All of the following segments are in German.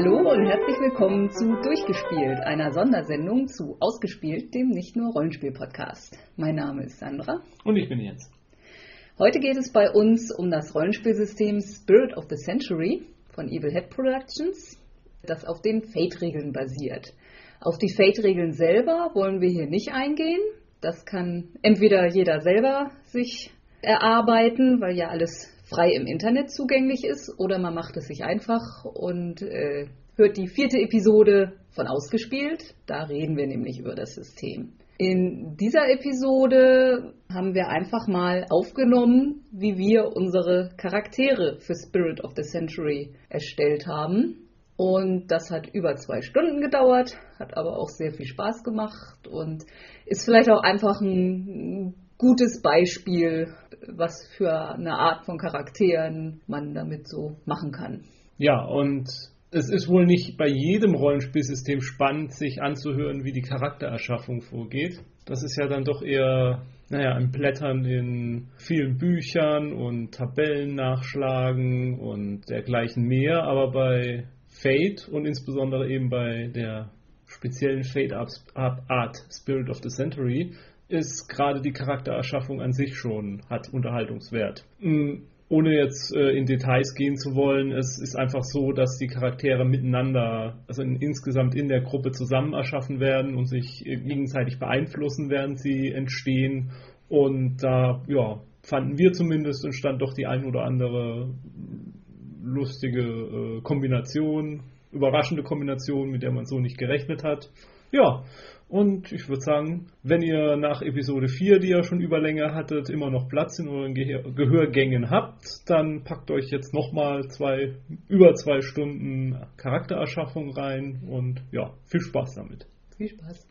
Hallo und herzlich willkommen zu Durchgespielt, einer Sondersendung zu Ausgespielt, dem nicht nur Rollenspiel-Podcast. Mein Name ist Sandra. Und ich bin Jens. Heute geht es bei uns um das Rollenspielsystem Spirit of the Century von Evil Head Productions, das auf den Fate-Regeln basiert. Auf die Fate-Regeln selber wollen wir hier nicht eingehen. Das kann entweder jeder selber sich erarbeiten, weil ja alles frei im Internet zugänglich ist, oder man macht es sich einfach und äh, hört die vierte Episode von Ausgespielt. Da reden wir nämlich über das System. In dieser Episode haben wir einfach mal aufgenommen, wie wir unsere Charaktere für Spirit of the Century erstellt haben. Und das hat über zwei Stunden gedauert, hat aber auch sehr viel Spaß gemacht und ist vielleicht auch einfach ein gutes Beispiel, was für eine Art von Charakteren man damit so machen kann. Ja, und es ist wohl nicht bei jedem Rollenspielsystem spannend, sich anzuhören, wie die Charaktererschaffung vorgeht. Das ist ja dann doch eher, naja, ein Blättern in vielen Büchern und Tabellen nachschlagen und dergleichen mehr. Aber bei Fate und insbesondere eben bei der speziellen Fate-Art Spirit of the Century ist gerade die Charaktererschaffung an sich schon, hat Unterhaltungswert. Mm, ohne jetzt äh, in Details gehen zu wollen, es ist einfach so, dass die Charaktere miteinander, also in, insgesamt in der Gruppe zusammen erschaffen werden und sich äh, gegenseitig beeinflussen, während sie entstehen. Und da, ja, fanden wir zumindest, entstand doch die ein oder andere lustige äh, Kombination, überraschende Kombination, mit der man so nicht gerechnet hat. Ja, und ich würde sagen, wenn ihr nach Episode 4, die ihr schon Überlänge hattet, immer noch Platz in euren Gehör Gehörgängen habt, dann packt euch jetzt nochmal zwei, über zwei Stunden Charaktererschaffung rein und ja, viel Spaß damit. Viel Spaß.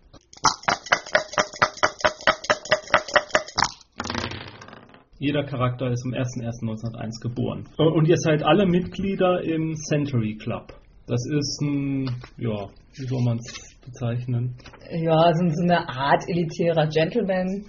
Jeder Charakter ist am 01.01.1901 geboren. Und ihr seid alle Mitglieder im Century Club. Das ist ein, ja, wie soll man es bezeichnen? Ja, so, so eine Art elitärer Gentleman.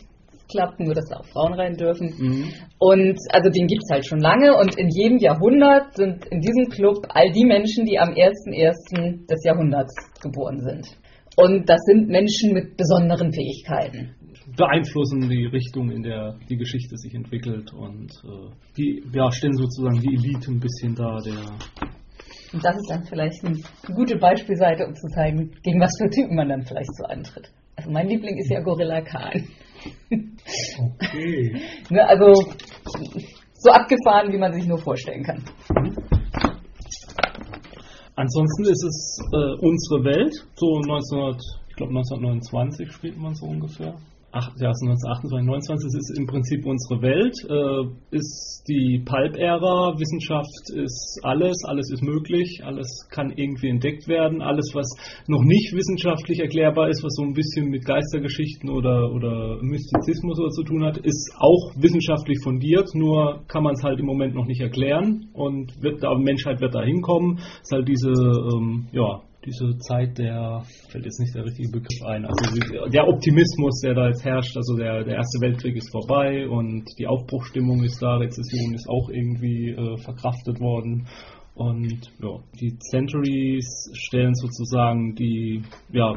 Club, nur dass da auch Frauen rein dürfen. Mhm. Und also den gibt es halt schon lange und in jedem Jahrhundert sind in diesem Club all die Menschen, die am 1.1. des Jahrhunderts geboren sind. Und das sind Menschen mit besonderen Fähigkeiten beeinflussen die Richtung, in der die Geschichte sich entwickelt und äh, die ja, stellen sozusagen die Elite ein bisschen da, der und das ist dann vielleicht eine gute Beispielseite, um zu zeigen, gegen was für Typen man dann vielleicht so antritt. Also mein Liebling ist ja Gorilla Khan. Okay. ne, also so abgefahren, wie man sich nur vorstellen kann. Ansonsten ist es äh, unsere Welt, so 1900, ich glaube 1929 spielt man so ungefähr. Ja, 1928, 29 ist im Prinzip unsere Welt, äh, ist die Pulp-Ära, Wissenschaft ist alles, alles ist möglich, alles kann irgendwie entdeckt werden, alles, was noch nicht wissenschaftlich erklärbar ist, was so ein bisschen mit Geistergeschichten oder, oder Mystizismus oder zu tun hat, ist auch wissenschaftlich fundiert, nur kann man es halt im Moment noch nicht erklären und wird, die Menschheit wird da hinkommen, ist halt diese, ähm, ja, diese Zeit der, fällt jetzt nicht der richtige Begriff ein, also der Optimismus, der da jetzt herrscht, also der, der Erste Weltkrieg ist vorbei und die Aufbruchstimmung ist da, Rezession ist auch irgendwie äh, verkraftet worden. Und ja, die Centuries stellen sozusagen die, ja,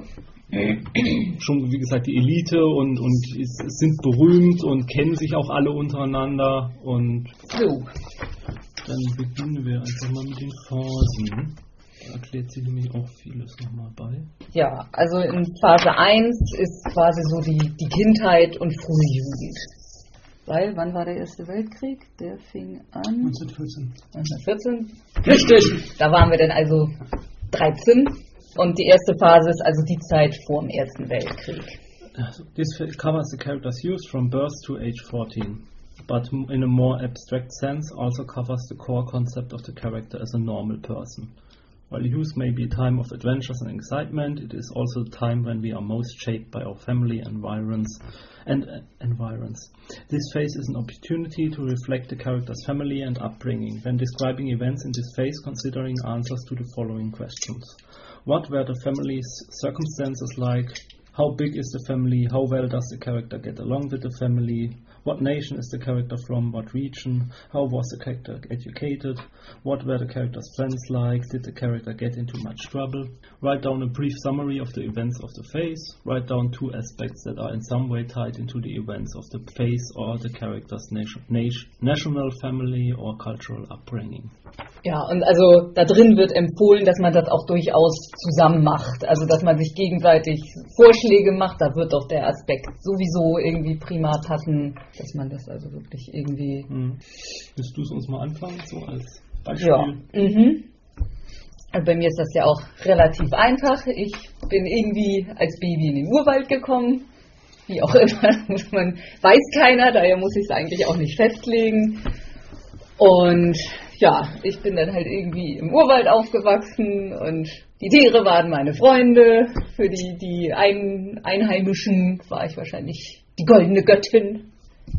schon wie gesagt die Elite und, und sind berühmt und kennen sich auch alle untereinander. Und so. dann beginnen wir einfach mal mit den Phasen erklärt sie nämlich auch vieles nochmal bei. Ja, also in Phase 1 ist quasi so die, die Kindheit und frühe Jugend. Weil, wann war der Erste Weltkrieg? Der fing an. 1914. 1914. Richtig! Da waren wir dann also 13. Und die erste Phase ist also die Zeit vor dem Ersten Weltkrieg. This covers the character's youth from birth to age 14. But in a more abstract sense, also covers the core concept of the character as a normal person. While youth may be a time of adventures and excitement, it is also a time when we are most shaped by our family environs and uh, environs. This phase is an opportunity to reflect the character's family and upbringing when describing events in this phase, considering answers to the following questions. What were the family's circumstances like? How big is the family? How well does the character get along with the family? What nation is the character from? What region? How was the character educated? What were the character's friends like? Did the character get into much trouble? Write down a brief summary of the events of the phase. Write down two aspects that are in some way tied into the events of the phase or the character's nation, nation, national family or cultural upbringing. Ja, und also da drin wird empfohlen, dass man das auch durchaus zusammen macht. Also dass man sich gegenseitig Vorschläge macht. Da wird doch der Aspekt sowieso irgendwie prima passen, dass man das also wirklich irgendwie. Hm. Willst du es uns mal anfangen, so als Beispiel? Ja. Mhm. Also bei mir ist das ja auch relativ einfach. Ich bin irgendwie als Baby in den Urwald gekommen. Wie auch immer, man weiß keiner, daher muss ich es eigentlich auch nicht festlegen. Und ja, ich bin dann halt irgendwie im Urwald aufgewachsen und die Tiere waren meine Freunde. Für die, die Ein Einheimischen war ich wahrscheinlich die goldene Göttin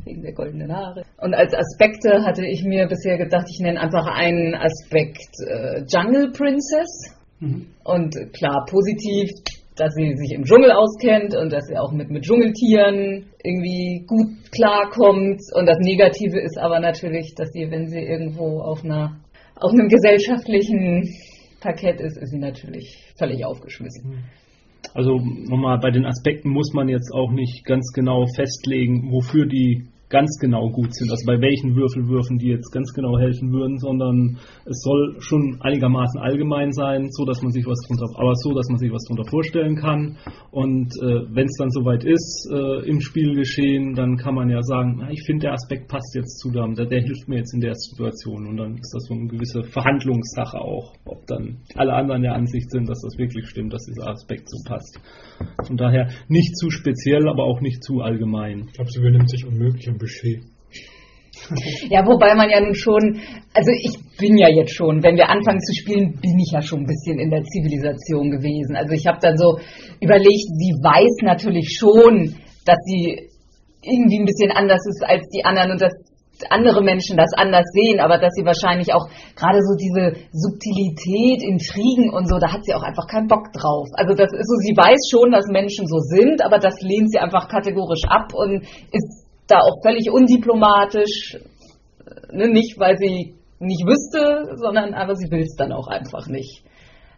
wegen der goldenen Haare. Und als Aspekte hatte ich mir bisher gedacht, ich nenne einfach einen Aspekt äh, Jungle Princess. Mhm. Und klar, positiv, dass sie sich im Dschungel auskennt und dass sie auch mit, mit Dschungeltieren irgendwie gut klarkommt. Und das Negative ist aber natürlich, dass sie, wenn sie irgendwo auf einer auf einem gesellschaftlichen Parkett ist, ist sie natürlich völlig aufgeschmissen. Mhm. Also nochmal, bei den Aspekten muss man jetzt auch nicht ganz genau festlegen, wofür die ganz genau gut sind, also bei welchen Würfelwürfen die jetzt ganz genau helfen würden, sondern es soll schon einigermaßen allgemein sein, so dass man sich was drunter, aber so, dass man sich was drunter vorstellen kann. Und äh, wenn es dann soweit ist äh, im Spielgeschehen, dann kann man ja sagen, na, ich finde der Aspekt passt jetzt zu der, der hilft mir jetzt in der Situation. Und dann ist das so eine gewisse Verhandlungssache auch, ob dann alle anderen der Ansicht sind, dass das wirklich stimmt, dass dieser Aspekt so passt. Von daher nicht zu speziell, aber auch nicht zu allgemein. Ich glaube, sie benimmt sich unmöglich im Budget. Ja, wobei man ja nun schon, also ich bin ja jetzt schon, wenn wir anfangen zu spielen, bin ich ja schon ein bisschen in der Zivilisation gewesen. Also ich habe dann so überlegt, sie weiß natürlich schon, dass sie irgendwie ein bisschen anders ist als die anderen und dass andere Menschen das anders sehen, aber dass sie wahrscheinlich auch gerade so diese Subtilität, Intrigen und so, da hat sie auch einfach keinen Bock drauf. Also das ist so, sie weiß schon, dass Menschen so sind, aber das lehnt sie einfach kategorisch ab und ist da auch völlig undiplomatisch, ne, nicht weil sie nicht wüsste, sondern aber sie will es dann auch einfach nicht.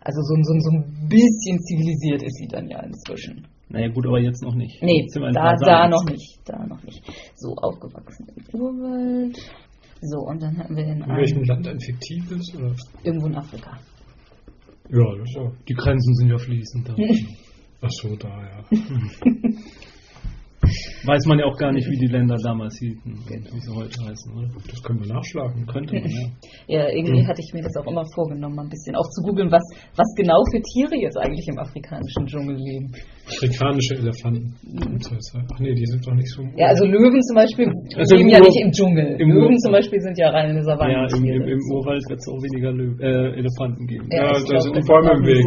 Also so, so, so ein bisschen zivilisiert ist sie dann ja inzwischen. Naja gut, aber jetzt noch nicht. Nee, da, da noch nicht. Da noch nicht. So, aufgewachsen im Urwald. So, und dann hatten wir den In welchem Land ein fiktives? Oder? Irgendwo in Afrika. Ja, das ist ja. Die Grenzen sind ja fließend. Ach so, da, ja. Weiß man ja auch gar nicht, wie die Länder damals hielten, wie sie heute heißen, oder? Das können wir nachschlagen. Könnte man, ja. ja, irgendwie mhm. hatte ich mir das auch immer vorgenommen, ein bisschen auch zu googeln, was, was genau für Tiere jetzt eigentlich im afrikanischen Dschungel leben. Afrikanische Elefanten. Ach nee, die sind doch nicht so. Ja, also Löwen zum Beispiel also leben ja nicht im Dschungel. Im Löwen zum Beispiel sind ja reine Savannen. Ja, im, im, im Urwald wird es auch weniger Löw äh, Elefanten geben. Ja, ja da sind die Bäume im Weg.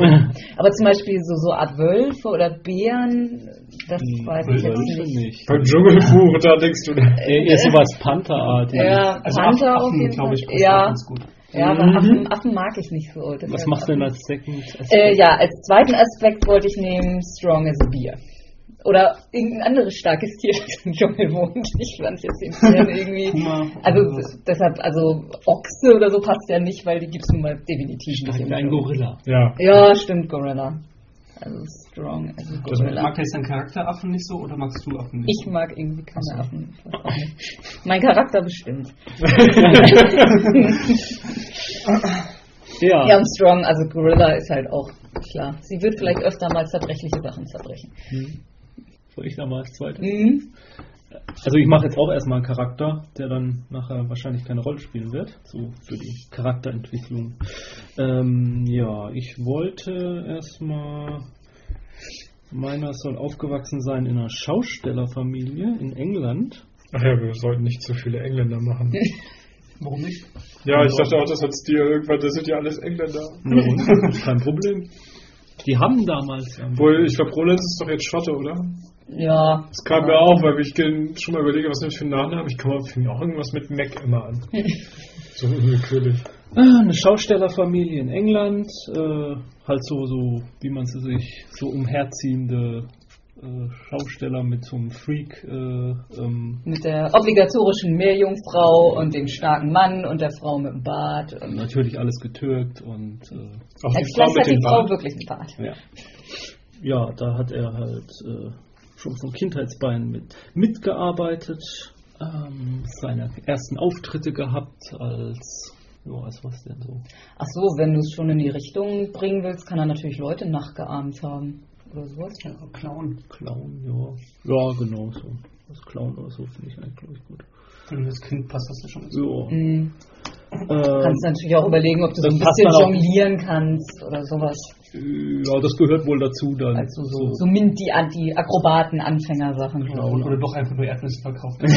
Aber zum Beispiel so, so Art Wölfe oder Bären, das hm, weiß ich jetzt nicht. nicht. Beim Dschungelbuch, da denkst du. Äh, eher sowas Pantherartiges. Ja, also Panther Affen, auf jeden Fall. Ich, ja. ganz gut. Ja, aber mhm. Affen, Affen, mag ich nicht so. Das Was machst du denn als Second Aspekt? Äh, ja, als zweiten Aspekt wollte ich nehmen Strong as a Beer oder irgendein anderes starkes Tier, das im Dschungel wohnt. Ich fand jetzt den Tieren irgendwie. also deshalb, also Ochse oder so passt ja nicht, weil die gibt es nun mal definitiv Stark nicht. Ein Gorilla. Ja. ja, stimmt, Gorilla. Also strong. Also also mag jetzt dein Charakter Affen nicht so oder magst du Affen nicht? Ich mag irgendwie keine so. Affen. mein Charakter bestimmt. ja. ja, und strong, also Gorilla ist halt auch klar. Sie wird vielleicht öfter mal zerbrechliche Sachen zerbrechen. Hm. Soll ich da mal als zweites? Mhm. Also ich mache jetzt auch erstmal einen Charakter, der dann nachher wahrscheinlich keine Rolle spielen wird, so für die Charakterentwicklung. Ähm, ja, ich wollte erstmal, meiner soll aufgewachsen sein in einer Schaustellerfamilie in England. Ach ja, wir sollten nicht zu viele Engländer machen. Warum nicht? Ja, ich dachte auch, das hat dir irgendwann, das sind ja alles Engländer. Kein Problem. Die haben damals. Wohl, ich glaube, Roland ist doch jetzt Schotte, oder? Ja. Das kam mir auch, weil ich schon mal überlege, was nehme ich für einen Nachnamen. Ich komme fing auch irgendwas mit Mac immer an. so unwillkürlich. Ah, eine Schaustellerfamilie in England, äh, halt so, so, wie man sie sich, so umherziehende äh, Schausteller mit so einem Freak. Äh, ähm, Mit der obligatorischen Meerjungfrau und dem starken Mann und der Frau mit dem Bart. Und natürlich alles getürkt und äh, Auch die Frau vielleicht mit hat die Frau Bart. wirklich einen Bart. ja. ja, da hat er halt äh, schon von Kindheitsbeinen mit mitgearbeitet, ähm, seine ersten Auftritte gehabt als ja, als was denn so? Ach so, wenn du es schon in die Richtung bringen willst, kann er natürlich Leute nachgeahmt haben. Oder sowas. Ja, Clown. Clown, ja. Ja, genau so. Das Clown oder so finde ich eigentlich ich, gut. Wenn du das Kind passt, das ja schon. Ja. Mhm. Ähm, Kannst natürlich auch überlegen, ob du so das ein bisschen jonglieren kannst oder sowas. Ja, das gehört wohl dazu dann. Also so, so mint die, die Akrobaten-Anfängersachen. Oder, oder doch einfach nur Erdnüsse verkauft.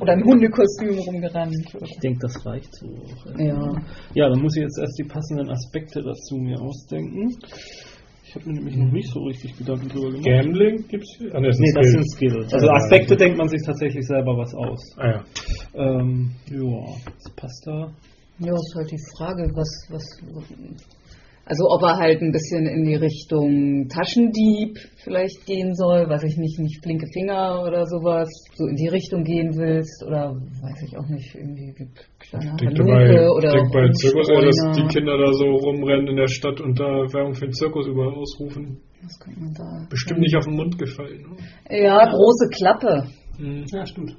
Oder im Hundekostüm rumgerannt. Ich denke, das reicht so. Ja. Ja, dann muss ich jetzt erst die passenden Aspekte dazu mir ausdenken. Ich habe mir nämlich noch nicht so richtig Gedanken drüber gemacht. Gambling gibt's hier? Ah, ne, das Nee, ist das sind Skills. Also Ja. Aspekte denkt man sich tatsächlich selber was aus. Ah ja. Ähm, ja, das passt da. Ja, ist halt die Frage, was, was. Also ob er halt ein bisschen in die Richtung Taschendieb vielleicht gehen soll, weiß ich nicht, nicht flinke Finger oder sowas, so in die Richtung gehen willst oder weiß ich auch nicht, irgendwie wie kleiner bei, oder denk bei Zirkus, dass die Kinder da so rumrennen in der Stadt und da Werbung für den Zirkus überall ausrufen. Was könnte man da? Bestimmt nicht auf den Mund gefallen. Ne? Ja, große Klappe. Mhm. Ja, stimmt.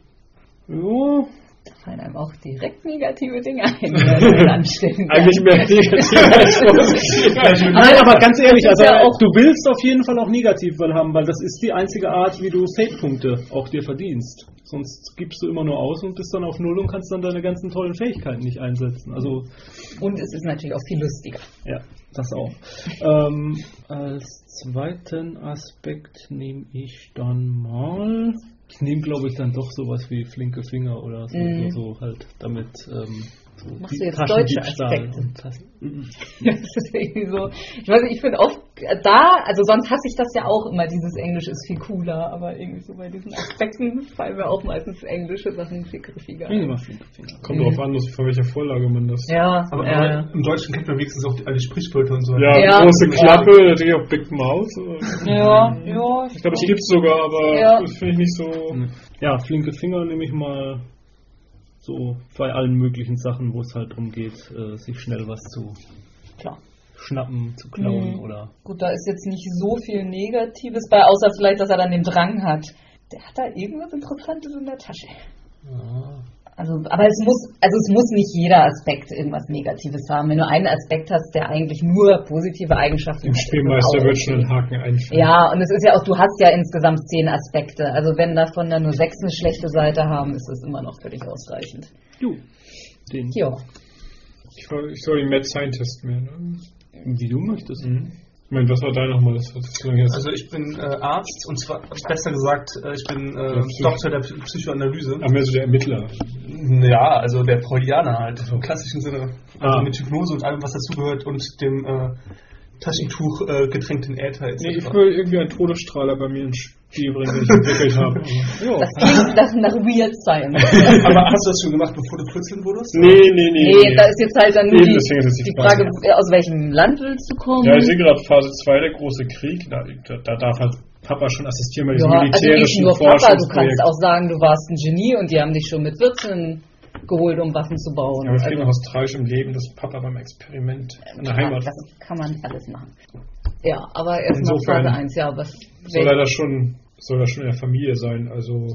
Ja, Da fallen einem auch direkt negative Dinge ein, wenn man das anstellen kann. Eigentlich mehr negativ als positiv. Nein, aber ganz ehrlich, also ja auch- du willst auf jeden Fall auch negativ haben, weil das ist die einzige Art, wie du Fate-Punkte auch dir verdienst. Sonst gibst du immer nur aus und bist dann auf Null und kannst dann deine ganzen tollen Fähigkeiten nicht einsetzen. Also Und es ist natürlich auch viel lustiger. ja, das auch. ähm, als zweiten Aspekt nehme ich dann mal. Ich nehme, glaube ich, dann doch sowas wie flinke Finger oder so, Mhm. so halt damit. Ähm, Machst du jetzt deutsche Aspekte? Mhm. Das ist irgendwie so. Ich weiß nicht, ich finde oft äh, da, also sonst hasse ich das ja auch immer, dieses Englisch ist viel cooler, aber irgendwie so bei diesen Aspekten fallen mir auch meistens englische Sachen viel griffiger. Ich nehme mal flinke Finger. Kommt drauf an, was- von welcher Vorlage man das. Ja, Aber, ja. aber im Deutschen kennt man wenigstens auch die, alle Sprichwörter und so. Ja, Ja. große Ja. Klappe, natürlich auch Big Mouth. ja, ja. Ich glaube, es gibt's sogar, aber Ja. das finde ich nicht so. Ja, flinke Finger nehme ich mal so bei allen möglichen Sachen, wo es halt darum geht, äh, sich schnell was zu Klar. schnappen, zu klauen Mhm. oder. Gut, da ist jetzt nicht so viel Negatives bei, außer vielleicht, dass er dann den Drang hat. Der hat da irgendwas Interessantes in der Tasche. Also, aber es muss, also es muss nicht jeder Aspekt irgendwas Negatives haben. Wenn du einen Aspekt hast, der eigentlich nur positive Eigenschaften Dem hat, ist das Spielmeister wird schon ein Haken einfallen. Ja, und es ist ja auch, du hast ja insgesamt zehn Aspekte. Also wenn davon dann nur sechs eine schlechte Seite haben, ist das immer noch völlig ausreichend. Jo. Den, Ja. Ich, soll die Mad Scientist mehr. Ne? Wie du möchtest. Ich meine, was war dein nochmal? Also ich bin äh, Arzt und zwar besser gesagt, äh, ich bin äh, Psych- Doktor der Psy- Psychoanalyse. Ach, mehr so der Ermittler. Ja, also der Freudianer halt, im klassischen Sinne. Also Ah. mit Hypnose und allem, was dazugehört und dem äh, Taschentuch äh, getränkten Äther etc. Nee, ich will irgendwie einen Todesstrahler bei mir ins Spiel bringen, den ich entwickelt habe. Ja. Das klingt nach, nach Weird Science. Aber hast du das schon gemacht, bevor du Pritzeln wurdest? Nee, nee, nee. Nee, da ist jetzt halt dann nur Eben, die, ist die Frage, Frage. aus welchem Land willst du kommen? Ja, ich sehe gerade Phase 2, der große Krieg. Da, da, da darf halt Papa schon assistieren bei diesen Ja, also nicht militärischen nur Papa, du kannst auch sagen, du warst ein Genie und die haben dich schon mit 14 geholt, um Waffen zu bauen. Ja, aber es geht Also, nach australischem Leben, das Papa beim Experiment in der Heimat. Das kann man alles machen. Ja, aber erstmal Phase 1, ja, was. soll er da schon soll er schon in der Familie sein. Also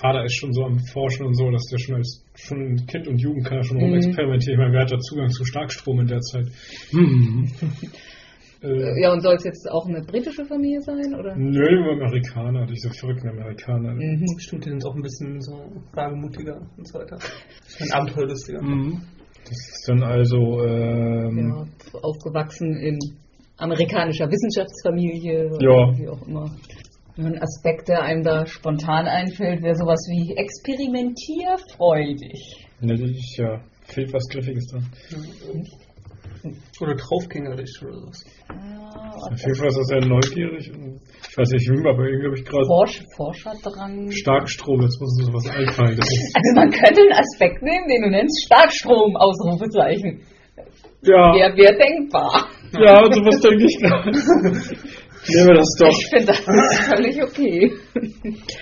Vater ist schon so am Forschen und so, dass der schon als schon Kind und Jugend kann er schon Mhm. rumexperimentieren. Ich meine, wer hat da Zugang zu Starkstrom in der Zeit? Mhm. Äh, Ja, und soll es jetzt auch eine britische Familie sein, oder? Nö, nur Amerikaner, diese verrückten Amerikaner. Mhm. Stimmt, die sind auch ein bisschen so wagemutiger und so weiter. Ein abenteuerlustiger. Mhm. Das ist dann also ähm, Ja, aufgewachsen in amerikanischer Wissenschaftsfamilie oder Ja. wie auch immer. Ein Aspekt, der einem da spontan einfällt, wäre sowas wie experimentierfreudig. ne, das ist ja fehlt was Griffiges dran. Oder draufgängerisch oder sowas. Auf jeden Fall ist das sehr neugierig. Und ich weiß nicht, aber irgendwie habe ich gerade Forsch, Forscherdrang. Starkstrom, jetzt muss uns sowas einfallen. Das ist, Also man könnte einen Aspekt nehmen, den du nennst Starkstrom, Ausrufezeichen. ja, Wäre wär denkbar. Ja, sowas denke ich gerade. Nehmen wir das doch. Ich finde, das ist völlig okay.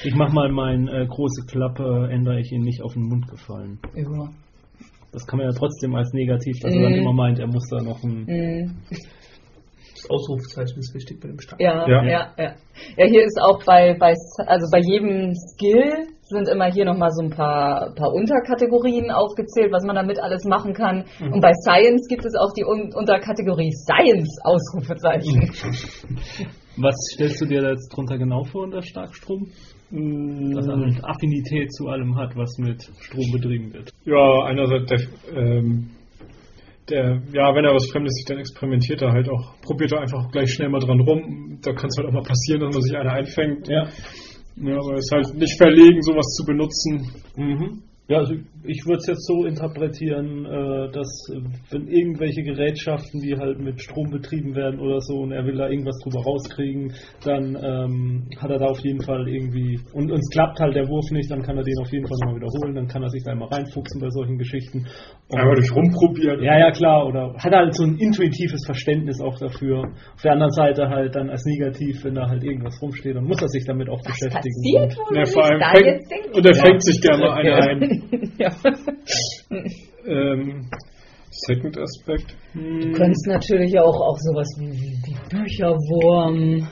Ich mach mal mein äh, große Klappe, ändere ich ihn nicht auf den Mund gefallen. Ja. Das kann man ja trotzdem als negativ, dass er dann Mhm. immer meint, er muss da noch ein. Mhm. Das Ausrufezeichen ist wichtig bei dem Start. Ja, Ja. ja, ja, ja. hier ist auch bei, bei, also bei jedem Skill sind immer hier nochmal so ein paar, paar Unterkategorien aufgezählt, was man damit alles machen kann. Und bei Science gibt es auch die Un Unterkategorie Science Ausrufezeichen. Was stellst du dir da jetzt drunter genau vor unter Starkstrom? Dass er halt Affinität zu allem hat, was mit Strom betrieben wird. Ja, einerseits der, ähm, der, ja, wenn er was Fremdes sieht, dann experimentiert er halt auch, probiert er einfach gleich schnell mal dran rum. Da kann es halt auch mal passieren, dass man sich einer einfängt. Ja. Ja, aber es ist halt nicht verlegen, sowas zu benutzen. Mhm. Ja, also ich würde es jetzt so interpretieren, äh, dass äh, wenn irgendwelche Gerätschaften, die halt mit Strom betrieben werden oder so, und er will da irgendwas drüber rauskriegen, dann ähm, hat er da auf jeden Fall irgendwie, und uns klappt halt der Wurf nicht, dann kann er den auf jeden Fall nochmal wiederholen, dann kann er sich da einmal reinfuchsen bei solchen Geschichten. Und- Einmal durch rumprobieren. ja, ja, klar. Oder hat halt so ein intuitives Verständnis auch dafür. Auf der anderen Seite halt dann als negativ, wenn da halt irgendwas rumsteht, dann muss er sich damit auch Was beschäftigen. passiert wohl, Ja, wenn vor ich allem da fängt, jetzt denke? und er Ja. fängt sich gerne mal einer ein. ja. Ähm, Second Aspekt. Du könntest natürlich auch, auch sowas wie, wie, wie Bücherwurm.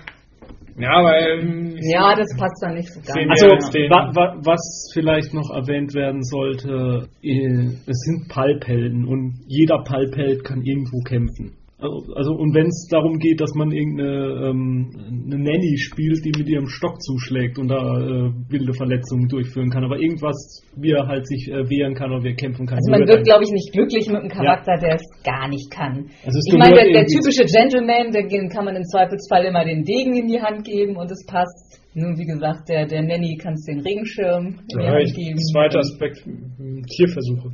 Ja, aber ähm, Ja, das passt dann nicht so ganz. Also, wa wa was vielleicht noch erwähnt werden sollte, äh, es sind Palphelden und jeder Palpheld kann irgendwo kämpfen. Also, und wenn es darum geht, dass man irgendeine ähm, eine Nanny spielt, die mit ihrem Stock zuschlägt und da äh, wilde Verletzungen durchführen kann, aber irgendwas, wie er halt sich äh, wehren kann oder wie er kämpfen kann. Also man wird, glaube ich, nicht glücklich mit einem Charakter, der es gar nicht kann. Also es ich meine, der, der typische Gentleman, der dem kann man im Zweifelsfall immer den Degen in die Hand geben und es passt. Nun, wie gesagt, der, der Nanny kannst den Regenschirm in die ja, Hand geben. zweiter Aspekt, m, Tierversuche.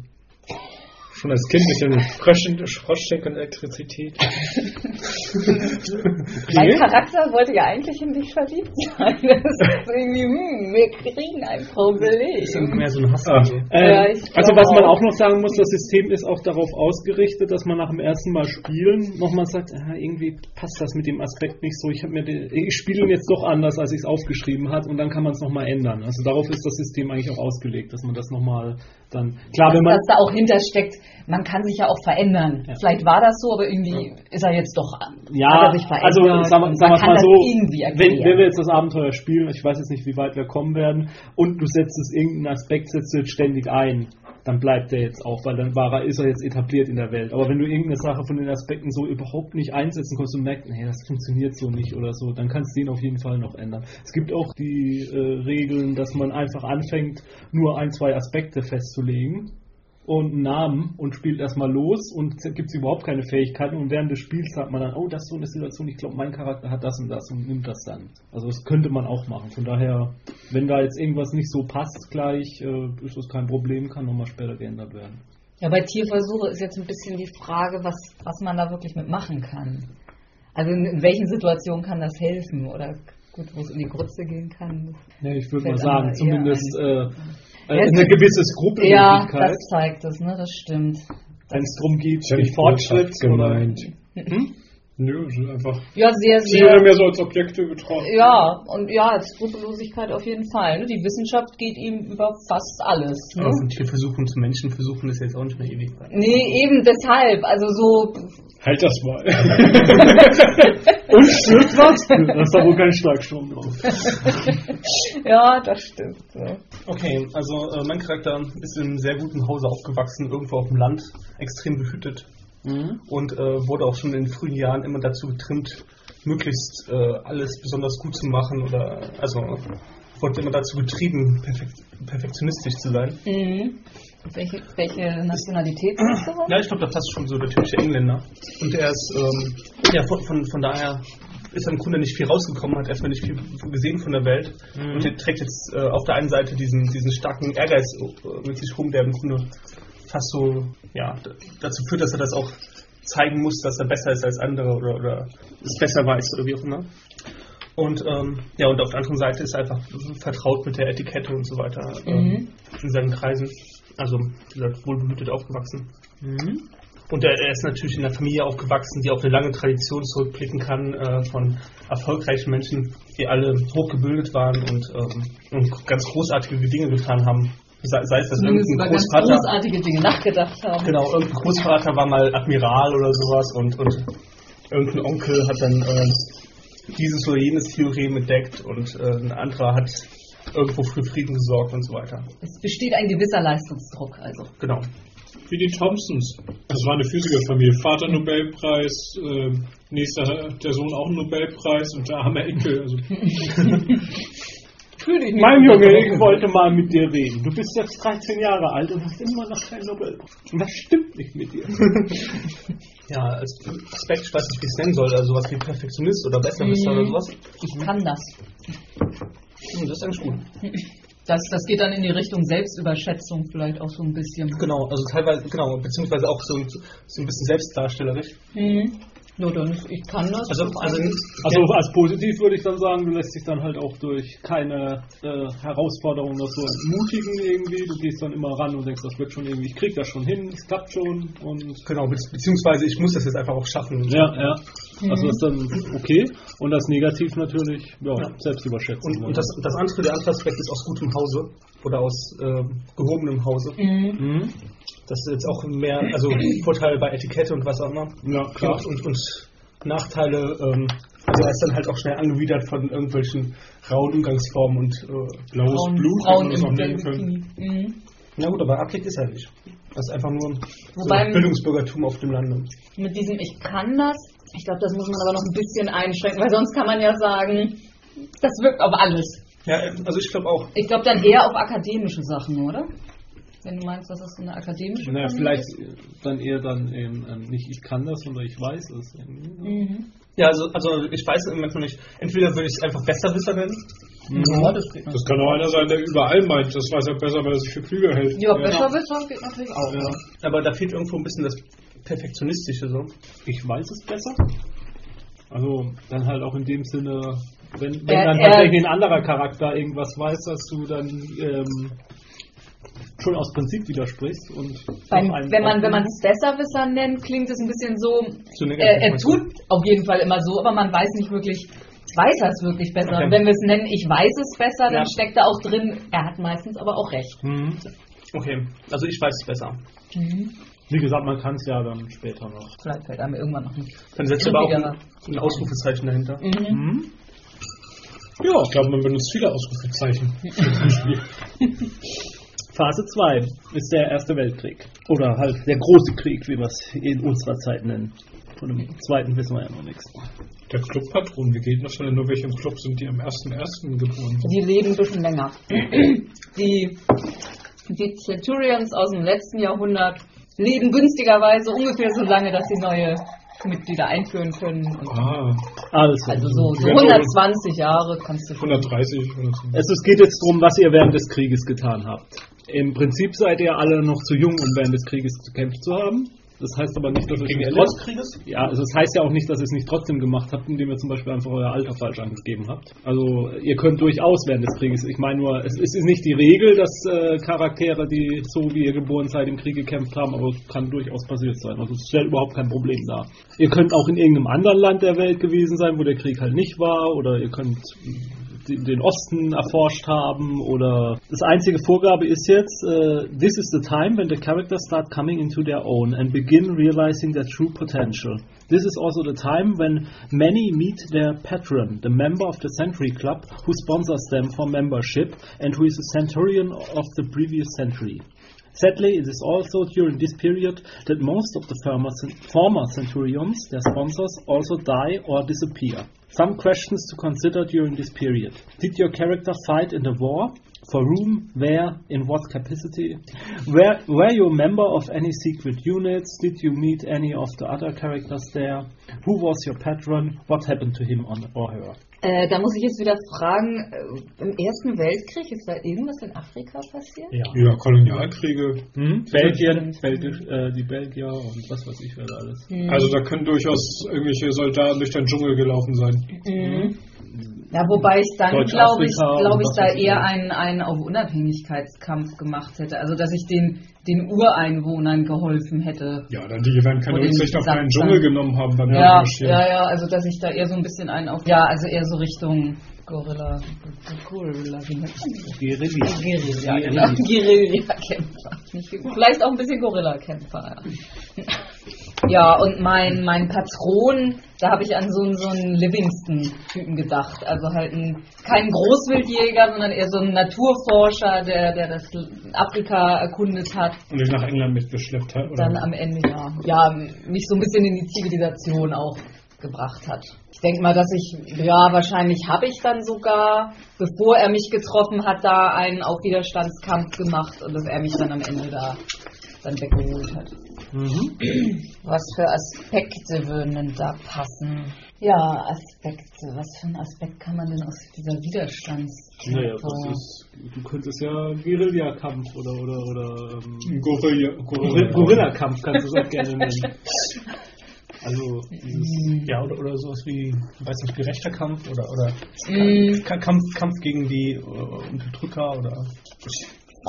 Schon als Kind mit dem Fröschen, und Elektrizität. Mein Charakter wollte ja eigentlich in dich verliebt sein. Das ist irgendwie, hm, wir kriegen ein Problem. Das ist mehr so ein Hass. Ah. Ähm, Ja, also was man auch. noch sagen muss, das System ist auch darauf ausgerichtet, dass man nach dem ersten Mal spielen nochmal sagt, ah, irgendwie passt das mit dem Aspekt nicht so. Ich habe mir, den, ich spiele ihn jetzt doch anders, als ich es aufgeschrieben hat, und dann kann man es nochmal ändern. Also darauf ist das System eigentlich auch ausgelegt, dass man das nochmal dann klar, wenn man was da auch hintersteckt, man kann sich ja auch verändern. Ja. Vielleicht war das so, aber irgendwie ist er jetzt doch Ja, hat er sich verändert. also sagen wir, kann mal so, wenn, wenn wir jetzt das Abenteuer spielen, ich weiß jetzt nicht, wie weit wir kommen werden, und du setzt es irgendeinen Aspekt, setzt du jetzt ständig ein, dann bleibt der jetzt auch, weil dann war er, ist er jetzt etabliert in der Welt. Aber wenn du irgendeine Sache von den Aspekten so überhaupt nicht einsetzen kannst und merkst, nee, das funktioniert so nicht oder so, dann kannst du den auf jeden Fall noch ändern. Es gibt auch die äh, Regeln, dass man einfach anfängt, nur ein, zwei Aspekte festzulegen und einen Namen und spielt erstmal los und gibt es überhaupt keine Fähigkeiten und während des Spiels sagt man dann, oh, das ist so eine Situation, ich glaube, mein Charakter hat das und das und nimmt das dann. Also das könnte man auch machen. Von daher, wenn da jetzt irgendwas nicht so passt gleich, äh, ist das kein Problem, kann nochmal später geändert werden. Ja, bei Tierversuche ist jetzt ein bisschen die Frage, was, was man da wirklich mitmachen kann. Also in, in welchen Situationen kann das helfen? Oder gut, wo es in die Grütze gehen kann. Ja, ich würde mal sagen, zumindest äh, äh, eine gibt- gewisse Ja, Skrupellosigkeit, das zeigt es, ne? Das stimmt. wenn es darum geht, Fortschritt gemeint. Hm? Nö, so einfach. Ja, sehr, Sie werden sehr. mehr so als Objekte betrachtet. Ja, und ja, Skrupellosigkeit auf jeden Fall. Ne? Die Wissenschaft geht ihm über fast alles. Ne? Aber von Tierversuchen zu Menschenversuchen ist jetzt auch nicht mehr ewig. Nee, eben deshalb. Also so, Halt das mal. Und stört was? da ist da wohl kein Schlagstrom drauf. ja, das stimmt. So. Okay, also äh, mein Charakter ist in einem sehr guten Hause aufgewachsen, irgendwo auf dem Land, extrem behütet und äh, wurde auch schon in den frühen Jahren immer dazu getrimmt, möglichst äh, alles besonders gut zu machen oder also wurde immer dazu getrieben, perfekt, perfektionistisch zu sein. Mhm. Welche, welche Nationalität bist du? Ja, ich glaube, da passt schon so der typische Engländer. Und er ist, ähm, ja, von, von, von daher ist im Grunde nicht viel rausgekommen, hat erstmal nicht viel gesehen von der Welt. Und er trägt jetzt äh, auf der einen Seite diesen, diesen starken Ehrgeiz äh, mit sich rum, der im Grunde fast so, ja, dazu führt, dass er das auch zeigen muss, dass er besser ist als andere oder, oder es besser weiß oder wie auch immer. Und ähm, ja, und auf der anderen Seite ist er einfach vertraut mit der Etikette und so weiter äh, Mhm. in seinen Kreisen. Also, wie gesagt, wohlbehütet aufgewachsen. Und er, er ist natürlich in einer Familie aufgewachsen, die auf eine lange Tradition zurückblicken kann äh, von erfolgreichen Menschen, die alle hochgebildet waren und, ähm, und ganz großartige Dinge getan haben. Sei, sei es, dass Zumindest über irgendein ganz Großvater, großartige Dinge nachgedacht haben. genau, irgendein Großvater war mal Admiral oder sowas und, und irgendein Onkel hat dann äh, dieses oder jenes Theorem entdeckt und äh, ein anderer hat irgendwo für Frieden gesorgt und so weiter. Es besteht ein gewisser Leistungsdruck, also. Genau. Wie die Thompsons. Das war eine Physikerfamilie. Vater Nobelpreis, äh, nächster der Sohn auch einen Nobelpreis und der arme Enkel. Also, Fühl dich nicht Mein Junge, ich wollte mal mit dir reden. Du bist jetzt 13 Jahre alt und hast immer noch keinen Nobelpreis. Was stimmt nicht mit dir? Ja, als Aspekt, ich weiß nicht, wie ich es nennen soll, also sowas wie Perfektionist oder Besserwisser Mhm. oder sowas. Ich kann das. Hm, Das ist eigentlich gut. das. Das geht dann in die Richtung Selbstüberschätzung vielleicht auch so ein bisschen. Genau, also teilweise, genau, beziehungsweise auch so, so ein bisschen selbstdarstellerisch. Mhm. Ja, dann ich kann das. Also, also, Also als positiv würde ich dann sagen, du lässt dich dann halt auch durch keine äh, Herausforderung oder so entmutigen irgendwie. Du gehst dann immer ran und denkst, das wird schon irgendwie, ich krieg das schon hin, es klappt schon und genau, be beziehungsweise ich muss das jetzt einfach auch schaffen. ja, ja. Also das ist dann okay. Und das Negativ natürlich, ja, Ja. Selbstüberschätzung. Und, und, das, das andere, der andere Aspekt ist aus gutem Hause oder aus äh, gehobenem Hause. Mhm. Mhm. Das ist jetzt auch mehr, also Vorteile bei Etikette und was auch immer. Ja, klar. Und, und, Nachteile, ähm, also er ist dann halt auch schnell angewidert von irgendwelchen rauen Umgangsformen und äh, blaues Frauen, Blut, wir es auch im nennen können. Mhm. na gut, aber Abkick ist er nicht. Das ist einfach nur Wobei- so Bildungsbürgertum auf dem Lande. Mit diesem Ich kann das, ich glaube, das muss man aber noch ein bisschen einschränken, weil sonst kann man ja sagen, das wirkt auf alles. Ja, also ich glaube auch. Ich glaube dann eher auf akademische Sachen, oder? Wenn du meinst, das ist eine akademische Naja, vielleicht dann eher dann eben ähm, nicht ich kann das, sondern ich weiß es. irgendwie. Mhm. Ja, also, also ich weiß im Moment noch nicht. Entweder würde ich es einfach Besserwisser nennen. Ja, das Das kann auch einer sein, der überall meint, das weiß er besser, weil er sich für klüger hält. Ja, Besserwisser geht natürlich auch. Ja. Aber da fehlt irgendwo ein bisschen das Perfektionistische so. Ich weiß es besser. Also dann halt auch in dem Sinne, wenn, wenn Er- dann tatsächlich ein anderer Charakter irgendwas weiß, dass du dann ähm, schon aus Prinzip widersprichst und Beim, wenn man wenn man es Besserwisser nennt, klingt es ein bisschen so, negativ er, tut auf jeden Fall immer so, aber man weiß nicht wirklich, weiß er es wirklich besser. Okay. Und wenn wir es nennen, ich weiß es besser, dann Ja. steckt da auch drin, er hat meistens aber auch recht. Mhm. Okay, also ich weiß es besser. Wie gesagt, man kann es ja dann später noch. Vielleicht fällt einem irgendwann noch ein Dann setzt aber auch ein, ein Ausrufezeichen dahinter. Mhm. Mhm. Ja, ich glaube, man benutzt viele Ausrufezeichen. Phase 2 ist der Erste Weltkrieg. Oder halt der große Krieg, wie wir es in unserer Zeit nennen. Von dem zweiten wissen wir ja noch nichts. Der Clubpatron, wie geht das denn? Nur welche im Club sind die am 1.1. geboren? Die leben ein bisschen länger. Die, die Centurions aus dem letzten Jahrhundert leben günstigerweise ungefähr so lange, dass sie neue Mitglieder einführen können. Und Ah, Also, also so, so Ja, 120 Jahre kannst du schon. 130 oder so. Es, es geht jetzt darum, was ihr während des Krieges getan habt. Im Prinzip seid ihr alle noch zu jung, um während des Krieges gekämpft zu haben. Das heißt aber nicht, dass ihr es trotz, Krieges? ja, also das heißt ja auch nicht, dass ihr es nicht trotzdem gemacht habt, indem ihr zum Beispiel einfach euer Alter falsch angegeben habt. Also ihr könnt durchaus während des Krieges. Ich meine nur, es ist nicht die Regel, dass äh, Charaktere, die so wie ihr geboren seid, im Krieg gekämpft haben, aber es kann durchaus passiert sein. Also es stellt überhaupt kein Problem dar. Ihr könnt auch in irgendeinem anderen Land der Welt gewesen sein, wo der Krieg halt nicht war, oder ihr könnt den Osten erforscht haben oder das einzige Vorgabe ist jetzt uh, this is the time when the characters start coming into their own and begin realizing their true potential. This is also the time when many meet their patron the member of the century club who sponsors them for membership and who is a centurion of the previous century Sadly, it is also during this period that most of the former, centurions, their sponsors, also die or disappear. Some questions to consider during this period. Did your character fight in the war? For whom? Where? In what capacity? Were, were you a member of any secret units? Did you meet any of the other characters there? Who was your patron? What happened to him on, or her? Äh, da muss ich jetzt wieder fragen, äh, im Ersten Weltkrieg ist da irgendwas in Afrika passiert? Ja. Ja, Kolonialkriege. Hm? Belgien, Belgisch, äh, die Belgier und was weiß ich wer da alles. Hm. Also da können durchaus irgendwelche Soldaten durch den Dschungel gelaufen sein. Mhm. Ja, wobei ich dann, glaube ich, glaube ich, da eher einen, einen auf Unabhängigkeitskampf gemacht hätte. Also, dass ich den, den Ureinwohnern geholfen hätte. Ja, dann die werden keine Rücksicht auf einen. Dschungel genommen haben beim Ja, ja, ja, also, dass ich da eher so ein bisschen einen auf, ja, also eher so Richtung Gorilla, Gorilla, wie nennt man das? Guerilla. Guerilla, genau. Guerilla-Kämpfer. Vielleicht auch ein bisschen Gorilla-Kämpfer. Ja. Ja, und mein, mein Patron, da habe ich an so, einen- so einen Livingston-Typen gedacht. Also halt ein, kein Großwildjäger, sondern eher so ein Naturforscher, der, der das Afrika erkundet hat. Und dich nach England mitgeschleppt hat. Oder? Dann am Ende ja, ja, mich so ein bisschen in die Zivilisation auch gebracht hat. Ich denke mal, dass ich, ja, wahrscheinlich habe ich dann sogar, bevor er mich getroffen hat, da einen auf Widerstandskampf gemacht und dass er mich dann am Ende da dann weggeholt hat. Was für Aspekte würden denn da passen? Ja, Aspekte. Was für einen Aspekt kann man denn aus dieser Widerstandskämpfe? Naja, das ist, du könntest ja Guerillakampf oder, oder, oder ähm, Gorilla, Gorilla- Gorillakampf kannst du es auch gerne nennen. Also, dieses, Ja, oder, oder sowas wie, ich weiß nicht, gerechter Kampf oder, oder Mm. Ka- Kampf, Kampf gegen die äh, Unterdrücker oder.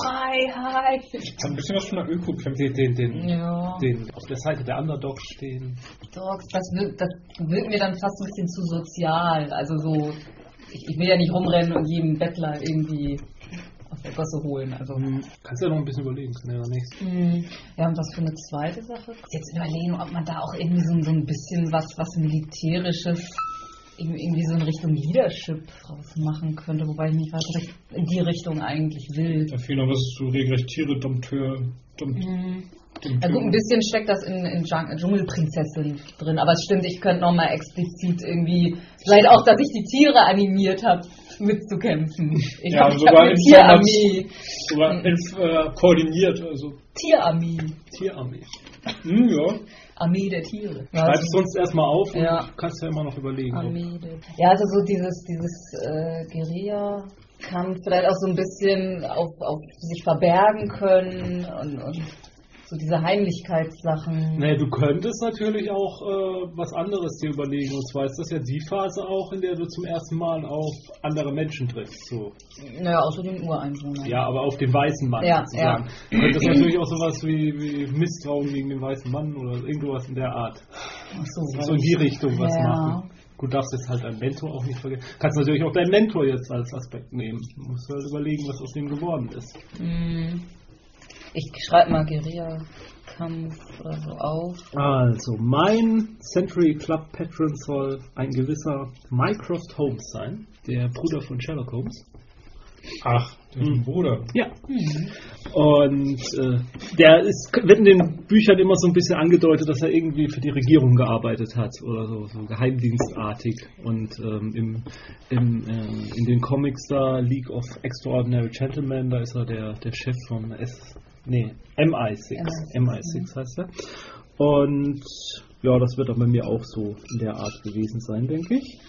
Freiheit. Hat ein bisschen was von einer Öko-Kämpfe. den, den, den, Ja. den auf der Seite der Underdogs stehen. Dogs, das wird, das wird mir dann fast ein bisschen zu sozial. Also so, ich, ich will ja nicht rumrennen und jedem Bettler irgendwie aus der Gosse holen. Also, Kannst ja noch ein bisschen überlegen, kann ja nichts. hm, ja, und was für eine zweite Sache? Jetzt überlegen, ob man da auch irgendwie so, so ein bisschen was, was Militärisches, irgendwie so in Richtung Leadership draus machen könnte, wobei ich nicht weiß, was ich in die Richtung eigentlich will. Da fehlt noch was zu regelrecht Tiere, Dompteur. Dom, Hm. Dompteur. Ja gut, ein bisschen steckt das in, in Dschung- Dschungelprinzessin drin, aber es stimmt, ich könnte nochmal explizit irgendwie, vielleicht auch, dass ich die Tiere animiert habe, mitzukämpfen. Ich Ja, habe hab sogar eine in Tierarmee. Sogar elf, äh, koordiniert, also Tierarmee. Tierarmee. hm, ja. Armee der Tiere. Schreib es sonst erstmal auf und Ja. kannst ja immer noch überlegen. Armee der Ja, also so dieses, dieses äh, Guerilla-Kampf, vielleicht auch so ein bisschen auf, auf sich verbergen können und, und so diese Heimlichkeitssachen. Naja, du könntest natürlich auch äh, was anderes dir überlegen. Und zwar ist das ja die Phase auch, in der du zum ersten Mal auf andere Menschen triffst. So. Naja, außer den Ureinwohnern. Ja, aber auf den weißen Mann Ja, sozusagen. Du könntest natürlich auch sowas wie, wie Misstrauen gegen den weißen Mann oder irgendwas in der Art. Ach so, So in die Richtung was Ja. machen. Gut, darfst jetzt halt deinen Mentor auch nicht vergessen. Kannst natürlich auch deinen Mentor jetzt als Aspekt nehmen. Du musst halt überlegen, was aus dem geworden ist. Hm. Ich schreibe mal Guerilla-Kampf oder so auf. Also, mein Century Club Patron soll ein gewisser Mycroft Holmes sein, der Bruder von Sherlock Holmes. Ach, der Hm. Bruder. Ja. Und äh, der ist, wird in den Büchern immer so ein bisschen angedeutet, dass er irgendwie für die Regierung gearbeitet hat oder so, so geheimdienstartig. Und ähm, im, im, ähm, in den Comics da, League of Extraordinary Gentlemen, da ist er der, der Chef von S, nee, MI6. MI6 heißt er. Und ja, das wird dann bei mir auch so in der Art gewesen sein, denke ich.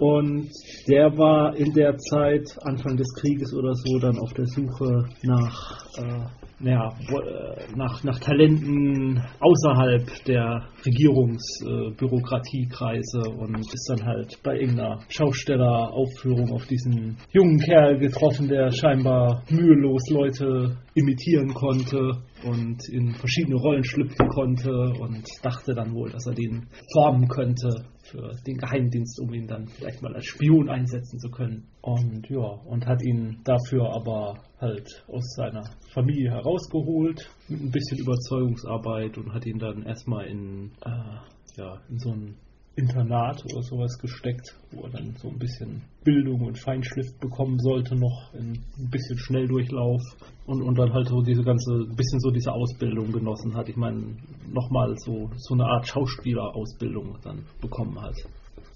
Und der war in der Zeit, Anfang des Krieges oder so, dann auf der Suche nach, äh, naja, äh, nach, nach Talenten außerhalb der Regierungsbürokratiekreise äh, und ist dann halt bei irgendeiner Schaustelleraufführung auf diesen jungen Kerl getroffen, der scheinbar mühelos Leute imitieren konnte und in verschiedene Rollen schlüpfen konnte und dachte dann wohl, dass er den formen könnte für den Geheimdienst, um ihn dann vielleicht mal als Spion einsetzen zu können. Und ja, und hat ihn dafür aber halt aus seiner Familie herausgeholt mit ein bisschen Überzeugungsarbeit und hat ihn dann erstmal in, äh, ja, in so ein Internat oder sowas gesteckt, wo er dann so ein bisschen Bildung und Feinschliff bekommen sollte, noch in ein bisschen Schnelldurchlauf und, und dann halt so diese ganze, ein bisschen so diese Ausbildung genossen hat. Ich meine, nochmal so, so eine Art Schauspielerausbildung dann bekommen hat.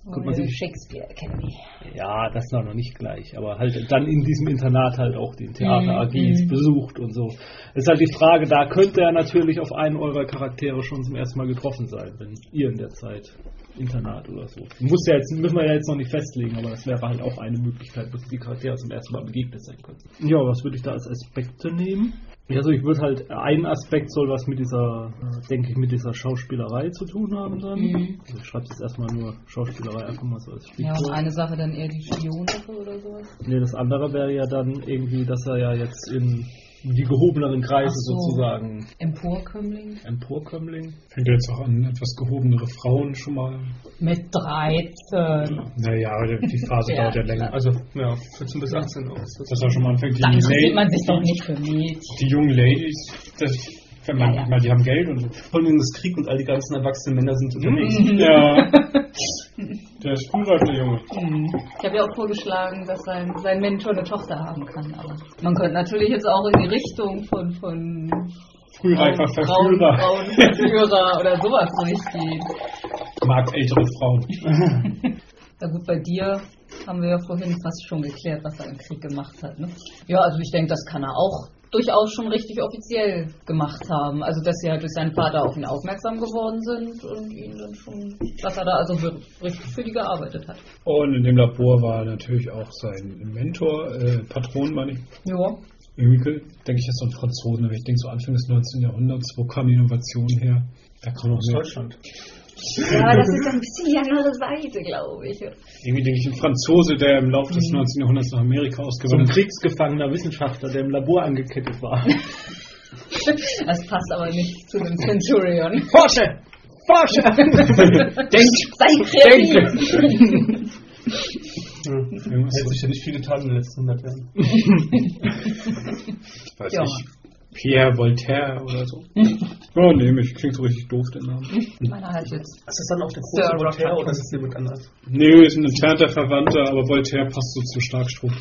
Könnte man sich- Shakespeare Academy. Ja, das war noch nicht gleich, aber halt dann in diesem Internat halt auch den Theater Mhm, AGs mhm. besucht und so. Ist halt die Frage, da könnte er natürlich auf einen eurer Charaktere schon zum ersten Mal getroffen sein, wenn ihr in der Zeit Internat oder so. Muss ja jetzt, müssen wir ja jetzt noch nicht festlegen, aber das wäre halt auch eine Möglichkeit, dass die Charaktere zum ersten Mal begegnet sein können. Ja, was würde ich da als Aspekte nehmen? Also ich würde halt, ein Aspekt soll was mit dieser, äh, denke ich, mit dieser Schauspielerei zu tun haben dann. Mhm. Also ich schreibe jetzt erstmal nur Schauspielerei einfach mal so als Ja, und Stichwort. eine Sache dann eher die Spionsache oder sowas. Nee, das andere wäre ja dann irgendwie, dass er ja jetzt in die gehobeneren Kreise so. sozusagen Emporkömmling. Emporkömmling. Fängt jetzt auch an, etwas gehobenere Frauen schon mal. Mit 13. Naja, die Phase Ja, dauert ja länger. Also, ja, 14 bis 18 auch. Dass er schon mal anfängt, die, Da interessiert man sich doch nicht für Mädchen. die jungen Ladies, das, wenn man, Ja, ja. meine, die haben Geld und so. Vor allem das Krieg und all die ganzen erwachsenen Männer sind unterwegs. Ja. Der ist der Junge. Ich habe ja auch vorgeschlagen, dass sein, sein Mentor eine Tochter haben kann. Aber man könnte natürlich jetzt auch in die Richtung von, von Frühreifer Verführer. Frauen, Verführer oder sowas durchgehen. Mag ältere Frauen. Na gut, bei dir haben wir ja vorhin fast schon geklärt, was er im Krieg gemacht hat. Ne? Ja, also ich denke, das kann er auch durchaus schon richtig offiziell gemacht haben. Also dass sie halt durch seinen Vater auf ihn aufmerksam geworden sind und ihn dann schon, dass er da also richtig für die gearbeitet hat. Und in dem Labor war natürlich auch sein Mentor, äh, Patron, meine ich. Ja. Irgendwie denke ich, ist so ein Franzosen, aber ich denke so Anfang des 19. Jahrhunderts, wo kam die Innovation her? Da kam noch Aus mehr. Ja, das ist ein bisschen die andere Seite, glaube ich. Irgendwie denke ich, ein Franzose, der im Laufe des 19. Jahrhunderts nach Amerika So ein ausgewandert ist. kriegsgefangener Wissenschaftler, der im Labor angekettet war. Das passt aber nicht zu dem Centurion. Forsche! Forsche! Denk, sei kreativ! Irgendwas Hält so, sich ja nicht viele Tage in den letzten 100 Jahren. weiß Ja. ich, Pierre Voltaire oder so. oh nee, mich klingt so richtig doof, der Name. Meiner halt jetzt. Ist das dann auch der Sir große Voltaire Rocket. oder ist das jemand anders? Nee, ist ein entfernter Verwandter, aber Voltaire passt so zum Starkstrom.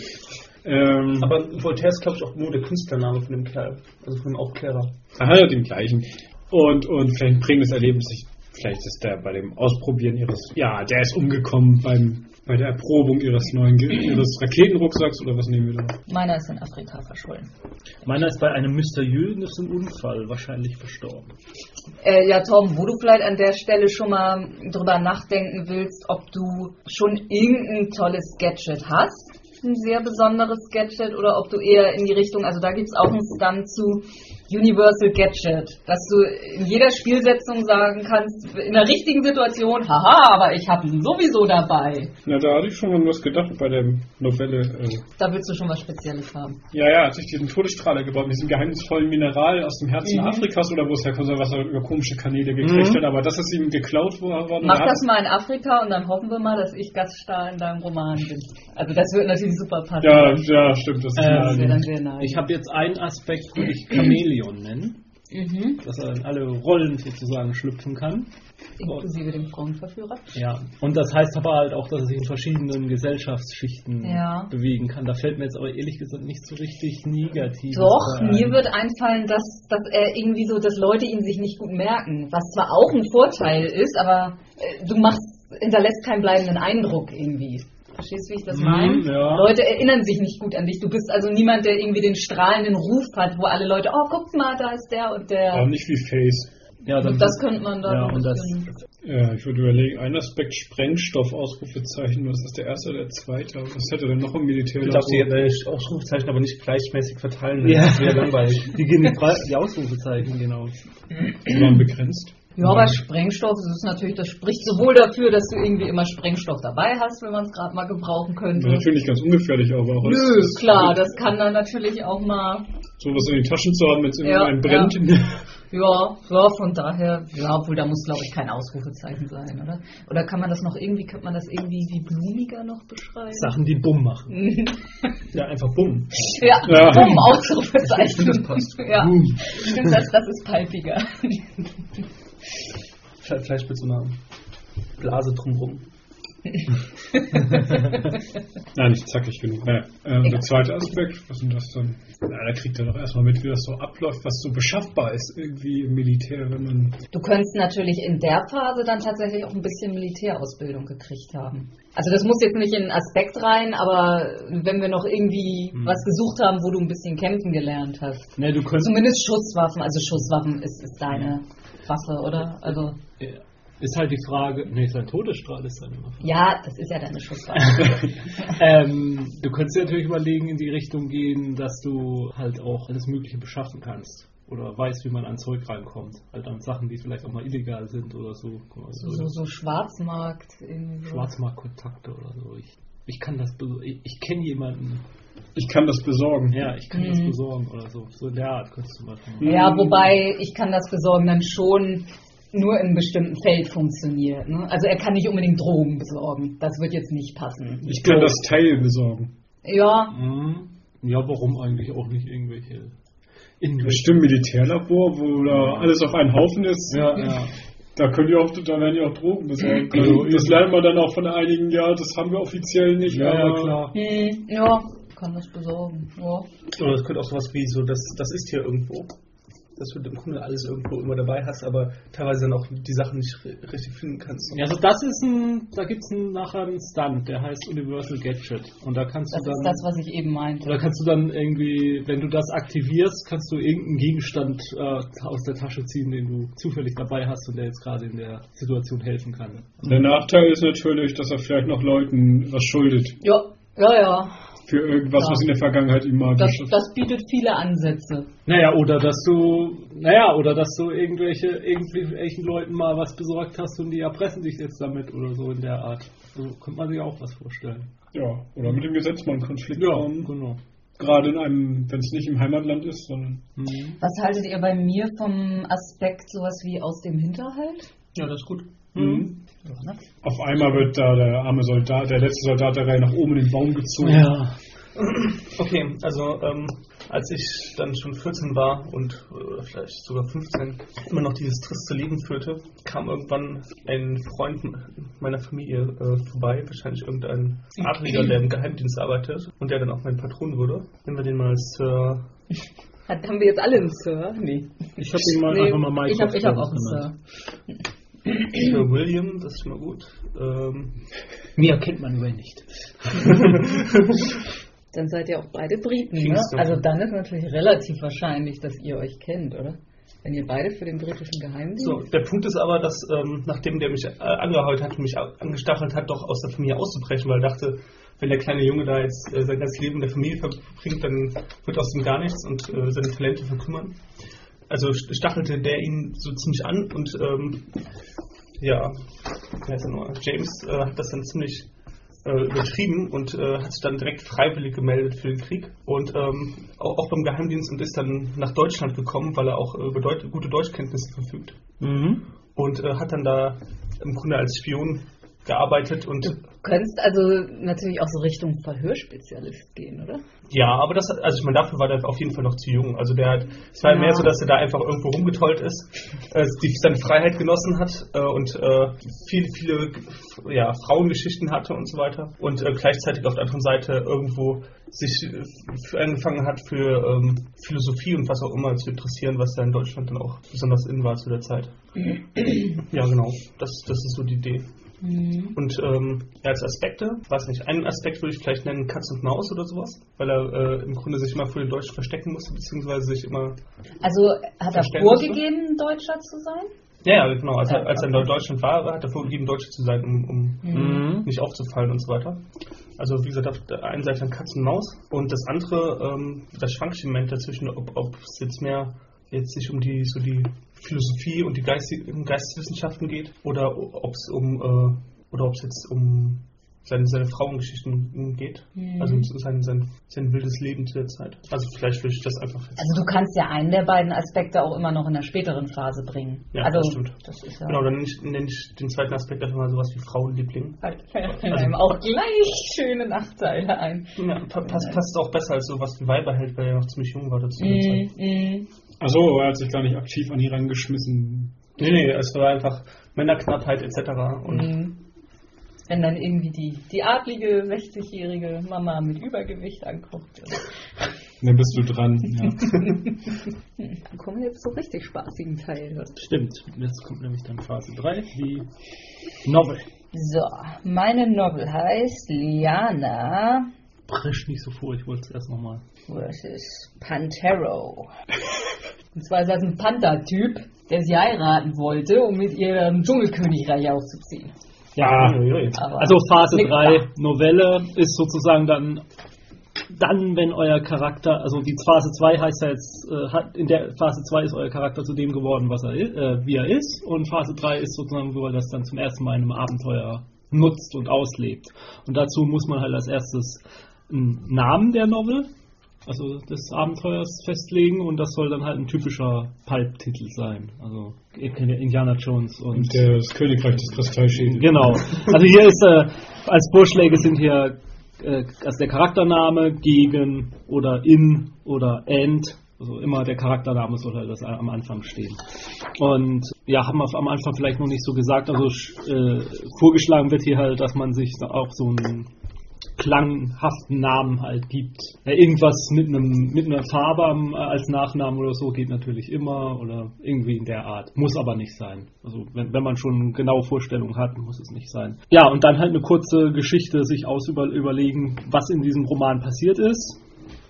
Ähm, Aber Voltaire ist, glaube ich, auch nur der Künstlername von dem Kerl. Also von dem Aufklärer. er hat ja den gleichen. Und, und vielleicht ein prägendes Erlebnis. Ich, vielleicht ist der bei dem Ausprobieren ihres, ja, der ist umgekommen beim, bei der Erprobung ihres neuen, ihres Raketenrucksacks oder was nehmen wir da? Meiner ist in Afrika verschollen. Meiner ist bei einem mysteriösen Unfall wahrscheinlich verstorben. Äh, ja, Tom, wo du vielleicht an der Stelle schon mal drüber nachdenken willst, ob du schon irgendein tolles Gadget hast, ein sehr besonderes Gadget, oder ob du eher in die Richtung, also da gibt es auch einen Stunt zu Universal Gadget, dass du in jeder Spielsetzung sagen kannst, in der richtigen Situation, haha, aber ich habe ihn sowieso dabei. Na, da hatte ich schon an was gedacht bei der Novelle. Äh, Da willst du schon was Spezielles haben. ja, ja, hat sich diesen Todesstrahler gebaut, mit diesem geheimnisvollen Mineral aus dem Herzen Mhm. Afrikas oder wo es herkommt, was er über komische Kanäle gekriegt Mhm. hat, aber das ist ihm geklaut worden. Mach das mal in Afrika und dann hoffen wir mal, dass ich Gaststar in deinem Roman bin. Also das wird natürlich super passen. Ja, ja, stimmt. Das ist Ähm, wäre dann sehr. Ich habe jetzt einen Aspekt, würde ich Chamäleon nennen, Mhm. dass er in alle Rollen sozusagen schlüpfen kann. Inklusive dem Frauenverführer. Ja, und das heißt aber halt auch, dass er sich in verschiedenen Gesellschaftsschichten Ja. bewegen kann. Da fällt mir jetzt aber ehrlich gesagt nicht so richtig negativ. Doch, mir wird einfallen, dass, dass er irgendwie so, dass Leute ihn sich nicht gut merken. Was zwar auch ein Vorteil ist, aber äh, du machst, hinterlässt keinen bleibenden Eindruck irgendwie. Verstehst du, wie ich das Mhm, meine? ja. Leute erinnern sich nicht gut an dich. Du bist also niemand, der irgendwie den strahlenden Ruf hat, wo alle Leute, oh, guck mal, da ist der und der. Aber nicht wie Face. Ja, dann das könnte man da Ja, und das- Ja, ich würde überlegen, ein Aspekt Sprengstoff, Ausrufezeichen, was ist der erste oder der zweite? Was hätte denn noch im Militär? Ich darf die äh, Ausrufezeichen aber nicht gleichmäßig verteilen. Ja. Das wäre langweilig. Die gehen die, die Ausrufezeichen, genau. Die waren begrenzt. Ja, aber Sprengstoff, das ist natürlich, das spricht sowohl dafür, dass du irgendwie immer Sprengstoff dabei hast, wenn man es gerade mal gebrauchen könnte. Natürlich nicht ganz ungefährlich, aber auch Nö, klar, das kann dann natürlich auch mal, sowas in den Taschen zu haben, wenn es Ja, irgendwann brennt. ja, ja, von daher, ja, obwohl da muss, glaube ich, kein Ausrufezeichen sein, oder? Oder kann man das noch irgendwie, könnte man das irgendwie wie blumiger noch beschreiben? Sachen, die Bumm machen. Ja, einfach Bumm. ja, Ja. um Ausrufezeichen. Das passt. Ja, stimmt, das, das ist palpiger. Vielleicht, mit so einer Blase drumrum. Nein, nicht zackig genug. Naja, ähm, der Egal. zweite Aspekt, was sind das dann? Na, da kriegt er doch erstmal mit, wie das so abläuft, was so beschaffbar ist irgendwie im Militär, wenn man. Du könntest natürlich in der Phase dann tatsächlich auch ein bisschen Militärausbildung gekriegt haben. Also das muss jetzt nicht in einen Aspekt rein, aber wenn wir noch irgendwie Hm. was gesucht haben, wo du ein bisschen kämpfen gelernt hast. Ne, du könntest. Zumindest Schusswaffen, also Schusswaffen ist, ist deine Waffe, oder? Also Ist halt die Frage. Ne, sein Todesstrahl ist dann immer. ja, das ist ja deine Schusswaffe. ähm, du könntest dir natürlich überlegen, in die Richtung gehen, dass du halt auch alles Mögliche beschaffen kannst. oder weiß, wie man an Zeug rankommt. Halt an Sachen, die vielleicht auch mal illegal sind oder so. So, so, so Schwarzmarkt. so. Schwarzmarktkontakte oder so. Ich, ich kann das, ich, ich kenne jemanden, Ich kann das besorgen. ja, ich kann das Mhm. besorgen oder so. So in der Art könntest du Beispiel machen. Ja, wobei ich kann das besorgen dann schon nur in einem bestimmten Feld funktioniert. Ne? Also er kann nicht unbedingt Drogen besorgen. Das wird jetzt nicht passen. Ich kann das Teil besorgen. Ja, Mhm. Ja, warum eigentlich auch nicht irgendwelche. irgendwelche Bestimmt Militärlabor, wo da alles auf einen Haufen ist. ja, ja. Da könnt ihr auch, da werden ja auch Drogen besorgen können. Also, das lernen wir dann auch von einigen, ja, das haben wir offiziell nicht, Ja, ja, aber klar. ja, kann das besorgen. Ja. Oder es könnte auch sowas wie so, das, das ist hier irgendwo. Dass du im Grunde alles irgendwo immer dabei hast, aber teilweise dann auch die Sachen nicht ri- richtig finden kannst. Ja, also das ist ein, da gibt es nachher einen Stunt, der heißt Universal Gadget. Und da kannst Das du ist dann. das, was ich eben meinte. Oder kannst du dann irgendwie, wenn du das aktivierst, kannst du irgendeinen Gegenstand äh, aus der Tasche ziehen, den du zufällig dabei hast und der jetzt gerade in der Situation helfen kann. der Nachteil ist natürlich, dass er vielleicht noch Leuten was schuldet. Ja, ja, ja. Für irgendwas, Ja. was in der Vergangenheit ihm mal Das, geschafft das bietet viele Ansätze. Naja, oder dass du, naja, oder dass du irgendwelche, irgendwelchen Leuten mal was besorgt hast und die erpressen dich jetzt damit oder so in der Art. So könnte man sich auch was vorstellen. Ja, oder mit dem Gesetz mal einen Konflikt kommen. genau. Gerade in einem, wenn es nicht im Heimatland ist, sondern Mhm. Was haltet ihr bei mir vom Aspekt sowas wie aus dem Hinterhalt? Ja, das ist gut. Mhm. Ja, ne? auf einmal wird da der arme Soldat, der letzte Soldat der Reihe nach oben in den Baum gezogen. Ja. Okay, also ähm, als ich dann schon 14 war und äh, vielleicht sogar 15 immer noch dieses triste Leben führte, kam irgendwann ein Freund meiner Familie äh, vorbei, wahrscheinlich irgendein Adliger, der im Geheimdienst arbeitet und der dann auch mein Patron wurde. Nennen wir den mal Sir. Hat, haben wir jetzt alle einen Sir? Nee. Ich habe ihn mal nee einfach mal Mike ich habe ich hab auch einen. Sir. Sir William, das ist schon mal gut. Ähm, Mir kennt man über nicht. Dann seid ihr auch beide Briten, ne? Also dann ist natürlich relativ wahrscheinlich, dass ihr euch kennt, oder? Wenn ihr beide für den britischen Geheimdienst. So, der Punkt ist aber, dass ähm, nachdem der mich äh, angeheult hat und mich angestachelt hat, doch aus der Familie auszubrechen, weil er dachte, wenn der kleine Junge da jetzt äh, sein ganzes Leben in der Familie verbringt, dann wird aus ihm gar nichts und äh, seine Talente verkümmern. Also st- stachelte der ihn so ziemlich an und ähm, ja? James äh, hat das dann ziemlich äh, übertrieben und äh, hat sich dann direkt freiwillig gemeldet für den Krieg und ähm, auch, auch beim Geheimdienst und ist dann nach Deutschland gekommen, weil er auch äh, über Deut gute Deutschkenntnisse verfügt Mhm. und äh, hat dann da im Grunde als Spion gearbeitet und könntest also natürlich auch so Richtung Verhörspezialist gehen, oder? ja, aber das also ich meine, dafür war der auf jeden Fall noch zu jung. Also der hat, es war Ja. mehr so, dass er da einfach irgendwo rumgetollt ist, äh, die, seine Freiheit genossen hat äh, und äh, viele, viele ja, Frauengeschichten hatte und so weiter und äh, gleichzeitig auf der anderen Seite irgendwo sich für angefangen hat für ähm, Philosophie und was auch immer zu interessieren, was da in Deutschland dann auch besonders in war zu der Zeit. ja, genau. Das, das ist so die Idee. Und ähm, als Aspekte, weiß nicht, einen Aspekt würde ich vielleicht nennen Katz und Maus oder sowas, weil er äh, im Grunde sich immer vor den Deutschen verstecken musste, beziehungsweise sich immer. Also hat er Verständnis, vorgegeben, Deutscher zu sein? Ja, ja, genau. Als, er, Ja, als er in. Deutschland war, hat er vorgegeben, Deutscher zu sein, um, um Mhm. nicht aufzufallen und so weiter. Also wie gesagt, auf der einen Seite dann Katz und Maus und das andere, ähm, das Schwankement dazwischen, ob, ob es jetzt mehr jetzt sich um die so die Philosophie und die Geistig Geisteswissenschaften geht oder ob es um äh, oder ob es jetzt um seine, seine Frauengeschichten geht. Mhm. Also sein, sein, sein wildes Leben zu der Zeit. Also vielleicht würde ich das einfach. Also du kannst ja einen der beiden Aspekte auch immer noch in der späteren Phase bringen. Ja, also, das stimmt. Das ist ja Genau, dann nenne ich, nenne ich den zweiten Aspekt einfach mal sowas wie Frauenliebling. halt, fällt einem auch gleich schöne Nachteile ein. Ja, pa passt, passt auch besser als sowas wie Weiberheld, weil er noch ziemlich jung war dazu. Mm, mm. Achso, er hat sich gar nicht aktiv an ihn rangeschmissen. Nee, nee, es war einfach Männerknappheit etc. Und Mm. Wenn dann irgendwie die, die adlige 60-jährige Mama mit Übergewicht anguckt. Dann bist du dran. Ja. Dann kommen wir jetzt zum richtig spaßigen Teil. Stimmt. Jetzt kommt nämlich dann Phase 3, die Novel. So, meine Novel heißt Liana Frisch nicht so vor, ich wollte es erst nochmal. vs. Pantero. Und zwar ist das ein Panther-Typ, der sie heiraten wollte, um mit ihrem Dschungelkönigreich aufzuziehen. Ja, Uiuiui. Aber also Phase nix 3 da. Novelle ist sozusagen dann dann, wenn euer Charakter, also die Phase 2 heißt ja jetzt, äh, hat, in der Phase 2 ist euer Charakter zu dem geworden, was er ist, äh, wie er ist, und Phase 3 ist sozusagen, wo er das dann zum ersten Mal in einem Abenteuer nutzt und auslebt. Und dazu muss man halt als erstes einen Namen der Novel, also des Abenteuers festlegen und das soll dann halt ein typischer Pulp-Titel sein. Also Indiana Jones und Und der, das Königreich des Kristallschädels. Genau. Also hier ist äh, als Vorschläge sind hier äh, also der Charaktername gegen oder in oder and. Also immer der Charaktername soll halt das am Anfang stehen. Und ja, haben wir am Anfang vielleicht noch nicht so gesagt. Also äh, vorgeschlagen wird hier halt, dass man sich da auch so einen klanghaften Namen halt gibt. Ja, irgendwas mit einem mit einer Farbe äh, als Nachnamen oder so geht natürlich immer oder irgendwie in der Art. Muss aber nicht sein. Also wenn, wenn man schon genaue Vorstellung hat, muss es nicht sein. Ja, und dann halt eine kurze Geschichte sich aus über, überlegen, was in diesem Roman passiert ist.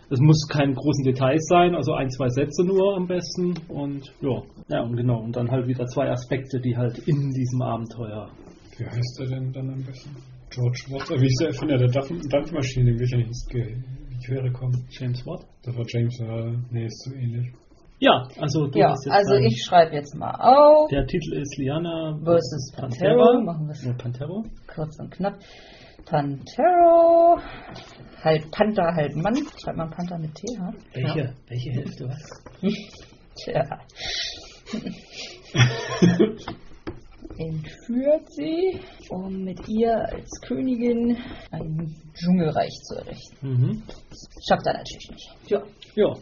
Es muss keine großen Details sein, also ein, zwei Sätze nur am besten. Und ja, ja und genau. Und dann halt wieder zwei Aspekte, die halt in diesem Abenteuer. Wie heißt er denn dann am besten? George Watson. Wie ist der Erfinder der Dampf Dampfmaschine? Den will ich ja nicht ins Quere kommen. James Watt? Das war James, äh, nee, ist so ähnlich. Ja, also du Ja, hast jetzt also ich schreibe jetzt mal auf. Der Titel ist Liana Versus Pantera. Machen wir es Ja, Pantero. kurz und knapp. Pantero. Halt Panther, halt Mann. Schreibt man Panther mit TH? Welche, welche Hälfte was? Tja. Entführt sie, um mit ihr als Königin ein Dschungelreich zu errichten. Mhm. Schafft er natürlich nicht. Ja. Ja.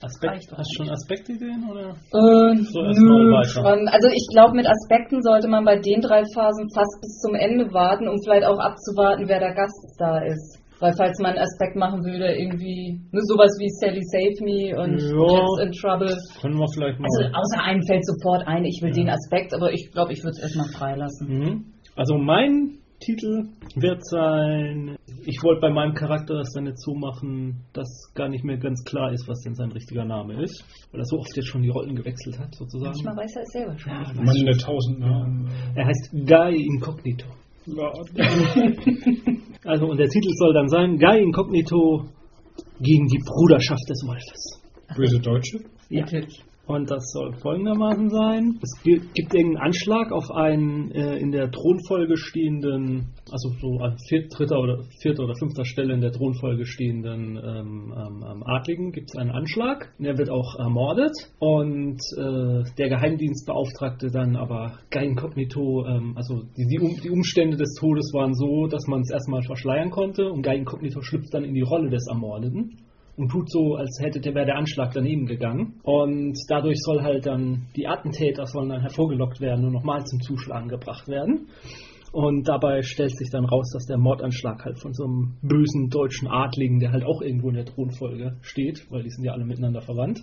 Aspekt, hast du schon Aspektideen oder? Ähm, So, nö, also ich glaube, mit Aspekten sollte man bei den drei Phasen fast bis zum Ende warten, um vielleicht auch abzuwarten, wer der Gast da ist. Weil falls man einen Aspekt machen würde, irgendwie nur sowas wie Sally Save Me und Ja. Jets in Trouble. Können wir vielleicht mal. Also außer einem fällt sofort ein, ich will den Aspekt, aber ich glaube, ich würde es erstmal freilassen. Mhm. Also mein Titel wird sein, ich wollte bei meinem Charakter das dann jetzt so machen, dass gar nicht mehr ganz klar ist, was denn sein richtiger Name ist. Weil er so oft jetzt schon die Rollen gewechselt hat, sozusagen. Manchmal weiß er es selber schon. Ja, Mann der tausend Namen. Er heißt Guy Incognito. Also und der Titel soll dann sein Guy Incognito gegen die Bruderschaft des Wolfes. Böse Deutsche. Ja. Und das soll folgendermaßen sein. Es gi- gibt irgendeinen Anschlag auf einen äh, in der Thronfolge stehenden, also so an vier, dritter oder vierter oder fünfter Stelle in der Thronfolge stehenden ähm, ähm, ähm, Adligen gibt es einen Anschlag. Der wird auch ermordet. Und äh, der Geheimdienstbeauftragte dann aber Guy Incognito, ähm, also die, die, um, die Umstände des Todes waren so, dass man es erstmal verschleiern konnte. Und Guy Incognito schlüpft dann in die Rolle des Ermordeten und tut so, als hätte der wäre der Anschlag daneben gegangen. Und dadurch soll halt dann die Attentäter sollen dann hervorgelockt werden und nochmal zum Zuschlagen gebracht werden. Und dabei stellt sich dann raus, dass der Mordanschlag halt von so einem bösen deutschen Adligen, der halt auch irgendwo in der Thronfolge steht, weil die sind ja alle miteinander verwandt,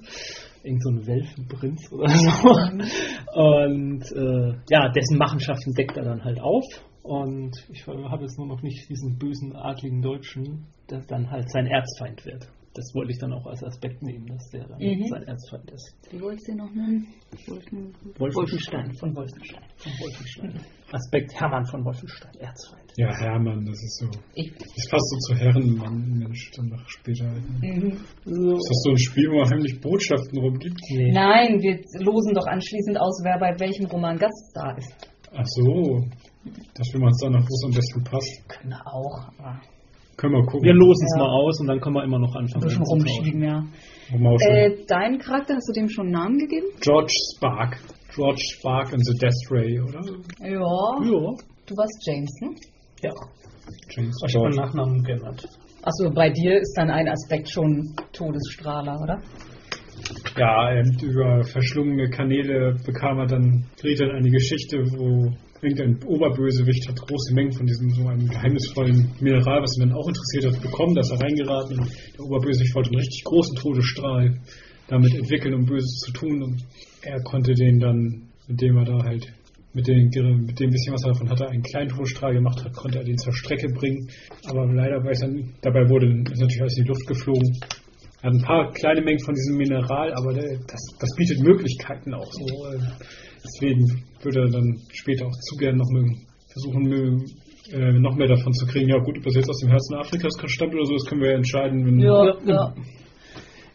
irgend so ein Welfenprinz oder so. Und äh, ja, dessen Machenschaften deckt er dann halt auf. Und ich habe jetzt nur noch nicht diesen bösen adligen Deutschen, der dann halt sein Erzfeind wird. Das wollte ich dann auch als Aspekt nehmen, dass der dann Mhm. sein Erzfeind ist. Wie wolltest du den noch nennen? Wolfen, Wolfenstein. Von Wolfenstein. Von Wolfenstein. Aspekt Hermann von Wolfenstein, Erzfeind. Ja, Hermann, das ist so. Ich. Das passt so zu Herrenmann, Mensch, dann noch später. Mhm. So. Ist das so ein Spiel, wo man heimlich Botschaften rumgibt? Nee. Nein, wir losen doch anschließend aus, wer bei welchem Roman Gast da ist. Ach so. Das will man es dann nach, wo es am besten passt. Können wir auch. aber Können wir gucken. Wir losen es Ja. mal aus und dann können wir immer noch anfangen. bisschen umzutauschen. rumschieben, ja. Äh, dein Charakter, hast du dem schon einen Namen gegeben? George Spark. George Spark and the Death Ray, oder? Ja. Ja. Du warst Jameson. Ja, James ich habe meinen. Nachnamen geändert. Achso, bei dir ist dann ein Aspekt schon Todesstrahler, oder? Ja, über verschlungene Kanäle bekam er dann, dreht dann eine Geschichte, wo irgendein Oberbösewicht hat große Mengen von diesem so einem geheimnisvollen Mineral, was ihn dann auch interessiert hat, bekommen, da ist er reingeraten der Oberbösewicht wollte einen richtig großen Todesstrahl damit entwickeln, um Böses zu tun und er konnte den dann, indem er da halt mit dem, mit dem bisschen, was er davon hatte, einen kleinen Todesstrahl gemacht hat, konnte er den zur Strecke bringen. Aber leider weiß er, dabei wurde ist natürlich alles in die Luft geflogen. Ein paar kleine Mengen von diesem Mineral, aber das, das bietet Möglichkeiten auch so. äh, Deswegen würde er dann später auch zu gern noch mal versuchen, äh, noch mehr davon zu kriegen. Ja gut, ob das jetzt aus dem Herzen Afrikas stammt oder so, das können wir ja entscheiden. Wenn Ja, Ja, ja.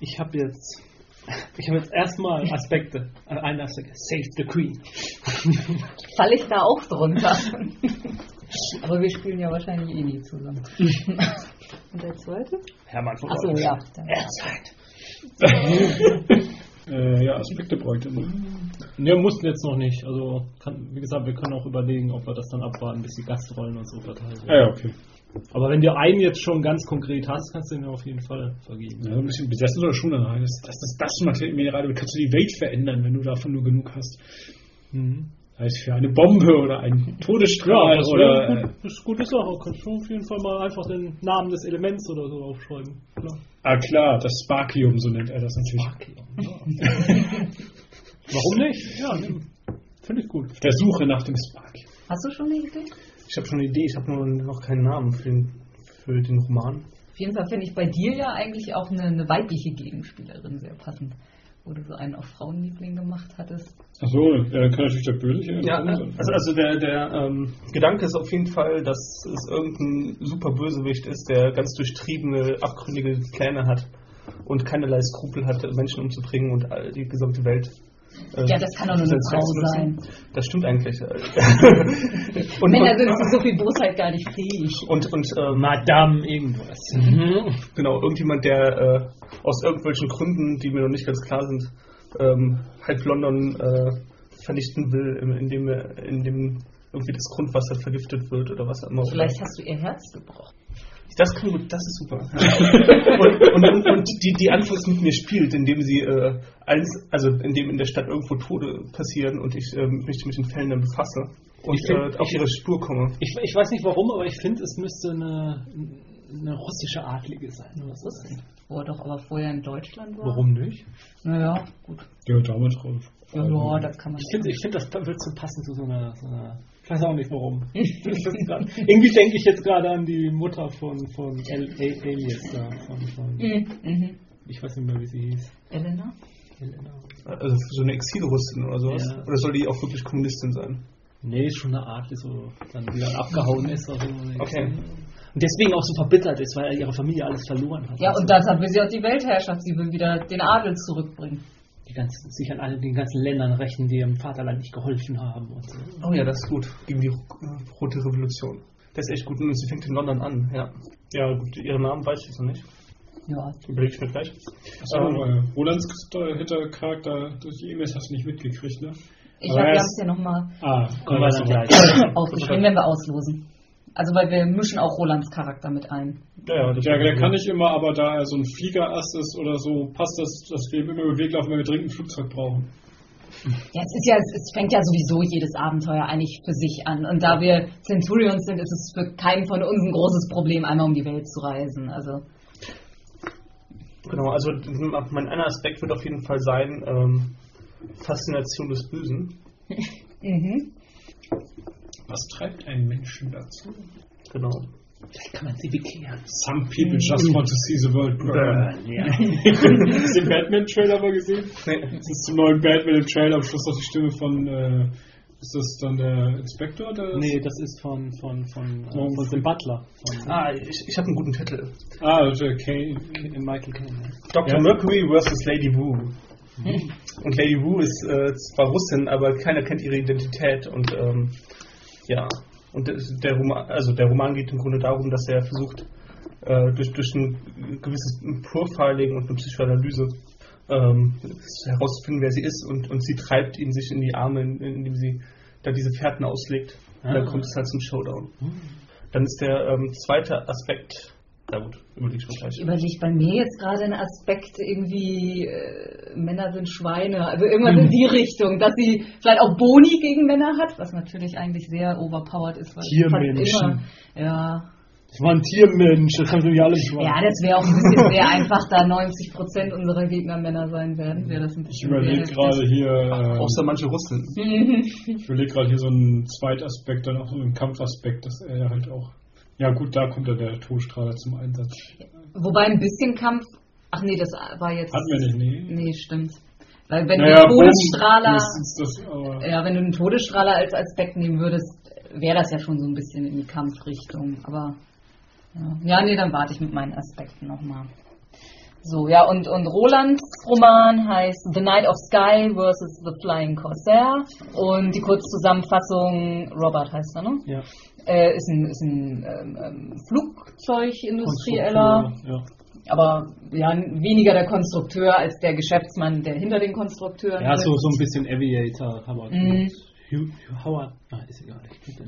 Ich habe jetzt, ich habe jetzt erstmal Aspekte. Einen Aspekt, Save the Queen. Falle ich da auch drunter. Aber wir spielen ja wahrscheinlich eh nie zusammen. Und der zweite? Hermann von Achso, ja. Dann- Äh, ja, Aspekte bräuchte. Ne? Ne, mussten jetzt noch nicht. Also, kann, wie gesagt, wir können auch überlegen, ob wir das dann abwarten, bis die Gastrollen und so verteilt werden. ja, okay. Aber wenn du einen jetzt schon ganz konkret hast, kannst du ihn auf jeden Fall vergeben. Ja, ein bisschen besessen oder schon rein. Das, das, das, das Material, kannst du die Welt verändern, wenn du davon nur genug hast. Mhm. Es für eine Bombe oder einen Todesstrahl das oder. wäre gut, das ist gute Sache. Kannst du auf jeden Fall mal einfach den Namen des Elements oder so aufschreiben. Klar. Ah klar, das Sparkium, so nennt er das natürlich. Warum nicht? Ja, finde ich gut. Auf der Suche nach dem Sparkium. Hast du schon eine Idee? Ich habe schon eine Idee, ich habe nur noch keinen Namen für den, für den Roman. Auf jeden Fall finde ich bei dir ja eigentlich auch eine, eine weibliche Gegenspielerin sehr passend. Wo du so einen auf Frauenliebling gemacht hattest. Achso, äh, kann natürlich der Böse Ja, also, also der, der ähm, Gedanke ist auf jeden Fall, dass es irgendein super Bösewicht ist, der ganz durchtriebene, abgründige Pläne hat und keinerlei Skrupel hat, Menschen umzubringen und all die gesamte Welt. Äh, Ja, das kann doch nur eine Frau sein. Das stimmt eigentlich. und, Männer sind zu so viel Bosheit gar nicht fähig. und, und ähm, Madame irgendwas. genau, irgendjemand, der äh, aus irgendwelchen Gründen, die mir noch nicht ganz klar sind, ähm, halb London äh, vernichten will, in- indem, er- indem irgendwie das Grundwasser vergiftet wird oder was auch immer. Vielleicht hast du ihr Herz gebrochen. Das kann gut, das ist super. und, und, und, und die, die anfangs mit mir spielt, indem sie äh, eins, also indem in der Stadt irgendwo Tode passieren und ich ähm, mich mit den Fällen dann befasse und Ich find- äh, auf ich- ihre Spur komme. Ich, ich weiß nicht warum, aber ich finde, es müsste eine, eine russische Adlige sein. Oder so. Wo er doch aber vorher in Deutschland war. Warum nicht? Naja, gut. Ja, damals drauf. Ja, ja, das kann man Ich finde, ich find, das wird so passen zu so einer, so einer. Ich weiß auch nicht warum. Grad- Irgendwie denke ich jetzt gerade an die Mutter von, von El, El, Elias da. Von, von, Mhm. Mhm. ich weiß nicht mehr, wie sie hieß. Elena? Elena. Also so eine Exilrussin oder sowas. Ja. Oder soll die auch wirklich Kommunistin sein? Nee, ist schon eine Art, die so dann wieder abgehauen ist. Also Okay. Und deswegen auch so verbittert ist, weil ihre Familie alles verloren hat. Ja, und deshalb will sie auch die Weltherrschaft. Sie will wieder den Adel zurückbringen. Die ganzen, sich an all den ganzen Ländern rächen, die ihrem Vaterland nicht geholfen haben. Und so. Oh ja, das ist gut. Gegen die Rote Revolution. Das ist echt gut. Und sie fängt in London an, ja. Ja, gut, ihren Namen weiß ich jetzt noch nicht. Ja. Überlege ich mir gleich. Achso, Ähm, Rolands Hintercharakter, durch die E-Mails hast du nicht mitgekriegt, ne? Ich habe es ja nochmal Ah, aufgeschrieben, wenn wir auslosen. Also, weil wir mischen auch Rolands Charakter mit ein. Ja, ja, der kann nicht immer, aber da er so ein Fliegerass ist oder so, passt das, dass wir ihm immer über den Weg laufen, wenn wir dringend ein Flugzeug brauchen. Ja, es ist ja, es, es fängt ja sowieso jedes Abenteuer eigentlich für sich an. Und da wir Centurions sind, ist es für keinen von uns ein großes Problem, einmal um die Welt zu reisen. Also, Genau, also mein einer Aspekt wird auf jeden Fall sein, ähm, Faszination des Bösen. mhm. Was treibt einen Menschen dazu? Genau. Vielleicht kann man sie bekehren. Some people just want to see the world burn. Ja. Hast du den Batman-Trailer mal gesehen? Nee. Das ist zum neuen Batman im Trailer, am Schluss noch die Stimme von, äh, ist das dann der Inspektor? Der Nee, das ist von, von, von, äh, Oh. von Tim Butler. Von Ah, ich, ich habe einen guten Titel. Ah, Kane. äh, Michael Caine. ja. Dr. Ja. Mercury vs. Lady Wu. Und Lady Wu ist äh, zwar Russin, aber keiner kennt ihre Identität und ähm, ja. Und der, Roman, also der Roman geht im Grunde darum, dass er versucht, äh, durch, durch ein gewisses Profiling und eine Psychoanalyse ähm, herauszufinden, wer sie ist und, und sie treibt ihn sich in die Arme, in- indem sie da diese Fährten auslegt. Und dann Ah. kommt es halt zum Showdown. Dann ist der ähm, zweite Aspekt, na gut, überlege ich mir gleich. Ich überlege bei mir jetzt gerade einen Aspekt, irgendwie äh, Männer sind Schweine, also irgendwas in die Richtung, dass sie vielleicht auch Boni gegen Männer hat, was natürlich eigentlich sehr overpowered ist. Weil sie Tiermenschen. Immer, ja. Das war ein Tiermensch, das haben wir alle schon. ja, das wäre auch ein bisschen sehr einfach, da 90% unserer Gegner Männer sein werden. Wäre das ein Ich bisschen überlege sehr gerade hier, äh, Außer manche Russen. heftig. ich überlege gerade hier so einen Zweitaspekt, dann auch so einen Kampfaspekt, dass er halt auch. Ja gut, da kommt dann der Todstrahler zum Einsatz. Wobei ein bisschen Kampf, ach nee, das war jetzt... Hatten wir nicht, nee. Nee, stimmt. Weil wenn Naja, du Todesstrahler... Bogen ist das, Ja, wenn du einen Todesstrahler als Aspekt nehmen würdest, wäre das ja schon so ein bisschen in die Kampfrichtung. Aber ja, ja nee, dann warte ich mit meinen Aspekten nochmal. So, ja, und, und Rolands Roman heißt The Night of Sky vs. The Flying Corsair. Und die Kurzzusammenfassung, Robert heißt er, ne? Ja. Äh, ist ein, ist ein ähm, ähm, Flugzeugindustrieller, Ja. aber ja, weniger der Konstrukteur als der Geschäftsmann, der hinter den Konstrukteuren ja, so, so ein bisschen Aviator. Aber Mhm. Hugh, Hugh Howard, ah, ist egal.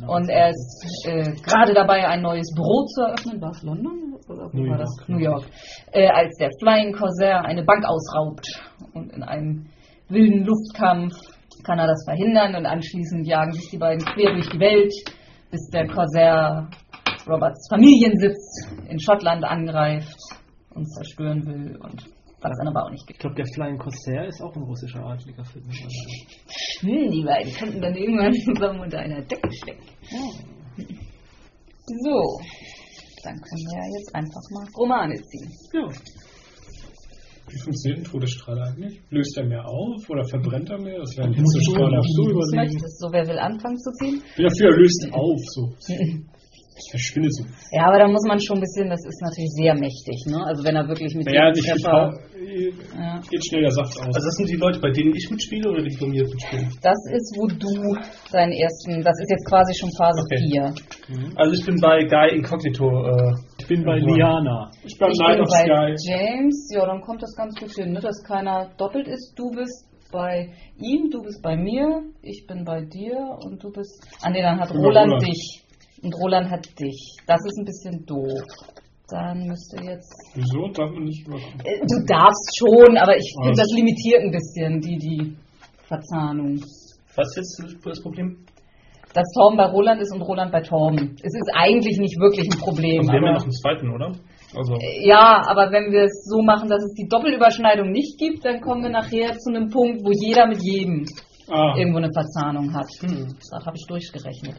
Und er ist äh, gerade dabei, ein neues Büro zu eröffnen. War es London? Oder wo New war York, das? New York. Äh, als der Flying Corsair eine Bank ausraubt. Und in einem wilden Luftkampf kann er das verhindern und anschließend jagen sich die beiden quer durch die Welt, bis der Corsair Roberts Familiensitz in Schottland angreift und zerstören will und was dann aber auch nicht Ich gibt. glaube, der Flying Corsair ist auch ein russischer Adliger Film. Hm, die beiden könnten dann irgendwann zusammen unter einer Decke stecken. So, dann können wir ja jetzt einfach mal Romane ziehen. Ja. Wie funktioniert ein Todesstrahl eigentlich? Löst er mehr auf oder verbrennt er mehr? Das wäre ein Muss ich Hitzestrahl. mal so überlegen. möchtest du? Wer will anfangen zu ziehen? Dafür, er löst auf. So. Das verschwindet so. Ja, aber da muss man schon ein bisschen, das ist natürlich sehr mächtig, ne? Also wenn er wirklich mit Naja, jedem Treffer- ja. Geht schnell der Saft aus. Also das sind die Leute, bei denen ich mitspiele oder die bei mir mitspielen? Das ist, wo du deinen ersten, das ist jetzt quasi schon Phase Okay. 4. Also ich bin bei Guy Incognito. Äh, Ich bin bei. Liana. ich bin Ich bin of bei Sky. James, ja, dann kommt das ganz gut hin, ne? dass keiner doppelt ist. Du bist bei ihm, du bist bei mir, ich bin bei dir und du bist. Ah nee, dann hat Roland, Roland. dich. Und Roland hat dich. Das ist ein bisschen doof. Dann müsste jetzt. Wieso darf man nicht überkommen? Äh, Du darfst schon, aber ich finde, das limitiert ein bisschen die, die Verzahnung. was ist jetzt das Problem? Dass Torben bei Roland ist und Roland bei Torben. Es ist eigentlich nicht wirklich ein Problem. Wir haben ja noch einen zweiten, oder? Also Ja, aber wenn wir es so machen, dass es die Doppelüberschneidung nicht gibt, dann kommen wir nachher zu einem Punkt, wo jeder mit jedem Ah, irgendwo eine Verzahnung hat. Hm, das habe ich durchgerechnet.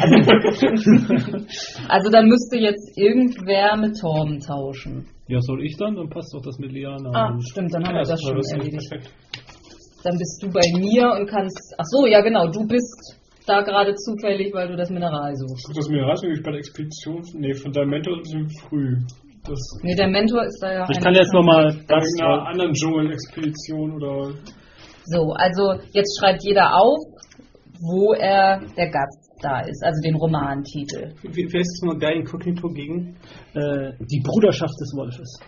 Also, also dann müsste jetzt irgendwer mit Torben tauschen. Ja, soll ich dann? Dann passt doch das mit Liana. Ah, stimmt, dann haben wir das schon erledigt. perfekt. Dann bist du bei mir und kannst. Ach so, ja genau, du bist da gerade zufällig, weil du das Mineral suchst. dass mir raus, ich bei der Expedition. Nee, von deinem Mentor ist ein bisschen früh. Das Nee, der Mentor ist da ja. Ich kann jetzt nochmal bei das. einer anderen Dschungel-Expedition oder. So, also jetzt schreibt jeder auf, wo er der Gast da ist, also den Romantitel. Wie, wer ist mal Guy Incognito gegen? Äh, die Bruderschaft des Wolfes.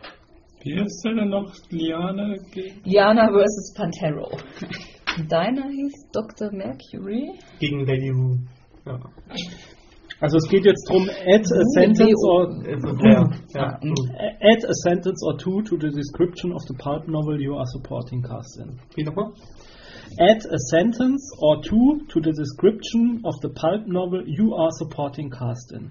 Wie heißt der denn noch? Liane gegen. Diana vs. Pantero. Deiner hieß Dr. Mercury. Gegen Lady Wu. Ja. Also es geht jetzt darum, add a sentence or und add a sentence or two to the description of the pulp novel you are supporting cast in. Wie nochmal? Add a sentence or two to the description of the pulp novel you are supporting cast in.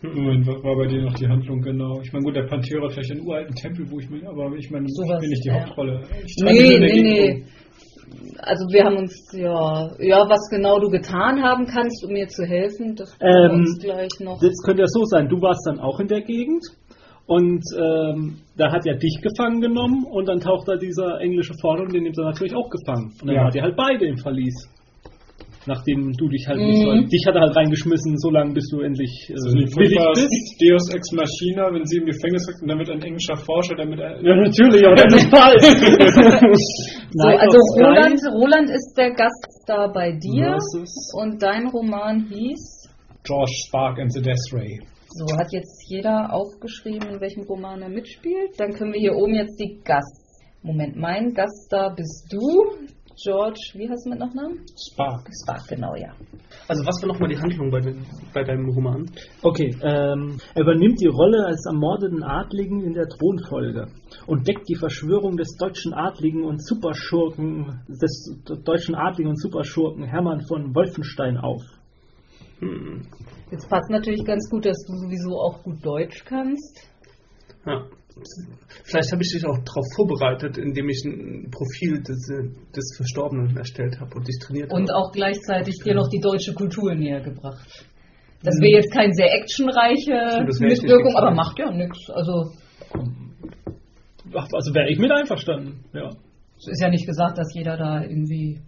Moment, was war bei dir noch die Handlung genau? Ich meine, gut, der Panther hat vielleicht einen uralten Tempel, wo ich bin, aber ich meine, Sowas, ich bin nicht die ja. Hauptrolle. Ich Nee, nee, nee. Also wir haben uns, ja, ja, was genau du getan haben kannst, um mir zu helfen, das Ähm, uns gleich noch. Das könnte ja so sein, du warst dann auch in der Gegend und ähm, da hat er dich gefangen genommen und dann taucht da dieser englische vorne und den nimmt er natürlich auch gefangen. Und dann Ja. hat er halt beide im Verlies. Nachdem du dich halt Mhm. nicht, weil dich hat er halt reingeschmissen, so lange bis du endlich äh, Das ist nicht willig furchtbar, bist. Deus Ex Machina, wenn sie im Gefängnis sagt und dann wird ein englischer Forscher, damit er. Ja, natürlich, aber das ist falsch. So, also Roland, Roland ist der Gaststar bei dir versus und dein Roman hieß. George Spark and the Death Ray. So, hat jetzt jeder aufgeschrieben, in welchem Roman er mitspielt? Dann können wir hier oben jetzt die Gast. Moment, mein Gaststar bist du, George, wie heißt du mit Nachnamen? Spark. Spark, genau, ja. Also was war nochmal die Handlung bei, den, bei deinem Roman? Okay, ähm, er übernimmt die Rolle als ermordeten Adligen in der Thronfolge und deckt die Verschwörung des deutschen Adligen und Superschurken, des deutschen Adligen und Superschurken Hermann von Wolfenstein auf. Hm. Jetzt passt natürlich ganz gut, dass du sowieso auch gut Deutsch kannst. Ja. Vielleicht habe ich dich auch darauf vorbereitet, indem ich ein Profil des, des Verstorbenen erstellt habe und dich trainiert Und habe. auch gleichzeitig dir noch die deutsche Kultur näher gebracht. Das wäre jetzt keine sehr actionreiche Mitwirkung, aber macht ja nichts. Also Ach, Also wäre ich mit einverstanden, ja. es ist ja nicht gesagt, dass jeder da irgendwie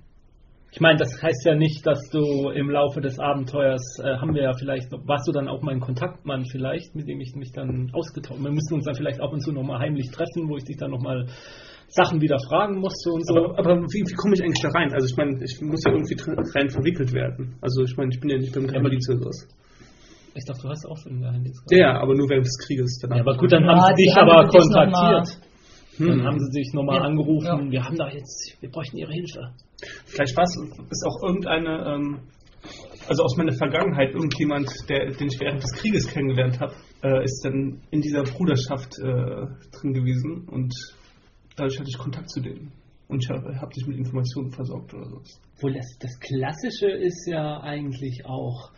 Ich meine, das heißt ja nicht, dass du im Laufe des Abenteuers, äh, haben wir ja vielleicht, warst du dann auch mein Kontaktmann vielleicht, mit dem ich mich dann ausgetauscht Wir müssen uns dann vielleicht ab und zu nochmal heimlich treffen, wo ich dich dann nochmal Sachen wieder fragen musste und so. Aber, aber wie, wie komme ich eigentlich da rein? Also ich meine, ich muss ja irgendwie drin- rein verwickelt werden. Also ich meine, ich bin ja nicht beim Geheimdienst oder sowas. ich dachte, du hast auch so einen Geheimdienst. Ja, ja, aber nur während des Krieges. Danach. Ja, aber gut, dann Ja, haben sie dich haben aber kontaktiert. Dann Hm. haben sie sich nochmal Ja. angerufen, wir haben da jetzt, wir bräuchten ihre Hilfe. Vielleicht war es ist auch irgendeine, ähm, also aus meiner Vergangenheit, irgendjemand, der, den ich während des Krieges kennengelernt habe, äh, ist dann in dieser Bruderschaft äh, drin gewesen und dadurch hatte ich Kontakt zu denen. Und ich habe hab dich mit Informationen versorgt oder so. Obwohl das, das Klassische ist ja eigentlich auch,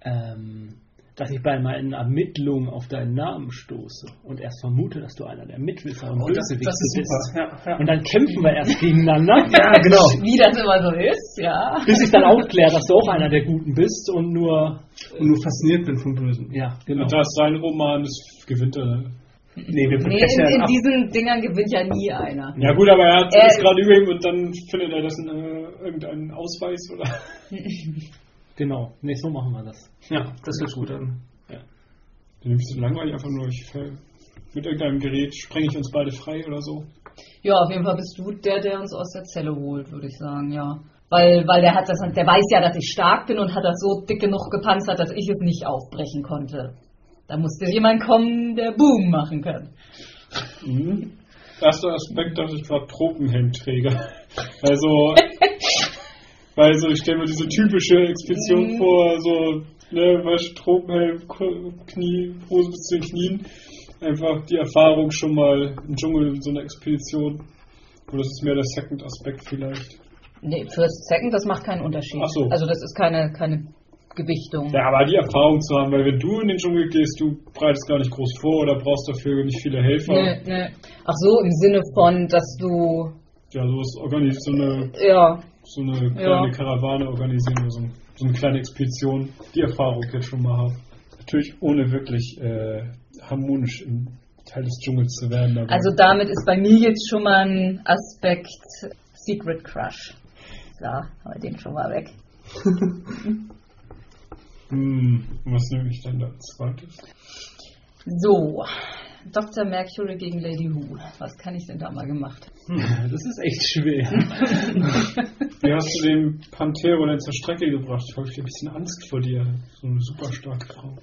ähm, dass ich bei meinen Ermittlungen auf deinen Namen stoße und erst vermute, dass du einer der Mitwisser und Bösewichte bist. Ja, ja. Und dann kämpfen wir erst gegeneinander. ja, genau. Wie das immer so ist, ja. Bis ich dann aufkläre, dass du auch einer der Guten bist und nur. Und nur fasziniert bin vom Bösen. Ja, genau. Und da ist sein Roman, das gewinnt er. Nee, wir Nee, in, in diesen Dingern gewinnt ja nie einer. Ja gut, aber er hat es gerade über ihm und dann findet er das in äh, irgendeinen Ausweis oder. Genau. Nee, so machen wir das. Ja, das hört gut an. Dann ist es langweilig einfach nur, ich fäll- mit irgendeinem Gerät sprenge ich uns beide frei oder so. Ja, auf jeden Fall bist du der, der uns aus der Zelle holt, würde ich sagen, ja. Weil, weil der hat das, der weiß ja, dass ich stark bin und hat das so dick genug gepanzert, dass ich es nicht aufbrechen konnte. Da musste jemand kommen, der Boom machen kann. Erster Aspekt, dass ich gerade Tropenhelmträger. Also, weil so, ich stelle mir diese typische Expedition Mhm. vor, so, ne, weißt du, Tropenhelm, Knie, Hose bis zu den Knien. Einfach die Erfahrung schon mal im Dschungel in so einer Expedition. Oder das ist mehr der Second-Aspekt vielleicht. Nee, First Second, das macht keinen Unterschied. Ach so. Also das ist keine, keine Gewichtung. Ja, aber die Erfahrung zu haben, weil wenn du in den Dschungel gehst, du bereitest gar nicht groß vor oder brauchst dafür nicht viele Helfer. Nee, nee. Ach so, im Sinne von, dass du, Ja, so ist organisiert so eine ja, so eine kleine Ja. Karawane organisieren oder so, so eine kleine Expedition, die Erfahrung jetzt schon mal haben. Natürlich ohne wirklich äh, harmonisch im Teil des Dschungels zu werden. Also damit ist bei mir jetzt schon mal ein Aspekt Secret Crush. So, haben wir den schon mal weg. hm, was nehme ich denn da als zweites? So, Dr. Mercury gegen Lady Who. Was kann ich denn da mal gemacht? Das ist echt schwer. Wie hast du den Pantero denn zur Strecke gebracht? Ich habe ein bisschen Angst vor dir. So eine super starke Frau.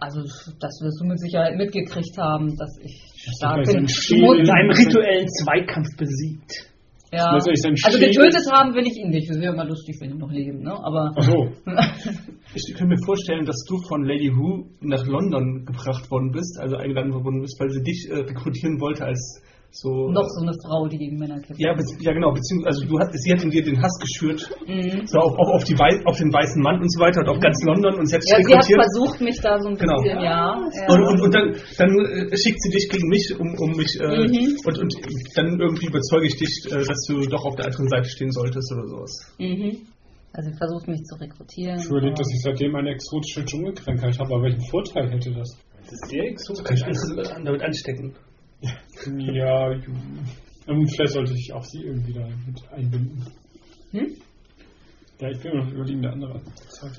Also, das wirst du mit Sicherheit mitgekriegt haben, dass ich stark bin. In einem rituellen Zweikampf besiegt. Ja. Also getötet haben will ich ihn nicht. Das wäre immer lustig, wenn ich noch leben, ne? Aber Ach so. Ich kann mir vorstellen, dass du von Lady Who nach London gebracht worden bist, also eingeladen worden bist, weil sie dich äh, rekrutieren wollte als so. noch so eine Frau, die gegen Männer kämpft. Ja, ja genau, beziehungsweise also du hast, sie hat in dir den Hass geschürt, Mhm. so auf, auf, auf, die Wei auf den weißen Mann und so weiter und auf ganz London und dich Ja, sie hat versucht, mich da so ein Genau. bisschen, ja. ja. Und, und, und dann, dann äh, schickt sie dich gegen mich, um, um mich, äh, Mhm. und, und dann irgendwie überzeuge ich dich, äh, dass du doch auf der anderen Seite stehen solltest oder sowas. Mhm. Also sie versucht mich zu rekrutieren. Ich aber- dass ich seitdem eine exotische Dschungelkrankheit habe, aber welchen Vorteil hätte das? Das ist sehr Du kannst dich alles damit anstecken. Ja, vielleicht sollte ich auch sie irgendwie da mit einbinden. Hm? Ja, ich bin mir noch überlegen, der andere.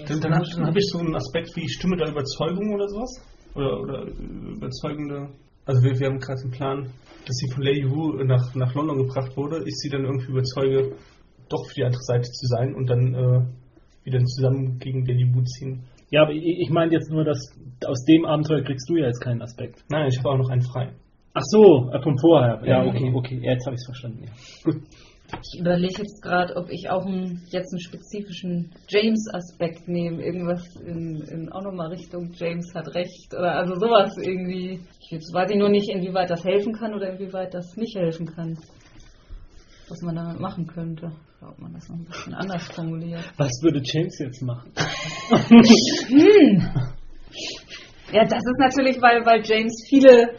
Dann, dann habe hab ich so einen Aspekt wie Stimme der Überzeugung oder sowas. Oder, oder überzeugende. Also wir, wir haben gerade den Plan, dass sie von Lady Wu nach, nach London gebracht wurde, ich sie dann irgendwie überzeuge, doch für die andere Seite zu sein und dann äh, wieder zusammen gegen Lady Wu ziehen. Ja, aber ich, ich meine jetzt nur, dass aus dem Abenteuer kriegst du ja jetzt keinen Aspekt. Nein, ich habe auch noch einen frei. Ach so, äh, von vorher. Ja, okay, okay. Ja, jetzt habe ich es verstanden. Ja. Ich überlege jetzt gerade, ob ich auch einen, jetzt einen spezifischen James-Aspekt nehme. Irgendwas in, in auch nochmal Richtung James hat recht. Oder also sowas irgendwie. Jetzt weiß ich nur nicht, inwieweit das helfen kann oder inwieweit das nicht helfen kann. Was man damit machen könnte. Oder ob man das noch ein bisschen anders formuliert. Was würde James jetzt machen? Ja, das ist natürlich, weil, weil James viele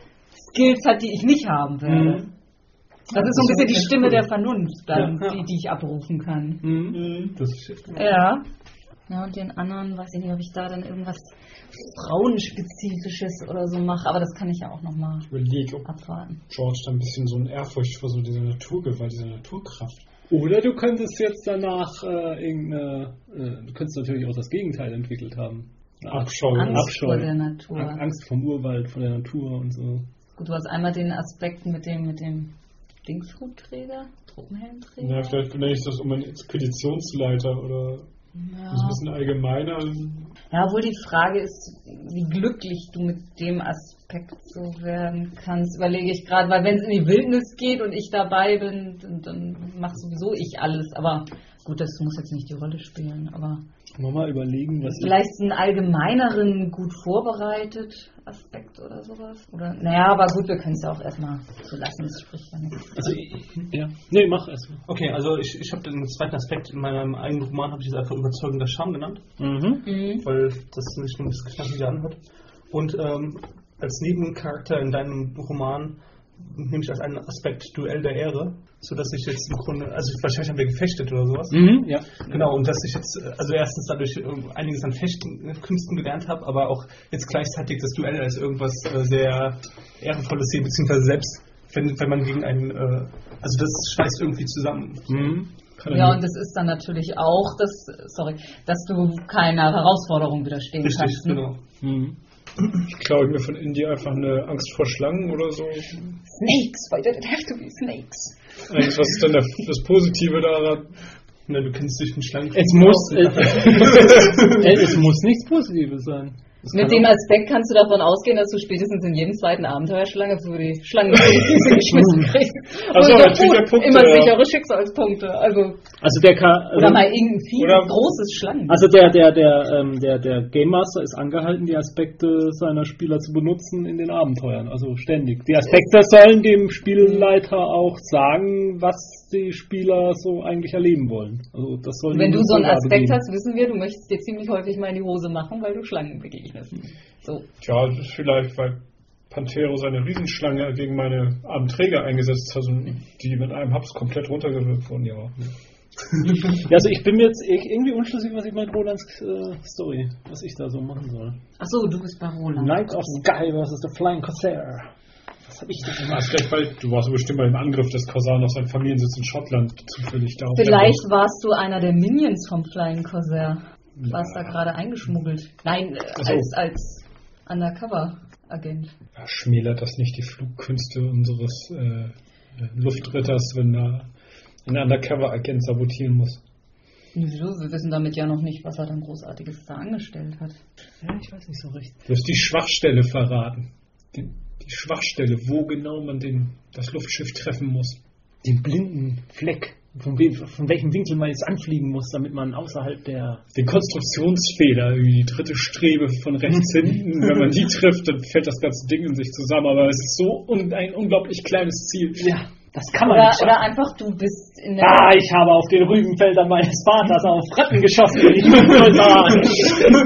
Skills hat, die ich nicht haben werde. Das ist so ein bisschen die Stimme der Vernunft, dann, Ja, ja. Die, die ich abrufen kann. Mhm. Das ist Ja. Ja, und den anderen, weiß ich nicht, ob ich da dann irgendwas Frauenspezifisches oder so mache, aber das kann ich ja auch nochmal abwarten. George da ein bisschen so ein Ehrfurcht vor so dieser Naturgewalt, dieser Naturkraft. Oder du könntest jetzt danach äh, irgendeine, äh, du könntest natürlich auch das Gegenteil entwickelt haben. Abscheu. Angst Abscheu. vor der Natur. Ang- Angst vom Urwald, vor der Natur und so. Gut, du hast einmal den Aspekt mit dem, mit dem Dingshutträger, Truppenhelmträger. Ja, vielleicht benenne ich das um einen Expeditionsleiter oder Ja. ein bisschen allgemeiner. Ja, obwohl die Frage ist, wie glücklich du mit dem Aspekt so werden kannst, überlege ich gerade, weil wenn es in die Wildnis geht und ich dabei bin, dann, dann macht sowieso ich alles. Aber gut, das muss jetzt nicht die Rolle spielen. Aber Wollen wir mal überlegen, was vielleicht einen allgemeineren, gut vorbereitet Aspekt oder sowas. Oder naja, aber gut, wir können es ja auch erstmal so lassen, das spricht ja nicht. Also, ich- ja. Nee, mach erstmal. Okay, also ich, ich habe den zweiten Aspekt in meinem eigenen Roman, habe ich es einfach überzeugender Charme genannt, Mhm. weil das sich ein bisschen knackiger anhört. Und ähm, als Nebencharakter in deinem Roman nehme ich als einen Aspekt Duell der Ehre, sodass ich jetzt im Grunde, also wahrscheinlich haben wir gefechtet oder sowas. Mhm, ja. Genau, und dass ich jetzt, äh, also erstens dadurch äh, einiges an Fechtkünsten gelernt habe, aber auch jetzt gleichzeitig das Duell als irgendwas äh, sehr Ehrenvolles sehe, beziehungsweise selbst, wenn, wenn man gegen einen, äh, also das schweißt irgendwie zusammen. Mhm. Ja, und das ist dann natürlich auch, dass, sorry, dass du keiner Herausforderung widerstehen Richtig, kannst. ne? genau. Mhm. Ich klaue mir von Indie einfach eine Angst vor Schlangen oder so. Snakes, why did it have to be snakes? Eigentlich, was ist dann der, das Positive daran? Na, du kennst dich mit Schlangen. Es muss, äh, es muss nichts Positives sein. Es Mit dem Aspekt kannst du davon ausgehen, dass du spätestens in jedem zweiten Abenteuerschlange für die Schlange vor die Füße geschmissen kriegst. Ach so, Und gut, der Punkte, immer sichere Schicksalspunkte. Also, Also der kann, oder also, mal irgendein viel Oder- großes Schlangen. also der, der, der, ähm, der, der Game Master ist angehalten, die Aspekte seiner Spieler zu benutzen in den Abenteuern. Also ständig. Die Aspekte sollen dem Spielleiter auch sagen, was die Spieler so eigentlich erleben wollen. Also das soll Wenn du so einen Aspekt geben. hast, wissen wir, du möchtest dir ziemlich häufig mal in die Hose machen, weil du Schlangen begegnest. So. Ja, das ist vielleicht, weil Pantero seine Riesenschlange gegen meine armen Träger eingesetzt hat und die mit einem Haps komplett runtergewirkt wurden, ja. Ja, also ich bin mir jetzt ir- irgendwie unschlüssig, was ich mit Rolands äh, Story, was ich da so machen soll. Achso, du bist bei Roland. Knights of Sky vs. the Flying Corsair. Was hab ich da Du gemacht? du warst bestimmt bei dem Angriff des Korsan auf seinen Familiensitz in Schottland zufällig da. Vielleicht warst du einer der Minions vom Flying Corsair. Warst da gerade eingeschmuggelt. Nein, äh, Ach so. als, als Undercover-Agent. Ja, schmälert das nicht die Flugkünste unseres äh, Luftritters, wenn da ein Undercover-Agent sabotieren muss? Wieso? Wir wissen damit ja noch nicht, was er dann Großartiges da angestellt hat. Ja, ich weiß nicht so recht. Du hast die Schwachstelle verraten. Die, die Schwachstelle, wo genau man den, das Luftschiff treffen muss. Den blinden Fleck, von, we von welchem Winkel man jetzt anfliegen muss, damit man außerhalb der. Den Konstruktionsfehler, die dritte Strebe von rechts hinten. Wenn man die trifft, dann fällt das ganze Ding in sich zusammen. Aber es ist so un ein unglaublich kleines Ziel. Ja, das kann man Oder, nicht oder schaffen. einfach, du bist in der. Ah, ich habe auf den Rübenfeldern meines Vaters auf Ratten geschossen.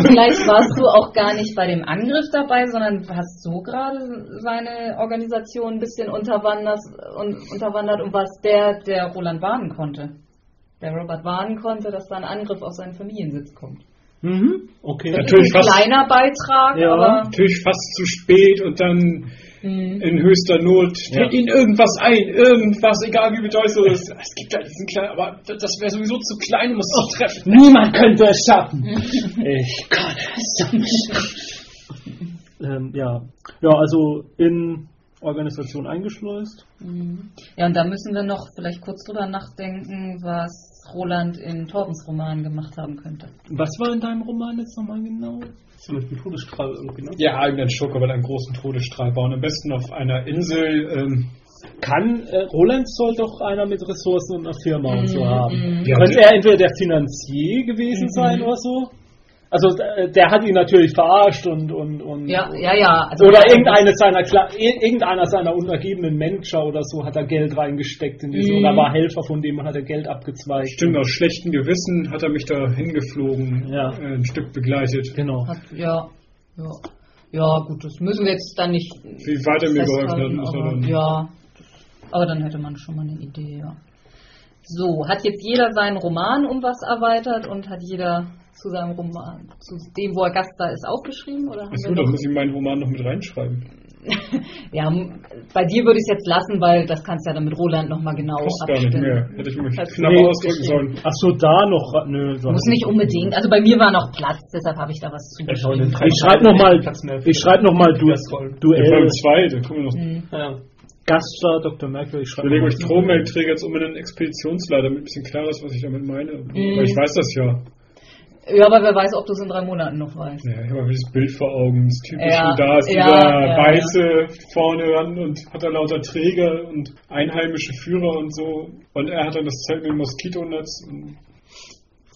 Vielleicht warst du auch gar nicht bei dem Angriff dabei, sondern hast so gerade seine Organisation ein bisschen unterwandert und, unterwandert und was der, der Roland warnen konnte. Der Robert warnen konnte, dass da ein Angriff auf seinen Familiensitz kommt. mhm, okay. Das Natürlich ist ein fast- kleiner Beitrag, Ja. aber Natürlich fast zu spät und dann hm, in höchster Not. Ja. Steck ihnen irgendwas ein, irgendwas, egal wie bedeutend es ist. Es gibt da diesen kleinen, aber das wäre sowieso zu klein, um es zu treffen. Niemand könnte es schaffen. ich kann es. ähm, ja. ja, also in Organisation eingeschleust. hm. ja, und da müssen wir noch vielleicht kurz drüber nachdenken, was Roland in Torbens Roman gemacht haben könnte. Was war in deinem Roman jetzt nochmal genau? So mit dem Todesstrahl irgendwie, ne? Ja, irgendein Schurke einen großen Todesstrahl bauen. Am besten auf einer Insel. Ähm, Kann, äh, Roland soll doch einer mit Ressourcen und einer Firma und so Mhm, haben. mhm. Ja, Könnte er entweder der Finanzier gewesen Mhm. sein oder so? Also äh, der hat ihn natürlich verarscht und und, und Ja, ja, ja. Also oder irgendeine seiner irgendeiner seiner untergebenen Manager oder so hat da Geld reingesteckt in diese Mhm. oder war Helfer von dem und hat er Geld abgezweigt. Stimmt, aus schlechtem Gewissen hat er mich da hingeflogen, Ja. äh, ein Stück begleitet. Genau. Hat, ja, ja. Ja, gut, das müssen wir jetzt dann nicht Wie weit er mir geholfen hat, er aber, dann. ja. Aber dann hätte man schon mal eine Idee, ja. So, hat jetzt jeder seinen Roman um was erweitert und hat jeder zu seinem Roman, zu dem, wo er Gast da ist, aufgeschrieben? Oder haben Achso, wir da noch- muss ich meinen Roman noch mit reinschreiben. ja, bei dir würde ich es jetzt lassen, weil das kannst du ja dann mit Roland nochmal genau Passt gar nicht abstimmen. mehr. Hätte ich mich knapper nicht ausdrücken sollen. Achso, da noch. Nö, so Muss nicht unbedingt. Also bei mir war noch Platz, deshalb habe ich da was zugeschrieben. Ich schreibe nochmal ich schreib noch mal du, Ja, Duell zwei, da kommen wir noch. Mhm. Ja. Gaststar Dr. Mercury. Ich schreibe überlege, ich mal- Strommelkträger jetzt unbedingt einen Expeditionsleiter, damit ein bisschen klar ist, was ich damit meine. Mhm. Weil ich weiß das ja. Ja, aber wer weiß, ob du es in drei Monaten noch weißt. Ja, ich habe mal dieses Bild vor Augen, das typische, Ja, da ist ja, dieser ja, Weiße vorne ran und hat da lauter Träger und einheimische Führer und so. Und er hat dann das Zelt mit dem Moskitonetz. Und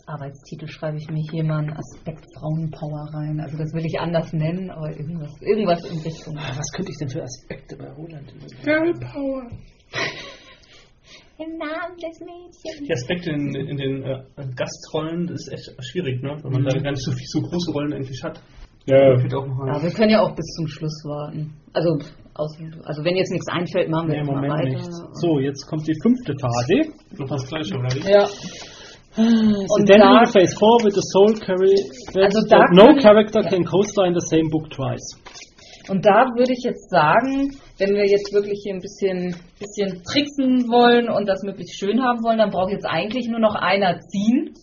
Arbeitstitel schreibe ich mir hier mal einen Aspekt Frauenpower rein. Also das will ich anders nennen, aber irgendwas, irgendwas in Richtung. Was könnte ich denn für Aspekte bei Roland? Girl Power. Im Namen des Mädchens. Die Aspekte in, in den äh, Gastrollen das ist echt schwierig, ne? Weil man Mhm. da gar nicht so, viel, so große Rollen eigentlich hat. Ja, Ja, wir können ja auch bis zum Schluss warten. Also, aus, also wenn jetzt nichts einfällt, machen wir Nee, jetzt im mal Moment weiter. nicht. So, jetzt kommt die fünfte Phase. noch das gleiche, oder? wie? Ja. Und da- then we face four with the soul carry Also no character can co-star in the same book twice. Und da würde ich jetzt sagen, wenn wir jetzt wirklich hier ein bisschen, bisschen tricksen wollen und das möglichst schön haben wollen, dann braucht jetzt eigentlich nur noch einer ziehen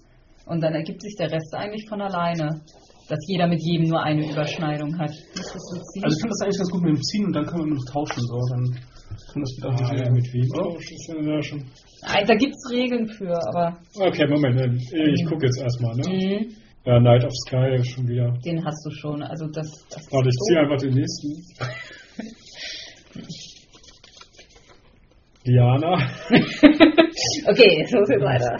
und dann ergibt sich der Rest eigentlich von alleine. Dass jeder mit jedem nur eine Überschneidung hat. Ziehen? Also ich finde das eigentlich ganz gut mit dem Ziehen und dann können wir nur noch tauschen. So. Dann kann das wieder Ah, ja, mit wem? Nein, da gibt es Regeln für, aber Okay, Moment, ich gucke jetzt erstmal, ne? mhm, Ja, Night of Sky schon wieder. den hast du schon. Also das, das Warte, ich ziehe einfach den nächsten. Diana. Okay, so viel weiter.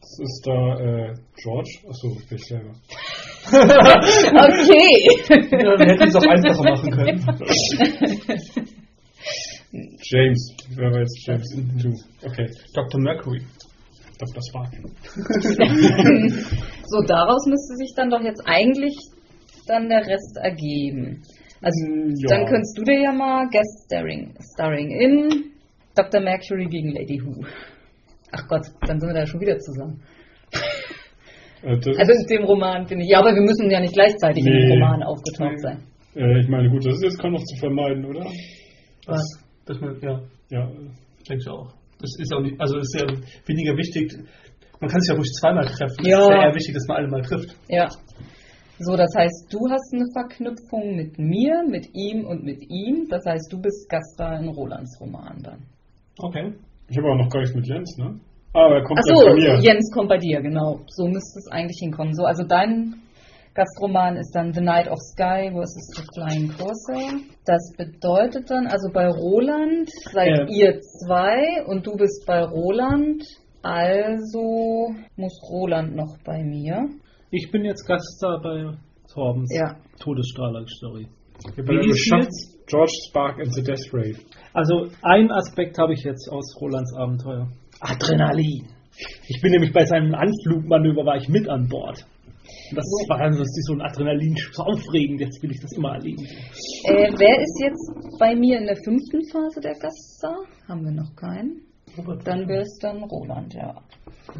Das ist da äh, George. Achso, bin ich selber. Okay. Ja, wir hätten es auch einfacher machen können. James. Wer war jetzt James? Du. Okay. Dr. Mercury. Dr. Spark. so, daraus müsste sich dann doch jetzt eigentlich dann der Rest ergeben. Also, Mm, ja. dann könntest du dir ja mal Guest Starring, starring in Dr. Mercury gegen Lady Who. Ach Gott, dann sind wir da schon wieder zusammen. Das, Also in dem Roman bin ich. Ja, aber wir müssen ja nicht gleichzeitig in dem Nee. Roman aufgetaucht sein. äh, ich meine, gut, das ist jetzt kaum noch zu vermeiden, oder? Was? Das, das, ja, Ja. denke ich auch. Das ist auch nicht, also ist ja weniger wichtig. Man kann sich ja ruhig zweimal treffen. Ja. Es ist ja eher wichtig, dass man alle mal trifft. Ja. So, das heißt, du hast eine Verknüpfung mit mir, mit ihm und mit ihm. Das heißt, du bist Gaststar in Rolands Roman dann. Okay. Ich habe auch noch gar nichts mit Jens, ne? Aber er kommt so, bei mir. Jens kommt bei dir, genau. So müsste es eigentlich hinkommen. So, also dein Gastroman ist dann The Night of Sky vs. The Flying Corsair. Das bedeutet dann, also bei Roland seid Ja. ihr zwei und du bist bei Roland. Also muss Roland noch bei mir. Ich bin jetzt Gaststar bei Torbens Ja. Todesstrahler-Story. Wie jetzt? George Spark and the Death Ray. Also ein Aspekt habe ich jetzt aus Rolands Abenteuer. Adrenalin. Ich bin nämlich bei seinem Anflugmanöver war ich mit an Bord. Das war dann so so ein Adrenalin, so aufregend, jetzt will ich das immer erleben. Äh, wer ist jetzt bei mir in der fünften Phase der Gaststar? Haben wir noch keinen. Dann wäre es dann Roland, ja.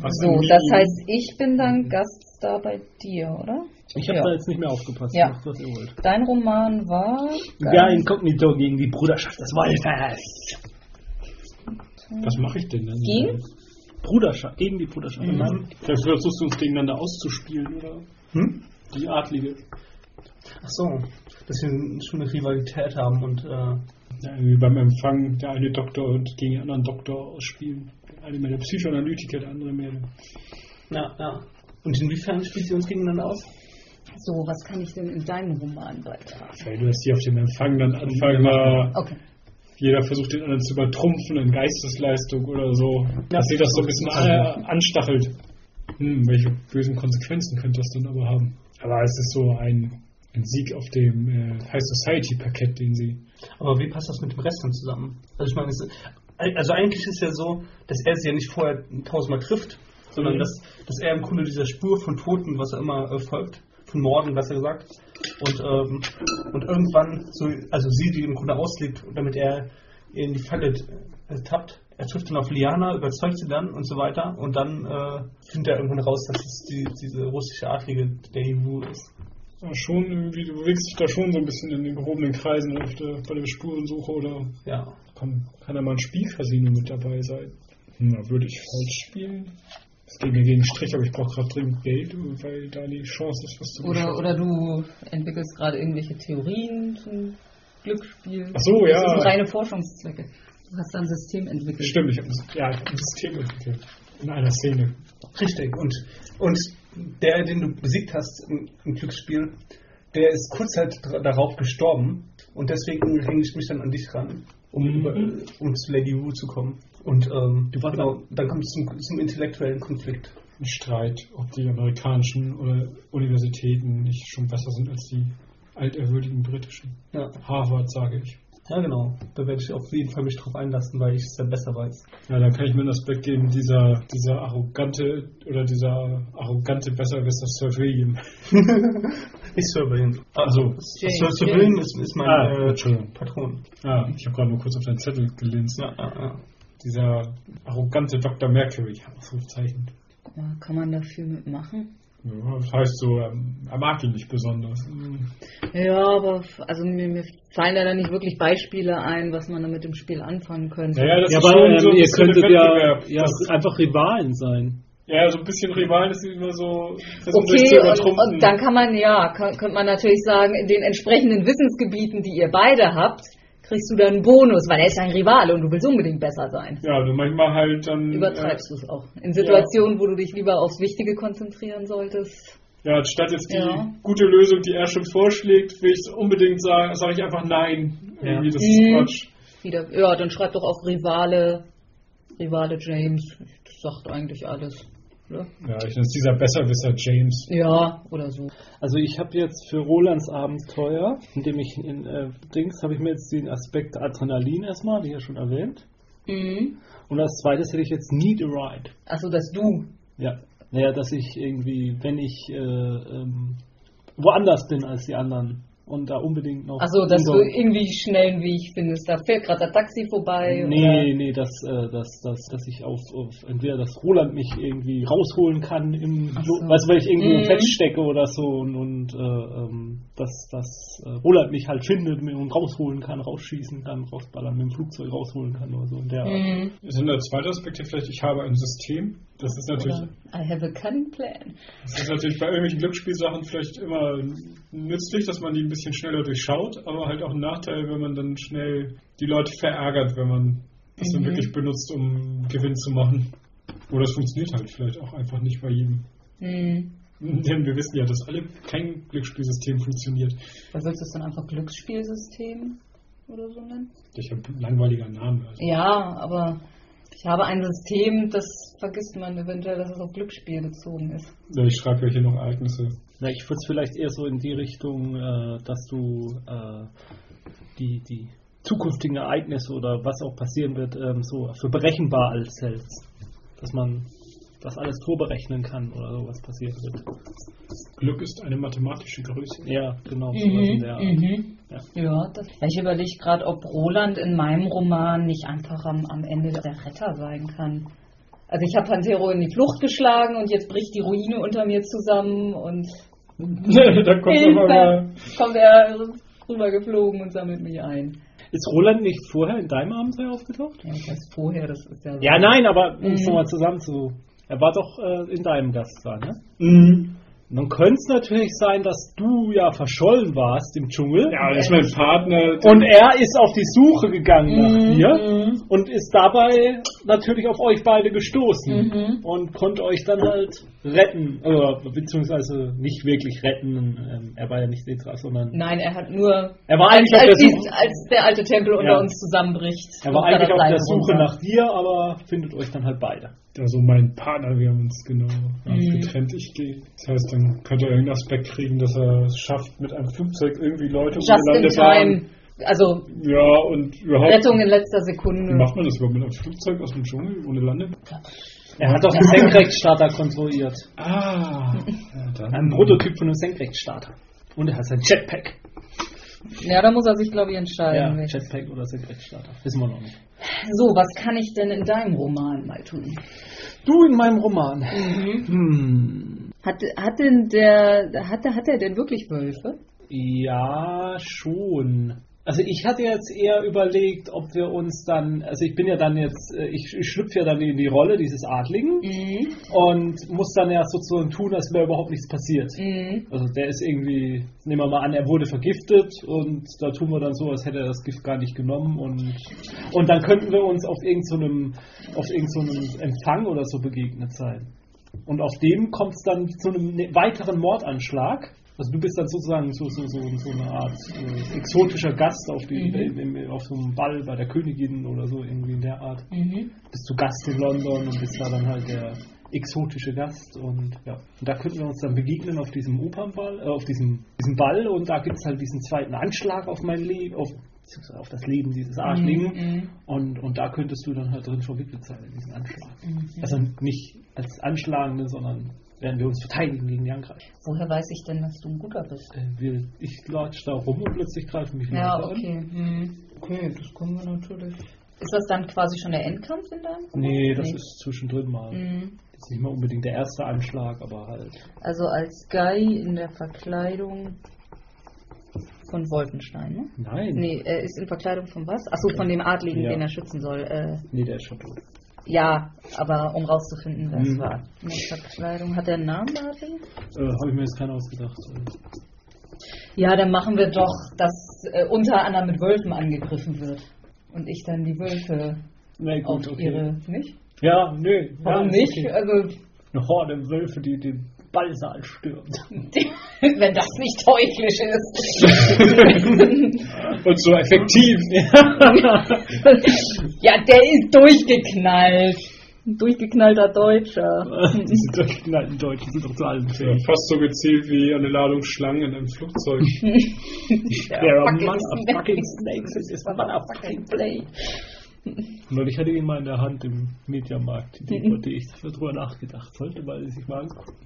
Was So, das heißt, ich bin dann Gaststar bei dir, oder? Ich habe Ja. da jetzt nicht mehr aufgepasst, Ja. macht, was ihr wollt. Dein Roman war. Ja, Inkognito gegen die Bruderschaft des Wolfes. Was mache ich denn dann? Gegen? Bruderschaft, gegen die Bruderschaft. Mhm. Vielleicht versuchst du uns gegeneinander auszuspielen, oder? Hm? Die Adlige. Ach so. Dass wir schon eine Rivalität haben und äh, Ja, wie beim Empfang der eine Doktor und gegen den anderen Doktor ausspielen. Der eine mehr der Psychoanalytiker, der andere mehr der... ja, ja. Und inwiefern spielt sie uns gegeneinander aus? So, was kann ich denn in deinem Roman beitragen? Weil du hast hier auf dem Empfang dann anfangen, mal Okay. Jeder versucht den anderen zu übertrumpfen in Geistesleistung oder so. Dass sie das so ein bisschen äh, anstachelt. Hm, welche bösen Konsequenzen könnte das dann aber haben? Aber es ist so ein, ein Sieg auf dem äh, High Society Parkett, den sie. Aber wie passt das mit dem Rest dann zusammen? Also ich meine, es, also eigentlich ist ja so, dass er sie ja nicht vorher tausendmal trifft, sondern Mhm. dass, dass er im Grunde dieser Spur von Toten, was er immer äh, folgt, von Morden, besser gesagt, und, ähm, und irgendwann so, also sie die im Grunde auslegt, damit er in die Falle äh, tappt. Er trifft dann auf Liana, überzeugt sie dann und so weiter. Und dann äh, findet er irgendwann raus, dass es die, diese russische Adlige der Wu ist. Ja, schon irgendwie, du bewegst dich da schon so ein bisschen in den gehobenen Kreisen auf der, bei der Spurensuche oder Ja. kann, kann da mal ein Spielcasino mit dabei sein? Hm, da würde ich falsch spielen. Das geht mir gegen den Strich, aber ich brauche gerade dringend Geld, weil da die Chance ist, was zu Oder, beschaffen. oder du entwickelst gerade irgendwelche Theorien zum Glücksspiel. Ach so, ja. Das sind reine Forschungszwecke. Du hast da ein System entwickelt. Stimmt, ich habe ja, ich ein System entwickelt. In einer Szene. Richtig. Und, und der, den du besiegt hast im, im Glücksspiel, der ist kurz dra- darauf gestorben. Und deswegen hänge ich mich dann an dich ran, um, Mhm. über, um zu Lady Wu zu kommen. Und ähm, Du warst genau, dann kommt es zum, zum intellektuellen Konflikt. Ein Streit, ob die amerikanischen oder Universitäten nicht schon besser sind als die alterwürdigen britischen. Ja. Harvard, sage ich. ja, genau. Da werde ich auf jeden Fall mich drauf einlassen, weil ich es ja besser weiß. Ja, dann kann ich mir einen Aspekt geben, dieser, dieser arrogante oder dieser arrogante Besserwisser Sir William. Nicht Surveillant. Also, James, Sir Surveillant ist, ist mein Ah, äh, Entschuldigung. Patron. Ah, ich habe gerade nur kurz auf deinen Zettel gelinst. Ja, ja, ja. Dieser arrogante Dr. Mercury, Ausrufezeichen. Ja, kann man da viel mitmachen? Ja, das heißt so, ähm, er mag ihn nicht besonders. Ja, aber also mir, mir fallen da dann nicht wirklich Beispiele ein, was man da mit dem Spiel anfangen könnte. Ja, ja, das Ja, ist aber schon ähm, so ihr könntet ja, ja einfach Rivalen sein. ja, so ein bisschen Rivalen ist immer so, Okay, zu und, und dann kann man, ja, kann, könnte man natürlich sagen, in den entsprechenden Wissensgebieten, die ihr beide habt, kriegst du dann einen Bonus, weil er ist ein Rivale und du willst unbedingt besser sein. ja, du manchmal halt dann. Übertreibst du es auch. In Situationen, wo du dich lieber aufs Wichtige konzentrieren solltest. Äh, ja, statt jetzt die Ja. gute Lösung, die er schon vorschlägt, will ich unbedingt sagen, sage ich einfach nein. Ja. Irgendwie, das ist Mhm. Quatsch. Wieder, ja, dann schreib doch auf Rivale, Rivale James. Das sagt eigentlich alles. Ja, ich nenne es dieser Besserwisser James. Ja, oder so. Also ich habe jetzt für Rolands Abenteuer, indem ich in äh, Dings, habe ich mir jetzt den Aspekt Adrenalin erstmal, wie ja schon erwähnt. Mhm. Und als zweites hätte ich jetzt Need a Ride. Achso, dass du. Ja. Naja, dass ich irgendwie, wenn ich äh, ähm, woanders bin als die anderen und da unbedingt noch. Achso, dass du irgendwie schnellen Weg findest. Da fährt gerade das Taxi vorbei. Nee, nee, dass, äh, dass, dass, dass ich auf, auf entweder das Roland mich irgendwie rausholen kann, im, so. weißt du, weil ich irgendwo Mhm. feststecke oder so und, und äh, ähm, dass, dass äh, Roland mich halt findet mir- und rausholen kann, rausschießen kann, rausballern, mit dem Flugzeug rausholen kann oder so. In der Oder, mhm. Das sind der zweite Aspekt hier vielleicht, ich habe ein System. Das ist natürlich, oder I have a cunning plan. das ist natürlich bei irgendwelchen Glücksspielsachen vielleicht immer nützlich, dass man die ein bisschen schneller durchschaut, aber halt auch ein Nachteil, wenn man dann schnell die Leute verärgert, wenn man das dann Mhm. wirklich benutzt, um Gewinn zu machen. Oder es funktioniert halt vielleicht auch einfach nicht bei jedem. Mhm. Denn wir wissen ja, dass alle kein Glücksspielsystem funktioniert. Was sollst du es dann einfach Glücksspielsystem oder so nennen? Ich habe ein langweiliger Name. Also. Ja, aber ich habe ein System, das vergisst man eventuell, dass es auf Glücksspiel bezogen ist. Ja, Ich schreibe ja hier noch Ereignisse. Na, ich würde es vielleicht eher so in die Richtung, äh, dass du äh, die, die zukünftigen Ereignisse oder was auch passieren wird, ähm, so für berechenbar als hältst. Dass man das alles vorberechnen kann oder so, was passieren wird. Glück ist eine mathematische Größe. Ja, genau. sowas der Art. mhm. Ja. Ja, das, ich überlege gerade, ob Roland in meinem Roman nicht einfach am, am Ende der Retter sein kann. Also ich habe Pantero in die Flucht geschlagen und jetzt bricht die Ruine unter mir zusammen und da kommt kommt er rüber geflogen und sammelt mich ein. Ist Roland nicht vorher in deinem Abenteuer aufgetaucht? Ja, das heißt vorher, das ist ja so. Ja, nein, aber um es Mhm. nochmal zusammen zu. Er war doch äh, in deinem Gast da, ne? Mhm. Nun könnte es natürlich sein, dass du ja verschollen warst im Dschungel. Ja, das ist mein Partner. Und er ist auf die Suche gegangen nach Mhm, dir mhm. und ist dabei natürlich auf euch beide gestoßen Mhm. und konnte euch dann halt retten, oder beziehungsweise nicht wirklich retten. Ähm, er war ja nicht Setra, sondern Nein, er hat nur. er war als, eigentlich auf als, der dies, Suche. als der alte Tempel unter Ja. uns zusammenbricht. Er war eigentlich auf der Suche runter. nach dir, aber findet euch dann halt beide. Also mein Partner, wir haben uns genau Mhm. getrennt. Ich gehe. Das heißt, dann könnte er irgendeinen Aspekt kriegen, dass er es schafft, mit einem Flugzeug irgendwie Leute Just in time. Also Ja, und überhaupt. Rettung in letzter Wie Sekunde. macht man das überhaupt mit einem Flugzeug aus dem Dschungel ohne Lande? Er hat doch einen Senkrechtstarter konstruiert. Ah, ja, dann. Ein Prototyp von einem Senkrechtstarter. Und er hat sein Jetpack. Ja, da muss er sich, glaube ich, entscheiden. Ja, Jetpack oder Sekretsstarter. Wissen wir noch nicht. So, was kann ich denn in deinem Roman mal tun? Du in meinem Roman. Hm. Hat, hat denn der, hat, der- hat er denn wirklich Wölfe? Ja, schon. Also ich hatte jetzt eher überlegt, ob wir uns dann, also ich bin ja dann jetzt, äh, ich, ich schlüpfe ja dann in die Rolle dieses Adligen Mhm. und muss dann ja sozusagen tun, als wäre überhaupt nichts passiert. Mhm. Also der ist irgendwie, nehmen wir mal an, er wurde vergiftet und da tun wir dann so, als hätte er das Gift gar nicht genommen und, und dann könnten wir uns auf irgendeinem auf irgend so einem Empfang oder so begegnet sein. Und auf dem kommt es dann zu einem ne- weiteren Mordanschlag. Also du bist dann sozusagen so, so, so, so eine Art äh, exotischer Gast auf, die, Mhm. im, auf so einem Ball bei der Königin oder so, irgendwie in der Art Mhm. bist du Gast in London und bist da dann halt der exotische Gast und ja, und da könnten wir uns dann begegnen auf diesem Opernball, äh, auf diesem, diesem Ball und da gibt es halt diesen zweiten Anschlag auf mein Leben, auf, auf das Leben dieses Adligen Mhm. und, und da könntest du dann halt drin verwickelt sein in diesen Anschlag. Mhm. Also nicht als Anschlagende, sondern werden wir uns verteidigen gegen die Angreifer. Woher weiß ich denn, dass du ein guter bist? Äh, wir, ich latsch da rum und plötzlich greifen mich Ja, Leute okay. Mhm. Okay, das können wir natürlich. Ist das dann quasi schon der Endkampf in deinem Roman? Nee, das Nee. ist zwischendrin mal. Mhm. Jetzt nicht mal unbedingt der erste Anschlag, aber halt. Also als Guy in der Verkleidung von Wolfenstein, ne? Nein. Nee, er ist in Verkleidung von was? Achso, von dem Adligen, Ja. den er schützen soll. Äh, Nee, der ist schon tot. Ja, aber um rauszufinden, wer es Mhm. war. Der Verkleidung. Hat er einen Namen, der Adlige? Äh, Habe ich mir jetzt keinen ausgedacht. Ja, dann machen wir doch, dass äh, unter anderem mit Wölfen angegriffen wird. Und ich dann die Wölfe Na auf ihre. Nicht? Ja, nö. Warum ja, nicht? okay. Also, Eine Horde Wölfe, die den Ballsaal stürmt. wenn das nicht teuflisch ist. Und so effektiv. ja, der ist durchgeknallt. Ein durchgeknallter Deutscher. Diese durchgeknallten Deutschen sind doch zu allem Ja, fähig. fast so gezielt wie eine Ladung Schlangen in einem Flugzeug. There are fucking motherfucking snakes. snakes in this motherfucking plane. Neulich hatte ich ihn mal in der Hand im Mediamarkt, die DVD. Ich habe drüber nachgedacht. Sollte man sich mal angucken.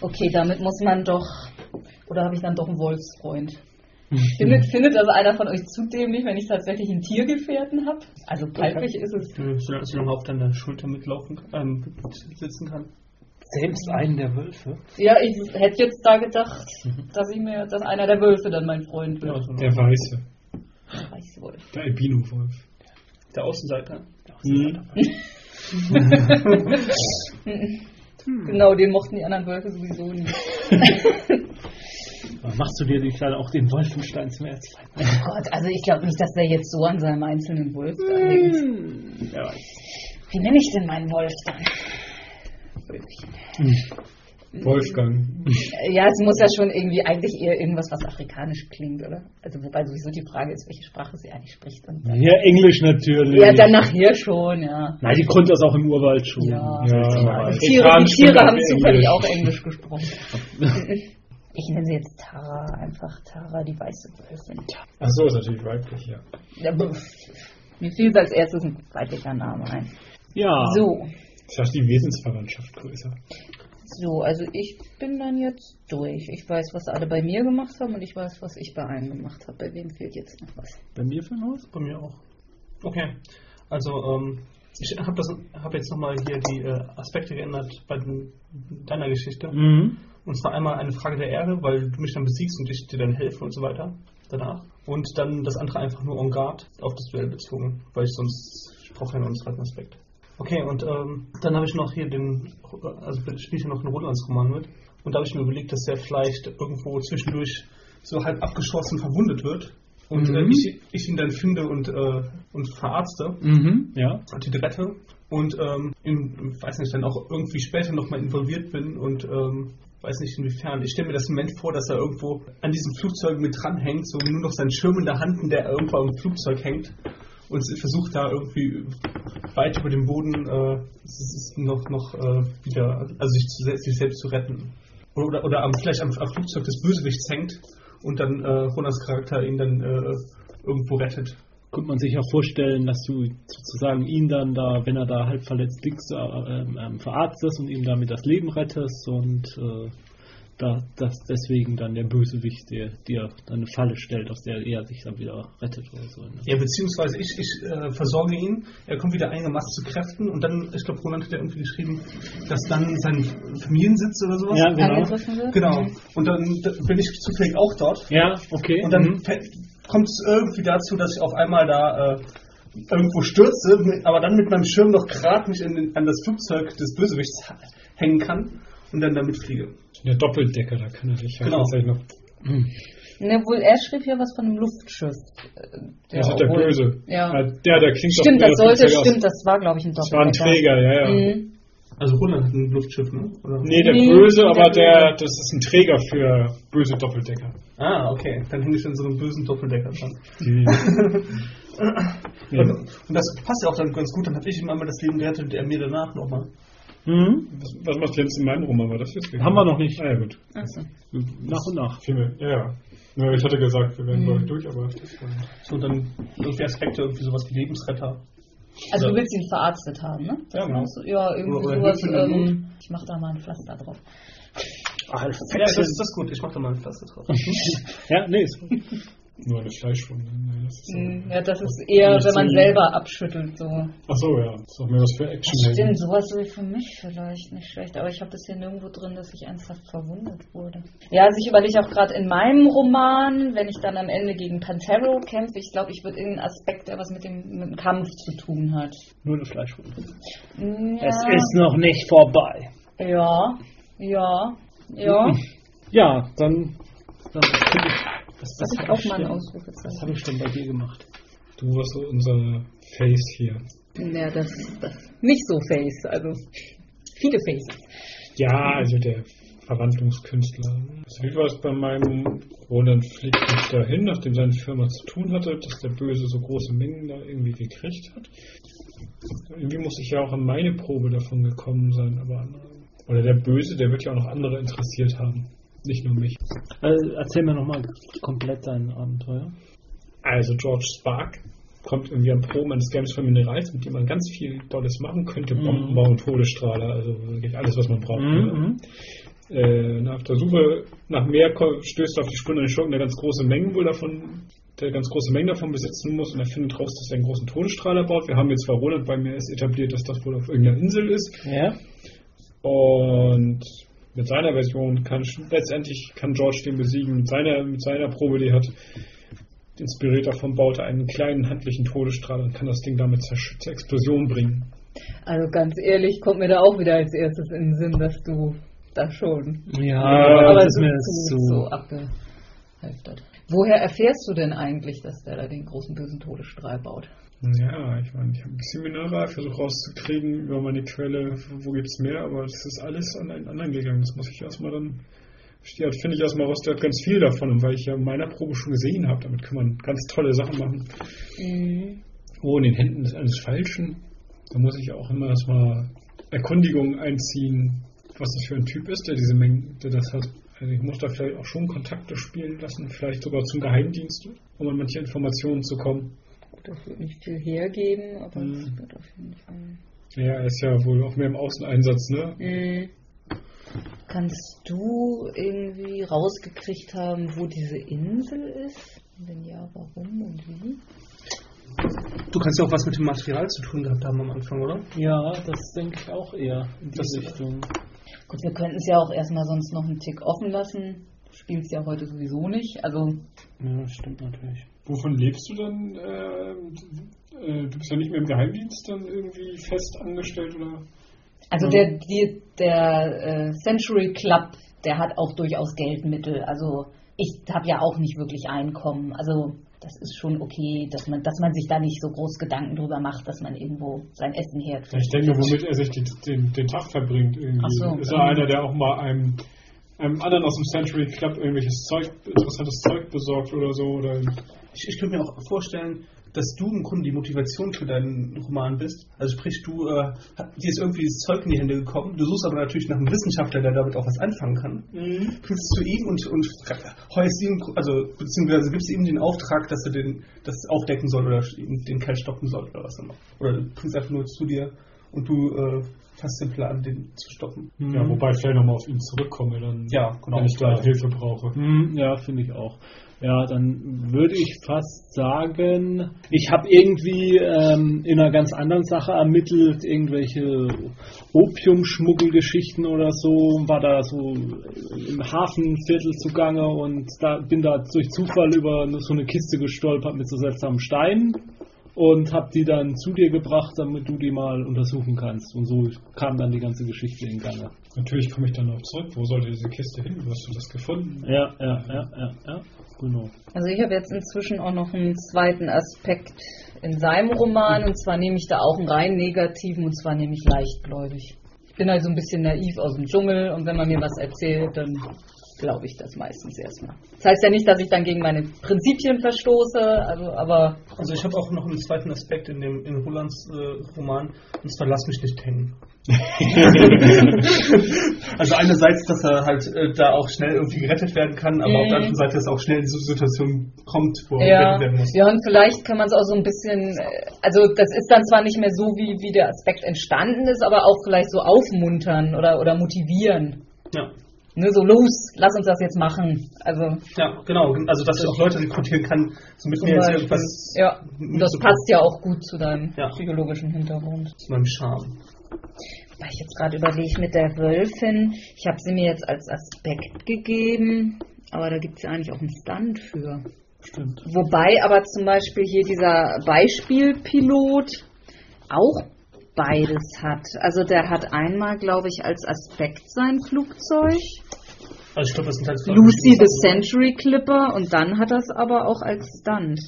Okay, damit muss man doch. Oder habe ich dann doch einen Wolfsfreund? Findet, findet das einer von euch zu dämlich, wenn ich tatsächlich einen Tiergefährten habe? Also palpig ist es. Solange auf deiner Schulter mitlaufen ähm, sitzen kann. Selbst einen der Wölfe? Ja, ich hätte jetzt da gedacht, dass ich mir, dass einer der Wölfe dann mein Freund wird. so Der Weiße. Weiß wohl. Der Albino-Wolf. Der Außenseiter. Genau, den mochten die anderen Wölfe sowieso nicht. Machst du dir dich dann auch den Wolfenstein zum Erzfeind? Oh Gott, also ich glaube nicht, dass der jetzt so an seinem einzelnen Wolf da hängt. Wer weiß. Wie nenne ich denn meinen Wolf dann? Wolfgang. Ja, es muss ja schon irgendwie eigentlich eher irgendwas, was afrikanisch klingt, oder? Also wobei sowieso die Frage ist, welche Sprache sie eigentlich spricht. Und dann, Ja, Englisch natürlich. ja, dann nachher schon, ja. Nein, die konnte das auch im Urwald schon. Ja. Ja, Die Tiere, die Tiere haben zufällig auch Englisch gesprochen. Ich nenne sie jetzt Tara, einfach Tara, die weiße Wölfin. Achso, ist natürlich weiblich, ja. Ja, Mir fiel als erstes ein weiblicher Name ein. Ja. So, Ist auch die Wesensverwandtschaft größer. So, also ich bin dann jetzt durch. Ich weiß, was alle bei mir gemacht haben und ich weiß, was ich bei allen gemacht habe. Bei wem fehlt jetzt noch was? Bei mir für was? Bei mir auch. Okay. Also, ähm, ich habe hab jetzt nochmal hier die äh, Aspekte geändert bei den, deiner Geschichte. Mhm. Und zwar einmal eine Frage der Ehre, weil du mich dann besiegst und ich dir dann helfe und so weiter danach. Und dann das andere einfach nur en garde auf das Duell bezogen, weil ich sonst, ich brauche ja noch einen zweiten Aspekt. Okay, und ähm, dann habe ich noch hier den, also spiele ja noch einen Rolandsroman mit. Und da habe ich mir überlegt, dass der vielleicht irgendwo zwischendurch so halb abgeschossen verwundet wird. Und äh, Mhm. ich, ich ihn dann finde und, äh, und verarzte Mhm. Ja. und ihn rette. Und ähm, in, weiß nicht, dann auch irgendwie später nochmal involviert bin und ähm, weiß nicht inwiefern. Ich stelle mir das Moment vor, dass er irgendwo an diesem Flugzeug mit dranhängt, so nur noch sein Schirm in der Hand, in der er irgendwo am Flugzeug hängt und versucht da irgendwie weit über dem Boden äh, noch, noch äh, wieder, also sich, zu, sich selbst zu retten. Oder, oder, am, vielleicht am, am Flugzeug des Bösewichts hängt und dann äh, Ronas Charakter ihn dann äh, irgendwo rettet. Könnte man sich auch vorstellen, dass du sozusagen ihn dann da, wenn er da halb verletzt liegt, so, ähm, ähm, verarztest und ihm damit das Leben rettest und äh, da, dass deswegen dann der Bösewicht der dir dann eine Falle stellt, aus der er sich dann wieder rettet oder so. Ne? Ja, beziehungsweise ich, ich äh, versorge ihn, er kommt wieder einigermaßen zu Kräften und dann, ich glaube, Roland hat ja irgendwie geschrieben, dass dann sein Familiensitz oder sowas. Ja, genau. Genau. Mhm. Und dann da bin ich zufällig auch dort. Ja, okay. Und dann Mhm. kommt es irgendwie dazu, dass ich auf einmal da äh, irgendwo stürze, aber dann mit meinem Schirm noch gerade mich in, den- an das Flugzeug des Bösewichts hängen kann und dann damit fliege. Der Doppeldecker, da kann er dich ja Genau. tatsächlich noch. Ne, wohl, er schrieb hier was von einem Luftschiff. äh, Das ist der Böse. Ja. Ja, der, der klingt Stimmt, doch das sollte, stimmt, das war, glaube ich, ein Das war ein Doppeldecker. Träger, ja, ja. Mhm. Also Roland hat ein Luftschiff, ne? Oder? Nee, der Nee, Böse, der aber der, das ist ein Träger für böse Doppeldecker. Ah, okay. Dann hänge ich in so einem bösen Doppeldecker dran. Die, Und, und das passt ja auch dann ganz gut, dann habe ich ihm einmal das Leben gerettet und er mir danach nochmal. Mhm. was, was macht Jens in meinem Roman? War das jetzt? Haben wir noch nicht. Ah, ja, gut. Achso. Nach und nach. Viel mehr. Ja, ja. Ich hatte gesagt, wir werden Mhm. bald durch, aber das So, dann irgendwie Aspekte, irgendwie sowas wie Lebensretter. Also Ja. du willst ihn verarztet haben, ne? Das Ja, genau. Ja, irgendwie Oder- oder sowas. Hilfe in der Ähm, ich mach da mal ein Pflaster drauf. Ja, das, das ist gut. Ich mache da mal ein Pflaster drauf. Ja, nee, ist gut. Nur eine Fleischwunde. Nee, das ist so. Mhm, Ja, das ist eher, wenn man so- selber abschüttelt. So. Ach so, ja. Das ist auch mehr was für Action. Stimmt, sowas wäre für mich vielleicht nicht schlecht, aber ich habe bisher nirgendwo drin, dass ich ernsthaft verwundet wurde. Ja, also ich überlege auch gerade in meinem Roman, wenn ich dann am Ende gegen Pantero kämpfe, ich glaube, ich würde irgendeinen Aspekt, der was mit dem, mit dem Kampf zu tun hat. Nur eine Fleischwunde. Ja, Es ist noch nicht vorbei. ja, ja, ja. Ja, dann, dann ich. Was, Das hab ist auch ich mal ein Ausrufezeichen. habe ich denn bei dir gemacht? Du warst so unser Face hier. Ja, das, das nicht so Face, also viele Faces. Ja, also der Verwandlungskünstler. Also wie war es bei meinem Roland fliegt nicht dahin, nachdem seine Firma zu tun hatte, dass der Böse so große Mengen da irgendwie gekriegt hat. Irgendwie muss ich ja auch an meine Probe davon gekommen sein, aber andere. Oder der Böse, der wird ja auch noch andere interessiert haben. Nicht nur mich. Äh, erzähl mir nochmal komplett dein Abenteuer. Also George Spark kommt irgendwie am Proben eines Games von Minerals, mit dem man ganz viel Tolles machen könnte. Mhm. Bomben bauen, Todesstrahler, also wirklich alles, was man braucht. ne? Mhm. Äh, nach der Suche nach mehr stößt er auf die Spinne in Schurken, der ganz große Mengen wohl davon, der ganz große Mengen davon besitzen muss und er findet raus, dass er einen großen Todesstrahler baut. Wir haben jetzt zwar Roland bei mir erst etabliert, dass das wohl auf irgendeiner Insel ist Ja. und mit seiner Version kann sch- letztendlich kann George den besiegen mit seiner mit seiner Probe, die er hat. Inspiriert davon baut er einen kleinen handlichen Todesstrahler und kann das Ding damit zur, zur Explosion bringen. Also ganz ehrlich, kommt mir da auch wieder als erstes in den Sinn, dass du da schon. Ja, aber das es ist mir zu, zu. so abgehalftert. Woher erfährst du denn eigentlich, dass der da den großen bösen Todesstrahl baut? Ja, ich meine, ich habe ein bisschen Mineral versucht rauszukriegen über meine Quelle, wo gibt es mehr, aber das ist alles an einen anderen gegangen. Das muss ich erstmal dann, finde ich erstmal raus, der hat ganz viel davon, und weil ich ja in meiner Probe schon gesehen habe, damit kann man ganz tolle Sachen machen. Oh, in den Händen des eines Falschen, da muss ich auch immer erstmal Erkundigungen einziehen, was das für ein Typ ist, der diese Mengen, der das hat. Also ich muss da vielleicht auch schon Kontakte spielen lassen, vielleicht sogar zum Geheimdienst, um an manche Informationen zu kommen. Das wird nicht viel hergeben, aber Mhm. wird auf jeden Fall. Ja, er ist ja wohl auch mehr im Außeneinsatz, ne? Mhm. Kannst du irgendwie rausgekriegt haben, wo diese Insel ist? Und wenn ja, warum und wie? Du kannst ja auch was mit dem Material zu tun gehabt haben am Anfang, oder? Ja, das denke ich auch eher in die Das- Richtung. Gut, wir könnten es ja auch erstmal sonst noch einen Tick offen lassen. Du spielst ja heute sowieso nicht. Also, Ja, das stimmt natürlich. Wovon lebst du dann? ähm, äh, du bist ja nicht mehr im Geheimdienst dann irgendwie fest angestellt oder? also der, die, der äh, Century Club, der hat auch durchaus Geldmittel. Also ich habe ja auch nicht wirklich Einkommen. Also das ist schon okay, dass man, dass man sich da nicht so groß Gedanken drüber macht, dass man irgendwo sein Essen herkriegt. Ich denke, womit er sich die, den, den Tag verbringt irgendwie. So. Ist er einer, der auch mal einem, einem anderen aus dem Century Club irgendwelches Zeug, interessantes Zeug besorgt oder so? Oder Ich, ich könnte mir auch vorstellen, dass du im Grunde die Motivation für deinen Roman bist. Also sprich, du äh, dir ist irgendwie das Zeug in die Hände gekommen. Du suchst aber natürlich nach einem Wissenschaftler, der damit auch was anfangen kann. Fühlst zu ihm und, und heuest ihm, also beziehungsweise gibst ihm den Auftrag, dass er den, das aufdecken soll oder den Kerl stoppen soll oder was auch immer. Oder du bringst einfach nur zu dir und du äh, fasst den Plan, den zu stoppen. Ja, wobei ich vielleicht nochmal auf ihn zurückkomme, dann, Ja, genau. wenn ich da Hilfe brauche. Hm, ja, finde ich auch. Ja, dann würde ich fast sagen, ich habe irgendwie ähm, in einer ganz anderen Sache ermittelt, irgendwelche Opiumschmuggelgeschichten oder so, war da so im Hafenviertel zugange und da bin da durch Zufall über so eine Kiste gestolpert mit so seltsamen Steinen und habe die dann zu dir gebracht, damit du die mal untersuchen kannst. Und so kam dann die ganze Geschichte in Gange. Natürlich komme ich dann noch zurück. Wo sollte diese Kiste hin? Wo hast du das gefunden? Ja, ja, ja, ja, ja, genau. Also ich habe jetzt inzwischen auch noch einen zweiten Aspekt in seinem Roman und zwar nehme ich da auch einen rein negativen und zwar nämlich leichtgläubig. Ich bin halt so ein bisschen naiv aus dem Dschungel und wenn man mir was erzählt, dann glaube ich das meistens erstmal. Das heißt ja nicht, dass ich dann gegen meine Prinzipien verstoße, also aber Also ich habe auch noch einen zweiten Aspekt in dem in Rolands äh, Roman und zwar lass mich nicht hängen. also einerseits, dass er halt äh, da auch schnell irgendwie gerettet werden kann, aber auf der Mhm. anderen Seite, dass auch schnell in so eine Situation kommt, wo er Ja, gerettet werden muss. ja, und vielleicht kann man es auch so ein bisschen, äh, also das ist dann zwar nicht mehr so, wie, wie der Aspekt entstanden ist, aber auch vielleicht so aufmuntern oder, oder motivieren. Ja. Ne, so los, lass uns das jetzt machen. Also ja, genau. Also dass ich auch Leute rekrutieren kann, so mit mir jetzt irgendwas ja, das passt ja auch gut zu deinem Ja. psychologischen Hintergrund. zu meinem Charme. Weil ich jetzt gerade überlege mit der Wölfin, ich habe sie mir jetzt als Aspekt gegeben, aber da gibt es ja eigentlich auch einen Stand für. Stimmt. Wobei aber zum Beispiel hier dieser Beispielpilot auch beides hat. Also der hat einmal, glaube ich, als Aspekt sein Flugzeug, Also ich glaube, das sind halt Lucy the Century Clipper und dann hat er es aber auch als Stunt.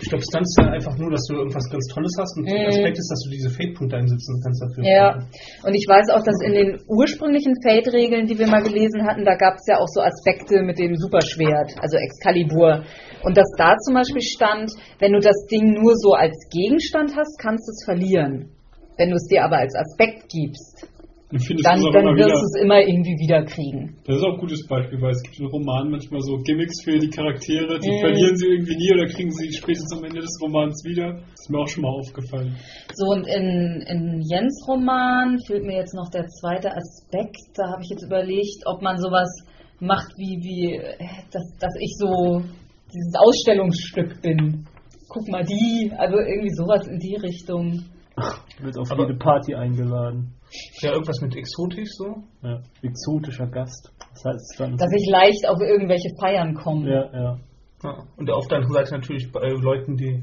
Ich glaube, Stunts ist ja einfach nur, dass du irgendwas ganz Tolles hast und der Mhm. Aspekt ist, dass du diese Fade-Punkte einsetzen kannst dafür. Ja, und ich weiß auch, dass in den ursprünglichen Fate-Regeln, die wir mal gelesen hatten, da gab es ja auch so Aspekte mit dem Superschwert, also Excalibur. Und dass da zum Beispiel stand, wenn du das Ding nur so als Gegenstand hast, kannst du es verlieren. Wenn du es dir aber als Aspekt gibst, dann, dann wirst wieder, du es immer irgendwie wiederkriegen. das ist auch ein gutes Beispiel, weil es gibt in Romanen manchmal so Gimmicks für die Charaktere, die Mhm. verlieren sie irgendwie nie oder kriegen sie spätestens am Ende des Romans wieder. Das ist mir auch schon mal aufgefallen. So, und in, in Jens Roman fehlt mir jetzt noch der zweite Aspekt. Da habe ich jetzt überlegt, ob man sowas macht wie, wie dass, dass ich so dieses Ausstellungsstück bin. Guck mal die, also irgendwie sowas in die Richtung. Wird auf Aber- jede Party eingeladen. Ja, irgendwas mit exotisch so. Ja. Exotischer Gast. Das heißt dann. Dass ich leicht auf irgendwelche Feiern komme. ja, ja. Ja. Und auf der anderen Seite natürlich bei Leuten, die,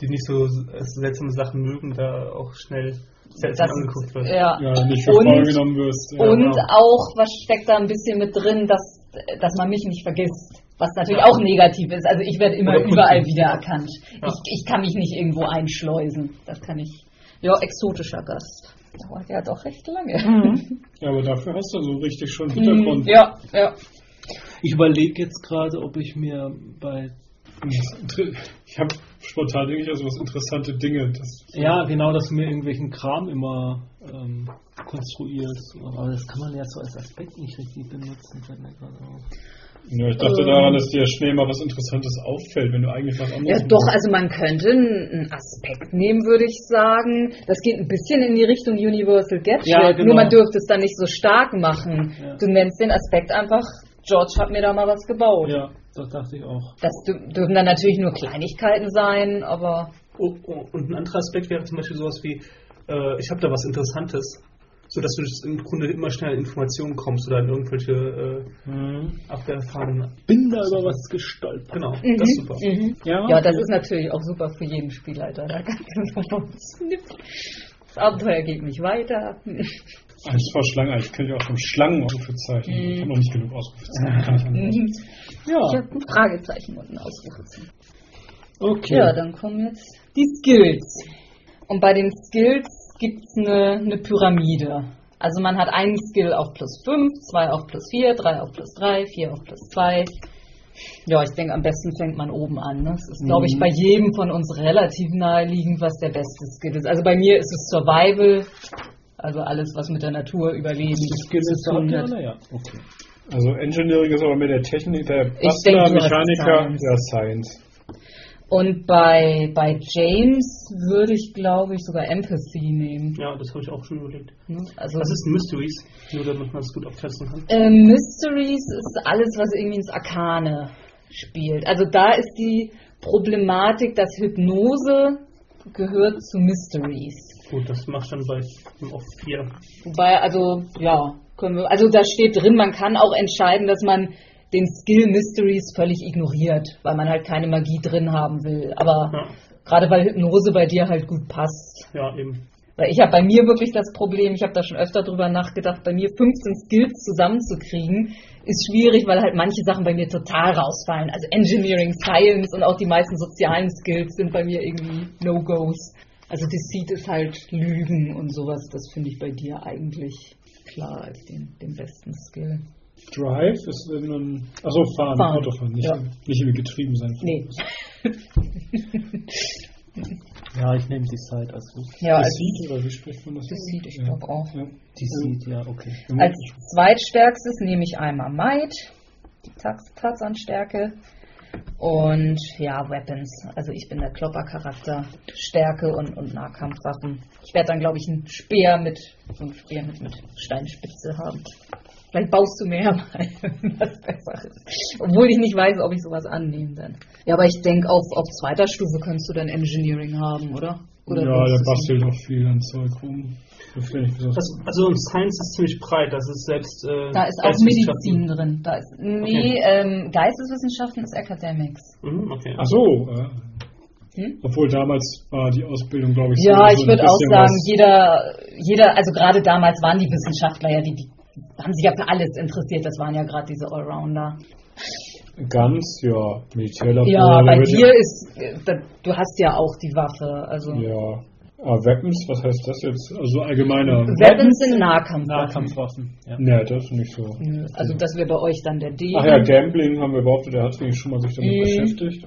die nicht so seltsame Sachen mögen, da auch schnell seltsam Das- angeguckt wird. Ja. Ja, nicht für Und- voll genommen wirst. Ja, Und genau. auch, was steckt da ein bisschen mit drin, dass, dass man mich nicht vergisst. Was natürlich auch negativ ist. Also ich werde immer Oder überall wiedererkannt. Ja. Ich, ich kann mich nicht irgendwo einschleusen. Das kann ich. Ja, exotischer Gast. Dauert ja doch recht lange. Ja, aber dafür hast du so richtig schon Hintergrund. Mhm. Ja, ja. Ich überlege jetzt gerade, ob ich mir bei. Ich habe spontan denke ich also was interessante Dinge. Das Ja, genau, dass du mir irgendwelchen Kram immer ähm, konstruierst. Aber das kann man ja so als Aspekt nicht richtig benutzen, fällt mir gerade auf. Ja, ich dachte Ähm. daran, dass dir schnell mal was Interessantes auffällt, wenn du eigentlich was anderes Ja, doch, also man könnte einen Aspekt nehmen, würde ich sagen. Das geht ein bisschen in die Richtung Universal Gadget. Ja, genau. Nur man dürfte es dann nicht so stark machen. Ja. Du nennst den Aspekt einfach, George hat mir da mal was gebaut. Ja, das dachte ich auch. Das dür- dürfen dann natürlich nur Kleinigkeiten sein, aber Oh, oh, und ein anderer Aspekt wäre zum Beispiel sowas wie, äh, ich habe da was Interessantes, sodass du im Grunde immer schnell in Informationen kommst oder in irgendwelche äh, Mhm. abgefahrenen. Bin da über was gestolpert. Genau, das ist super. Mhm. Ja, ja, das ist natürlich auch super für jeden Spielleiter. Da kann man so Snipp. Das Abenteuer geht nicht weiter. Eins vor Schlangen, ich könnte ja auch schon Schlangen Ausrufezeichen. Ich habe noch nicht genug Ausrufezeichen. Kann ich anwenden. Mhm. Ja, Ich habe ein Fragezeichen und ein Ausrufezeichen. okay. Ja, dann kommen jetzt die Skills. Und bei den Skills gibt es eine, eine Pyramide. Also man hat einen Skill auf plus 5, zwei auf plus 4, drei auf plus 3, vier auf plus 2. Ja, ich denke, am besten fängt man oben an. Ne? Es ist, glaube ich, Mhm. bei jedem von uns relativ naheliegend, was der beste Skill ist. Also bei mir ist es Survival, also alles, was mit der Natur überleben. Skill ist zu tun ja, hat. ja, okay. Also Engineering ist aber mit der Technik, der denke, Bastler, hast Mechaniker, Science. ja Science. Und bei, bei James würde ich, glaube ich, sogar Empathy nehmen. Ja, das habe ich auch schon überlegt. ne? Also Was ist Mysteries? Nur damit man es gut abtesten kann. Ähm, Mysteries ist alles, was irgendwie ins Arkane spielt. Also da ist die Problematik, dass Hypnose gehört zu Mysteries. Gut, das macht dann bei auf 4. Wobei, also, ja, können wir, also da steht drin, man kann auch entscheiden, dass man den Skill Mysteries völlig ignoriert, weil man halt keine Magie drin haben will. Aber Ja. gerade weil Hypnose bei dir halt gut passt. Ja, eben. Weil ich habe bei mir wirklich das Problem, ich habe da schon öfter drüber nachgedacht, bei mir 15 Skills zusammenzukriegen, ist schwierig, weil halt manche Sachen bei mir total rausfallen. Also Engineering, Science und auch die meisten sozialen Skills sind bei mir irgendwie No-Gos. Also Deceit ist halt Lügen und sowas, das finde ich bei dir eigentlich klar als den, den besten Skill. Drive ist wenn man. Achso, fahren, Fahren. Autofahren, nicht, Ja. nicht irgendwie getrieben sein. Nee. Ja, ich nehme die Zeit als gut. Ja, als, Deceit, oder wie spricht man das? Deceit, ich Ja. glaube auch. Ja. Die sieht, ja, okay. Als zweitstärkstes nehme ich einmal Might, die Tarzan-Stärke. Und ja, Weapons. Also ich bin der Klopper-Charakter. Stärke und, und Nahkampfwaffen. Ich werde dann, glaube ich, einen Speer mit, so einen Speer mit, mit Steinspitze haben. Vielleicht baust du mehr mal, was besser ist. Obwohl ich nicht weiß, ob ich sowas annehme dann. Ja, aber ich denke, auf, auf zweiter Stufe kannst du dann Engineering haben, oder? oder ja, du's bastelt auch viel an Zeug rum. Das ich also Science ist ziemlich breit, das ist selbst. Äh, Da ist auch. Medizin drin. Da ist, nee, ähm, Geisteswissenschaften ist Academics. Mhm, okay. Ach so, äh, Hm? obwohl damals war die Ausbildung, glaube ich, Ja, so- ich so ein würde auch sagen, jeder, jeder, also gerade damals waren die Wissenschaftler ja, die, die haben sich ja für alles interessiert. Das waren ja gerade diese Allrounder. Ganz, ja, Militärlabor. Ja, bei dir ist, äh, da, du hast ja auch die Waffe. Also Ja. Ah, Weapons, was heißt das jetzt? Also allgemeiner. Weapons sind Nahkampfwaffen. Nahkampfwaffen. Ja. Ne, das ist nicht so. Also das wäre bei euch dann der D. Ach ja, Gambling haben wir behauptet, der hat sich schon mal sich damit Mhm. beschäftigt.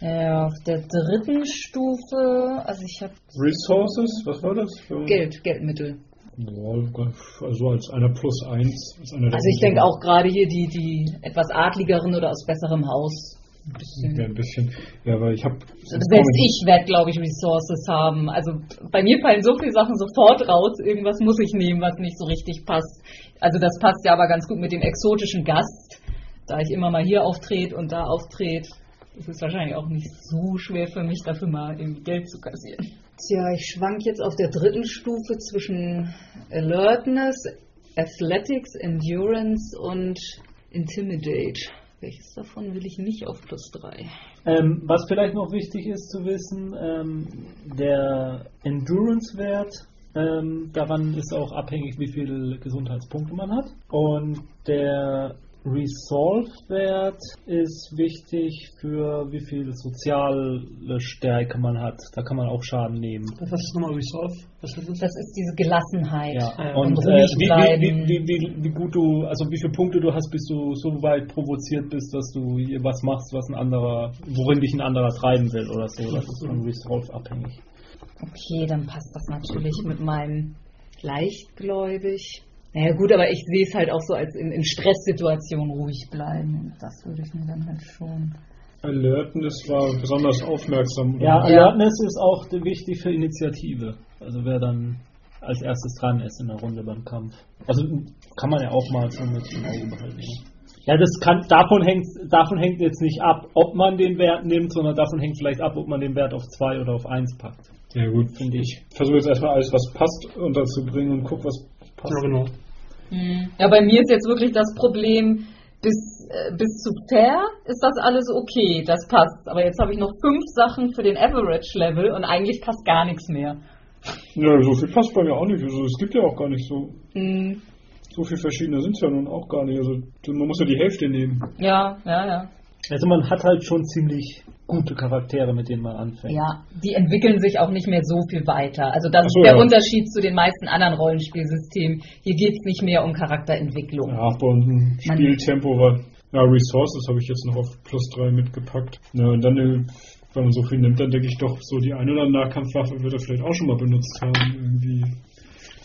Ja, auf der dritten Stufe, also ich habe Resources, was war das? Für- Geld, Geldmittel. Ja, also als einer plus eins. Als einer Also ich denke auch gerade hier die, die etwas adligeren oder aus besserem Haus. Ein bisschen. Ja, ein bisschen. Ja, weil ich habe. Selbst ich werde, glaube ich, Resources haben. Also bei mir fallen so viele Sachen sofort raus. Irgendwas muss ich nehmen, was nicht so richtig passt. Also das passt ja aber ganz gut mit dem exotischen Gast, da ich immer mal hier auftrete und da auftrete. Es ist wahrscheinlich auch nicht so schwer für mich, dafür mal irgendwie Geld zu kassieren. Tja, ich schwank jetzt auf der dritten Stufe zwischen Alertness, Athletics, Endurance und Intimidate. Welches davon will ich nicht auf plus 3? Ähm, was vielleicht noch wichtig ist zu wissen, ähm, der Endurance-Wert, ähm, daran ist auch abhängig, wie viele Gesundheitspunkte man hat. Und der Resolve-Wert ist wichtig für wie viel soziale Stärke man hat. Da kann man auch Schaden nehmen. Was ist nochmal Resolve? Was ist das? Das ist diese Gelassenheit. Ja, Ja, und und äh, wie, wie, wie, wie gut du, also wie viele Punkte du hast, bis du so weit provoziert bist, dass du hier was machst, was ein anderer, worin dich ein anderer treiben will oder so. Das ist von Resolve abhängig. Okay, dann passt das natürlich mit meinem leichtgläubig. Naja gut, aber ich sehe es halt auch so als in, in Stresssituationen ruhig bleiben. Das würde ich mir dann halt schon. Alertness war besonders aufmerksam. Ja, Ja. Alertness ist auch wichtig für Initiative. Also wer dann als erstes dran ist in der Runde beim Kampf. Also kann man ja auch mal so mit im Auge behalten. Ja, das kann, davon hängt, davon hängt jetzt nicht ab, ob man den Wert nimmt, sondern davon hängt vielleicht ab, ob man den Wert auf 2 oder auf 1 packt. Ja, gut. Finde ich. Versuche jetzt erstmal alles, was passt, unterzubringen und guck, was passt. Ja, genau. Ja, bei mir ist jetzt wirklich das Problem, bis, äh, bis zu Fair ist das alles okay, das passt. Aber jetzt habe ich noch fünf Sachen für den Average-Level und eigentlich passt gar nichts mehr. Ja, so viel passt bei mir auch nicht. Also, es gibt ja auch gar nicht so. Hm, So viel verschiedene sind es ja nun auch gar nicht. Also man muss ja die Hälfte nehmen. ja, ja, ja. Also man hat halt schon ziemlich gute Charaktere, mit denen man anfängt. Ja, die entwickeln sich auch nicht mehr so viel weiter. Also das so, ist der ja. Unterschied zu den meisten anderen Rollenspielsystemen. Hier geht es nicht mehr um Charakterentwicklung. Ja, bei uns Spieltempo war. Ja, Resources habe ich jetzt noch auf plus 3 mitgepackt. Ja, und dann, äh, wenn man so viel nimmt, dann denke ich doch, so die eine oder andere Nahkampfwaffe wird er vielleicht auch schon mal benutzt haben. Irgendwie.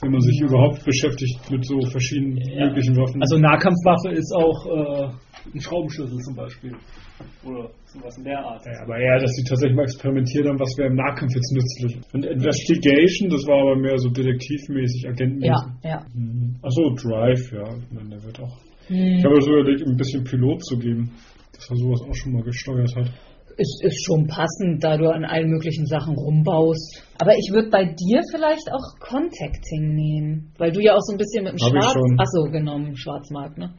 wenn man sich überhaupt beschäftigt mit so verschiedenen Ja. möglichen Waffen. Also Nahkampfwaffe ist auch äh, ein Schraubenschlüssel zum Beispiel. Oder sowas in der Art. Ja, aber eher, dass sie tatsächlich mal experimentiert haben, was wäre im Nahkampf jetzt nützlich. Und Investigation, das war aber mehr so detektivmäßig, agentmäßig. Ja, ja. Mhm. Achso, Drive, ja. Ich meine, der wird auch. Hm. Ich habe so überlegt, ihm ein bisschen Pilot zu geben, dass er sowas auch schon mal gesteuert hat. Ist, ist schon passend, da du an allen möglichen Sachen rumbaust. Aber ich würde bei dir vielleicht auch Contacting nehmen, weil du ja auch so ein bisschen mit dem Schwarz... Achso, genau, Schwarzmarkt, ne?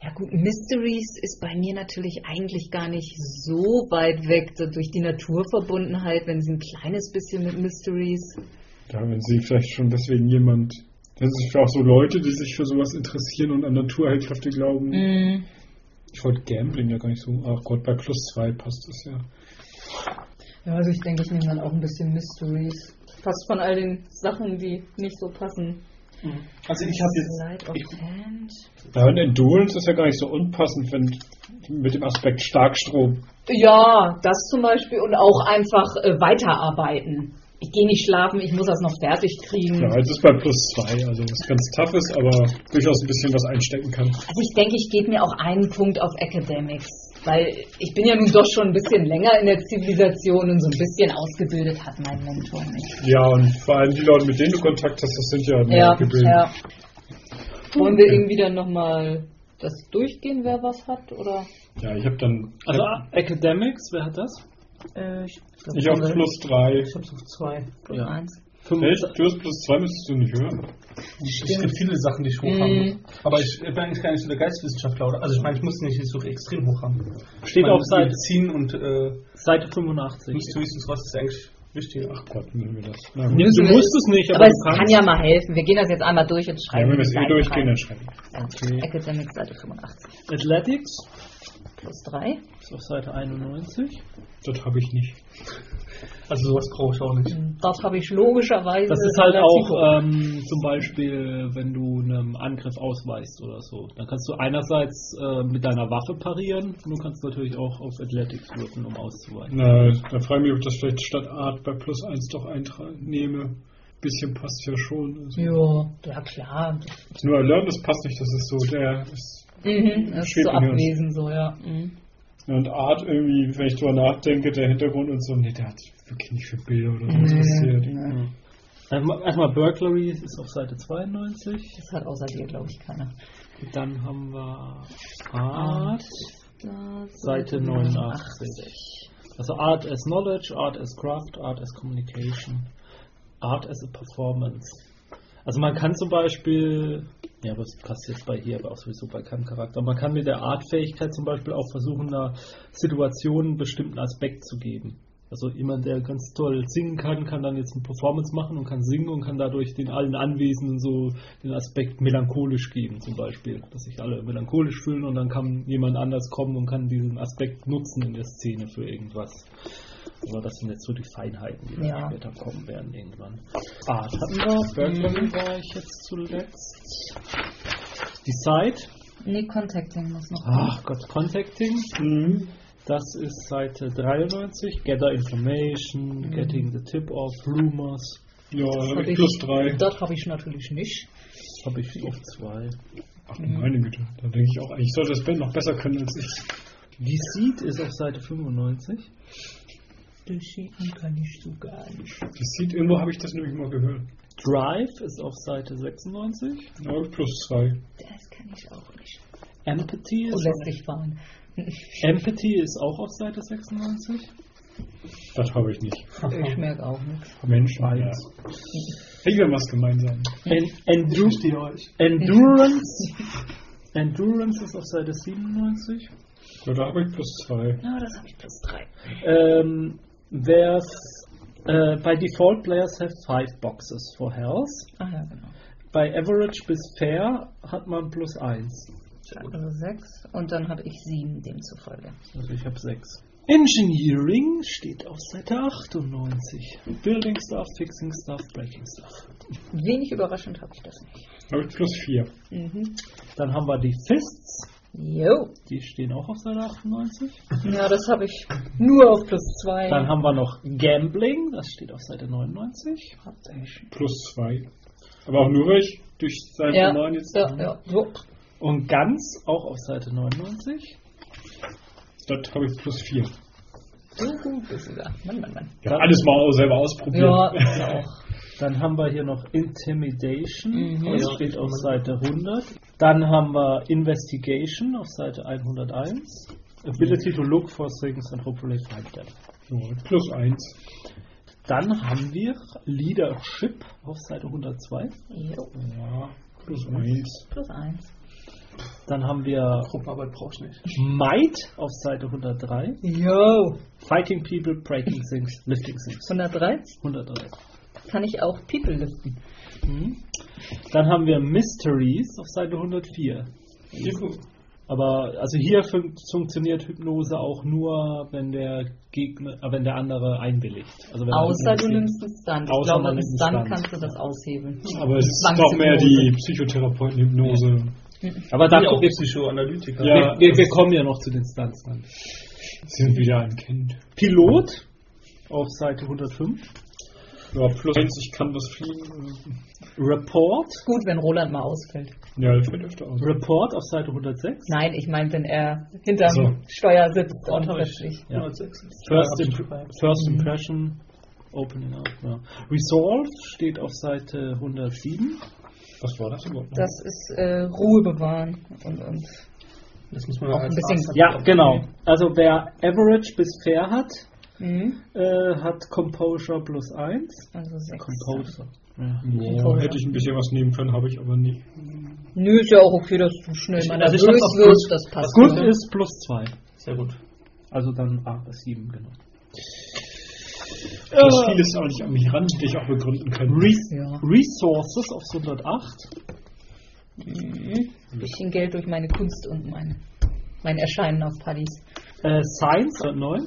Ja gut, Mysteries ist bei mir natürlich eigentlich gar nicht so weit weg, so durch die Naturverbundenheit, wenn sie ein kleines bisschen mit Mysteries... Ja, wenn sie vielleicht schon deswegen jemand. Das sind auch so Leute, die sich für sowas interessieren und an Naturheilkräfte glauben. Mm. Ich wollte Gambling ja gar nicht so. Ach Gott, bei plus zwei passt das ja. Ja, also ich denke, ich nehme dann auch ein bisschen Mysteries. Fast von all den Sachen, die nicht so passen. Also ich habe jetzt of Hand. Ja, und Endurance ist ja gar nicht so unpassend, wenn mit dem Aspekt Starkstrom. Ja, das zum Beispiel und auch einfach äh, weiterarbeiten. Ich gehe nicht schlafen, ich muss das noch fertig kriegen. Ja, es ist bei plus zwei, also was ganz tough ist, aber durchaus ein bisschen was einstecken kann. Also ich denke, ich gebe mir auch einen Punkt auf Academics, weil ich bin ja nun doch schon ein bisschen länger in der Zivilisation und so ein bisschen ausgebildet hat mein Mentor mich. Ja, und vor allem die Leute, mit denen du Kontakt hast, das sind ja, Ja, gebildet. ja. Wollen wir irgendwie dann nochmal das durchgehen, wer was hat? Oder? Ja, ich habe dann. Also Academics, wer hat das? Äh, ich ich auf plus drei. ich hab's auf zwei. plus Ja. Echt? Du hast plus zwei, müsstest du nicht hören. Es gibt viele Sachen, die ich hoch Mhm. haben. Aber ich bin eigentlich gar nicht so der Geistwissenschaftler, oder? Also ich meine, ich muss nicht so extrem hoch haben. Steht meine, auf Seite, Medizin und äh, Seite 85. nicht so höchstens was ist eigentlich wichtig. Ach Gott, nehmen wir das. Na, Nee, du wir- musst es nicht, aber, Aber es kann ja mal helfen. Wir gehen das jetzt einmal durch und Ja, schreiben. wenn wir es eh durchgehen, dann schreiben. Ja. Okay. Academics Seite 85. Athletics Plus 3. ist auf Seite 91. Das habe ich nicht. Also sowas brauche ich auch nicht. Das habe ich logischerweise. Das ist halt auch ähm, zum Beispiel, wenn du einem Angriff ausweichst oder so. Dann kannst du einerseits äh, mit deiner Waffe parieren und du kannst natürlich auch auf Athletics würfeln, um auszuweichen. Na, da frage ich mich, ob das vielleicht statt Art bei plus eins doch einnehme. Bisschen passt ja schon. Also, Ja, ja klar. Nur Alarm, das passt nicht, das ist so der. Ist, Mhm, das ist so abwesend, so, ja. Mhm. Und Art irgendwie, wenn ich drüber nachdenke, der Hintergrund und so, nee, der hat sich wirklich nicht für Bilder oder so Nee, interessiert. nee. Erstmal, erstmal Burglary ist auf Seite 92. Das hat außer dir, glaube ich, keiner. Dann haben wir Art, Seite 89. Also Art as Knowledge, Art as Craft, Art as Communication, Art as a Performance. Also man kann zum Beispiel, ja, was passt jetzt bei hier, aber auch sowieso bei keinem Charakter, man kann mit der Artfähigkeit zum Beispiel auch versuchen, einer Situation einen bestimmten Aspekt zu geben. Also jemand, der ganz toll singen kann, kann dann jetzt eine Performance machen und kann singen und kann dadurch den allen Anwesenden so den Aspekt melancholisch geben, zum Beispiel. Dass sich alle melancholisch fühlen und dann kann jemand anders kommen und kann diesen Aspekt nutzen in der Szene für irgendwas. Aber das sind jetzt so die Feinheiten, die Ja. später kommen werden irgendwann. Art hatten wir, Burglary war ich jetzt zuletzt. Die Site, Nee, Contacting muss noch. ach Gott, Contacting. Mhm. Das ist Seite 93. Gather Information, Getting the Tip Off, Rumors. Ja, hab habe ich ich- plus drei. Das habe ich natürlich nicht. Das habe ich auf zwei. Ach du meine Güte, da denke ich auch, eigentlich sollte das Ben noch besser können als ich. Deceit ist auf Seite 95. Das kann ich so gar nicht. Das sieht, irgendwo habe ich das nämlich mal gehört. Drive ist auf Seite 96. Da habe ich plus zwei. Das kann ich auch nicht. Empathy Oh, ist, lässt sich fahren. Empathy ist auch auf Seite 96. Das habe ich nicht. Ich merke auch nichts. Menschen. Ja. Hey, wir haben was gemeinsam. En Endu euch. Endurance. Endurance ist auf Seite 97. Ja, da habe ich plus zwei. Ja, das habe ich plus drei. Ähm, There's, äh, by default, players have five boxes for health. Ah ja, genau. Bei Average bis Fair hat man plus eins. Also sechs. Und dann habe ich sieben demzufolge. Also ich habe sechs. Engineering steht auf Seite 98. Building Stuff, Fixing Stuff, Breaking Stuff. Wenig überraschend habe ich das nicht. Habe ich plus vier. Mhm. Dann haben wir die Fists. Jo. Die stehen auch auf Seite 98. Ja, das habe ich nur auf plus zwei. Dann haben wir noch Gambling. Das steht auf Seite 99. Hauptsächlich. Plus zwei. Aber auch nur, weil ich durch Seite Ja, 9 jetzt. ja, ja. So. Und ganz auch auf Seite 99. Dort habe ich plus 4. So gut bist du da. Mann, Mann, Mann. Ja, alles mal selber ausprobieren. Ja, auch. Dann haben wir hier noch Intimidation, Mhm. das steht auf Seite 100. Dann haben wir Investigation auf Seite 101. Ability to look for things and hopefully find them. Ja, plus 1. Dann haben wir Leadership auf Seite 102. Jo. Ja, plus 1. Plus eins. Dann haben wir Gruppenarbeit brauchst du nicht. Might auf Seite 103. Jo. Fighting people, breaking things, lifting things. 103 103. kann ich auch People liften. Mhm. Dann haben wir Mysteries auf Seite 104. Aber also hier fun funktioniert Hypnose auch nur, wenn der Gegner, äh, wenn der andere einwilligt. Also wenn er Außer du nimmst einen Stunt. Ich Außer glaube, man mit Stunt kannst du das aushebeln. Aber es ist doch mehr die Psychotherapeutenhypnose. Aber da Ja, auch wir, Psychoanalytiker. Ja. wir, wir kommen ja noch zu den Stunts dann. Sind wieder ein Kind. Pilot auf Seite 105. Ja, plus 1, ich kann das fliegen. Report. Gut, wenn Roland mal ausfällt. Ja, das fällt öfter aus. Report auf Seite 106. Nein, ich meine, wenn er hinterm So. Steuer sitzt und plötzlich. Ja. 106. First, imp. First Impression. Opening up. Ja. Resolve steht auf Seite 107. Was war das überhaupt? noch? Das ist äh, Ruhe bewahren und, und Das muss man Auch ein bisschen- Ja, genau. Also wer Average bis Fair hat, mhm. äh, hat Composure plus 1. also sechs. Composure. Ja. Boah, hätte ich ein bisschen was nehmen können, habe ich aber nie. Nö, ist ja auch okay, dass du schnell mal also ich nervös wirst, gut. das passt. Good ja. ist plus 2. Sehr gut. Also dann A bis 7, genau. Das vieles auch nicht an mich ran, die ich auch begründen kann. Re Ja. Resources auf 108. Mhm. Bisschen Geld durch meine Kunst und mein, mein Erscheinen auf Partys. Äh, Science 109.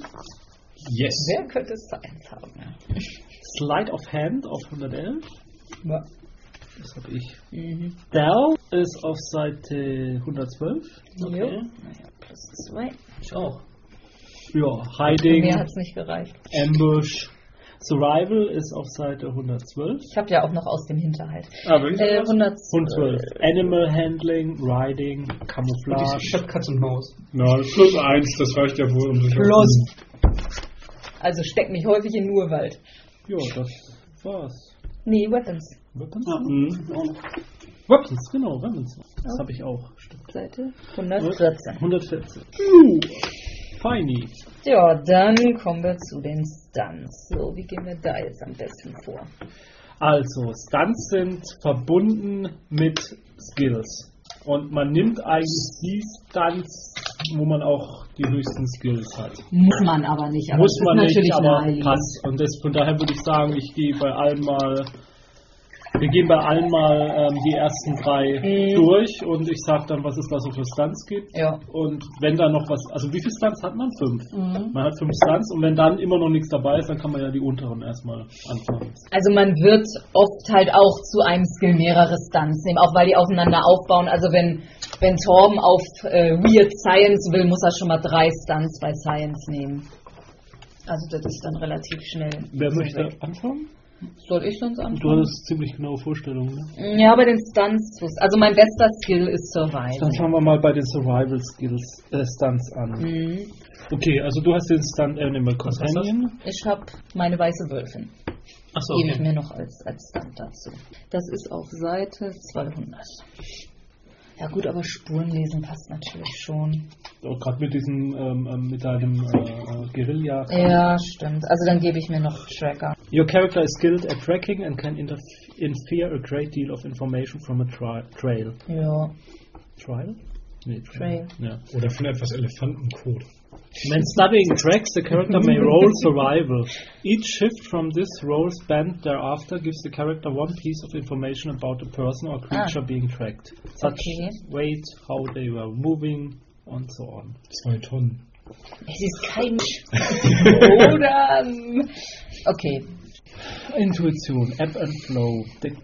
Yes. Wer könnte Science haben? Ja. Slide of Hand auf 111. Ja. Das habe ich. Mhm. Dell ist auf Seite 112. Jo. Naja, plus zwei. Ich auch. Ja, Hiding, mehr hat es nicht gereicht. Ambush. Survival ist auf Seite 112. Ich habe ja auch noch aus dem Hinterhalt. Aber Äh, 112. 112. Animal Handling, Riding, Camouflage. ich hab Katz und Maus. Na, plus 1, das reicht ja wohl, um sich Plus. Also steck mich häufig in Urwald. Ja, das war's. Nee, Weapons. Weapons? Mhm. Weapons, genau, Weapons. Das habe ich auch. Stimmt. Seite 114. 114. Uh, Feini. Ja, dann kommen wir zu den Stunts. So, wie gehen wir da jetzt am besten vor? Also, Stunts sind verbunden mit Skills. Und man nimmt eigentlich die Stunts, wo man auch die höchsten Skills hat. Muss man aber nicht. Aber Muss man nicht, natürlich aber passt. Und das, von daher würde ich sagen, ich gehe bei allen mal, wir gehen bei allen mal ähm, die ersten drei Mhm. durch und ich sage dann, was es da so für Stunts gibt. Ja. Und wenn da noch was, also wie viele Stunts hat man? Fünf. Mhm. Man hat fünf Stunts und wenn dann immer noch nichts dabei ist, dann kann man ja die unteren erstmal anfangen. Also man wird oft halt auch zu einem Skill mehrere Stunts nehmen, auch weil die aufeinander aufbauen. Also wenn, wenn Torben auf äh, Weird Science will, muss er schon mal drei Stunts bei Science nehmen. Also das ist dann relativ schnell. Wer möchte weg. anfangen? Soll ich sonst Du anfangen? hattest ziemlich genaue Vorstellungen. Ne? Ja, bei den Stunts. Also mein bester Skill ist Dann Survival. fangen wir mal bei den Survival Skills äh, Stunts an. Mhm. Okay, also du hast den Stunt Animal? Companion. Ich habe meine weiße Wölfin. Achso, Gebe ich okay. mir noch als, als Stunt dazu. Das ist auf Seite 200. Ja gut, aber Spurenlesen passt natürlich schon. Auch gerade mit diesem, ähm, ähm, mit deinem äh, äh, Guerilla. Ja, stimmt. Also dann gebe ich mir noch Tracker. Your character is skilled at tracking and can infer a great deal of information from a tri trail. Ja. Trial? Nee, Trail. Ja. Oder von etwas Elefantencode. When studying tracks, the character may roll survival. Each shift from this roll spent thereafter gives the character one piece of information about the person or creature Ah. being tracked, such Okay. weight, how they were moving, and so on. Zwei Tonnen. Es ist kein... Oder... Okay. Intuition, ebb and flow. The,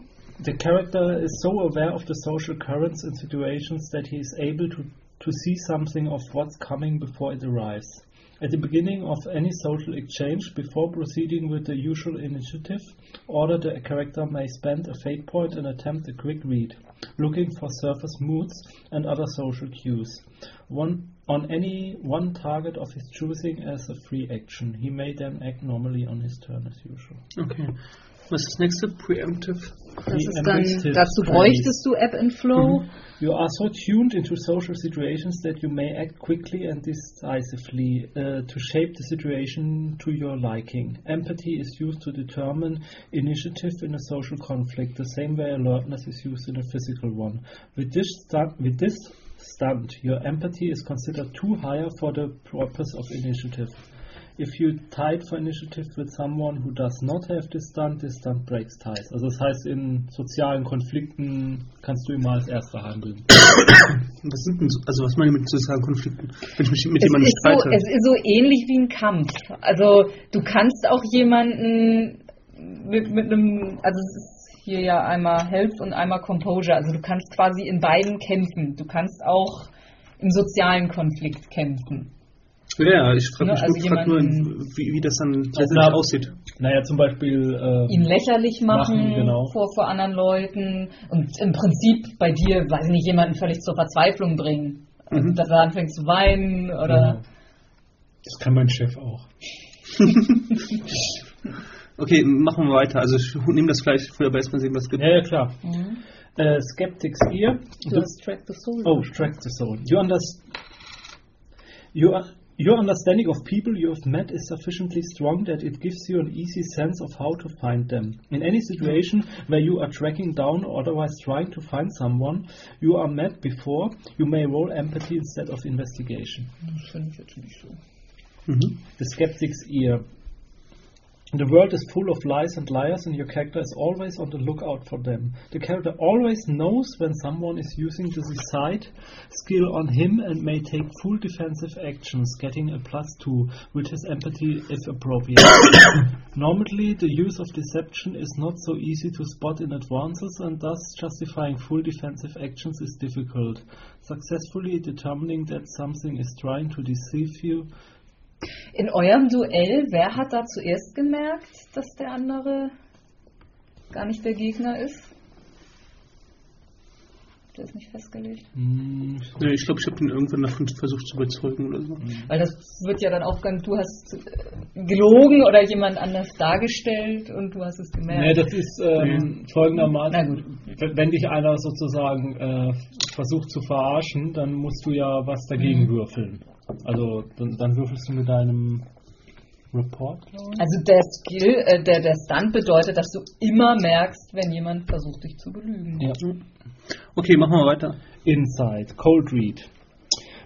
the character is so aware of the social currents and situations that he is able to, to see something of what's coming before it arrives. At the beginning of any social exchange, before proceeding with the usual initiative, order the character may spend a fate point and attempt a quick read, looking for surface moods and other social cues. One on any one target of his choosing as a free action. He may then act normally on his turn as usual. Okay. Was ist das nächste? Preemptive? Das ist dann, dazu bräuchtest du Ebb and Flow. You are so tuned into social situations that you may act quickly and decisively uh, to shape the situation to your liking. Empathy is used to determine initiative in a social conflict, the same way alertness is used in a physical one. With this stunt, with this stunt, your empathy is considered too higher for the purpose of initiative. If you tied for initiative with someone who does not have this stunt, this stunt breaks ties. Also das heißt, in sozialen Konflikten kannst du immer als Erster handeln. Was sind denn so, also was meine ich mit sozialen Konflikten? Wenn ich mich mit Es jemandem ist, so, streite. es ist so ähnlich wie ein Kampf. Also du kannst auch jemanden mit, mit einem, also es ist hier ja einmal Health und einmal Composure. Also du kannst quasi in beiden kämpfen. Du kannst auch im sozialen Konflikt kämpfen. Ja, ich frage Ne, mich also nur, frag nur wie, wie das dann Also letztendlich da- aussieht. Naja, zum Beispiel. Äh, ihn lächerlich machen, Machen, genau. vor, vor anderen Leuten und im Prinzip bei dir, weiß ich nicht, jemanden völlig zur Verzweiflung bringen. Also, Mhm. dass er anfängt zu weinen oder. Das kann mein Chef auch. Okay, machen wir weiter. Also ich nehme das gleich früher bei erstmal sehen, was es gibt. ja, ja, klar. Mhm. Äh, Skeptics. Du hast Track the Soul. Oh, Track the Soul. You understand. You are, your understanding of people you have met is sufficiently strong that it gives you an easy sense of how to find them. In any situation where you are tracking down or otherwise trying to find someone you are met before, you may roll empathy instead of investigation. Das finde ich jetzt nicht so. Mhm. The skeptic's ear. The world is full of lies and liars, and your character is always on the lookout for them. The character always knows when someone is using the decide skill on him and may take full defensive actions, getting a plus two with his empathy if appropriate. Normally, the use of deception is not so easy to spot in advances, and thus justifying full defensive actions is difficult. Successfully determining that something is trying to deceive you In eurem Duell, wer hat da zuerst gemerkt, dass der andere gar nicht der Gegner ist? Der ist nicht festgelegt. Mm, Nee, ich glaube, ich habe ihn irgendwann davon versucht zu überzeugen oder so. Weil das wird ja dann auch ganz, du hast äh, gelogen oder jemand anders dargestellt und du hast es Nee, gemerkt. das ist ähm, folgendermaßen, Na gut. wenn wenn dich einer sozusagen äh, versucht zu verarschen, dann musst du ja was dagegen Mhm. würfeln. Also dann, dann würfelst du mit deinem Report. glaub ich. Also der Skill, äh, der, der Stunt bedeutet, dass du immer merkst, wenn jemand versucht, dich zu belügen. Ja. Okay, machen wir weiter. Inside, cold read.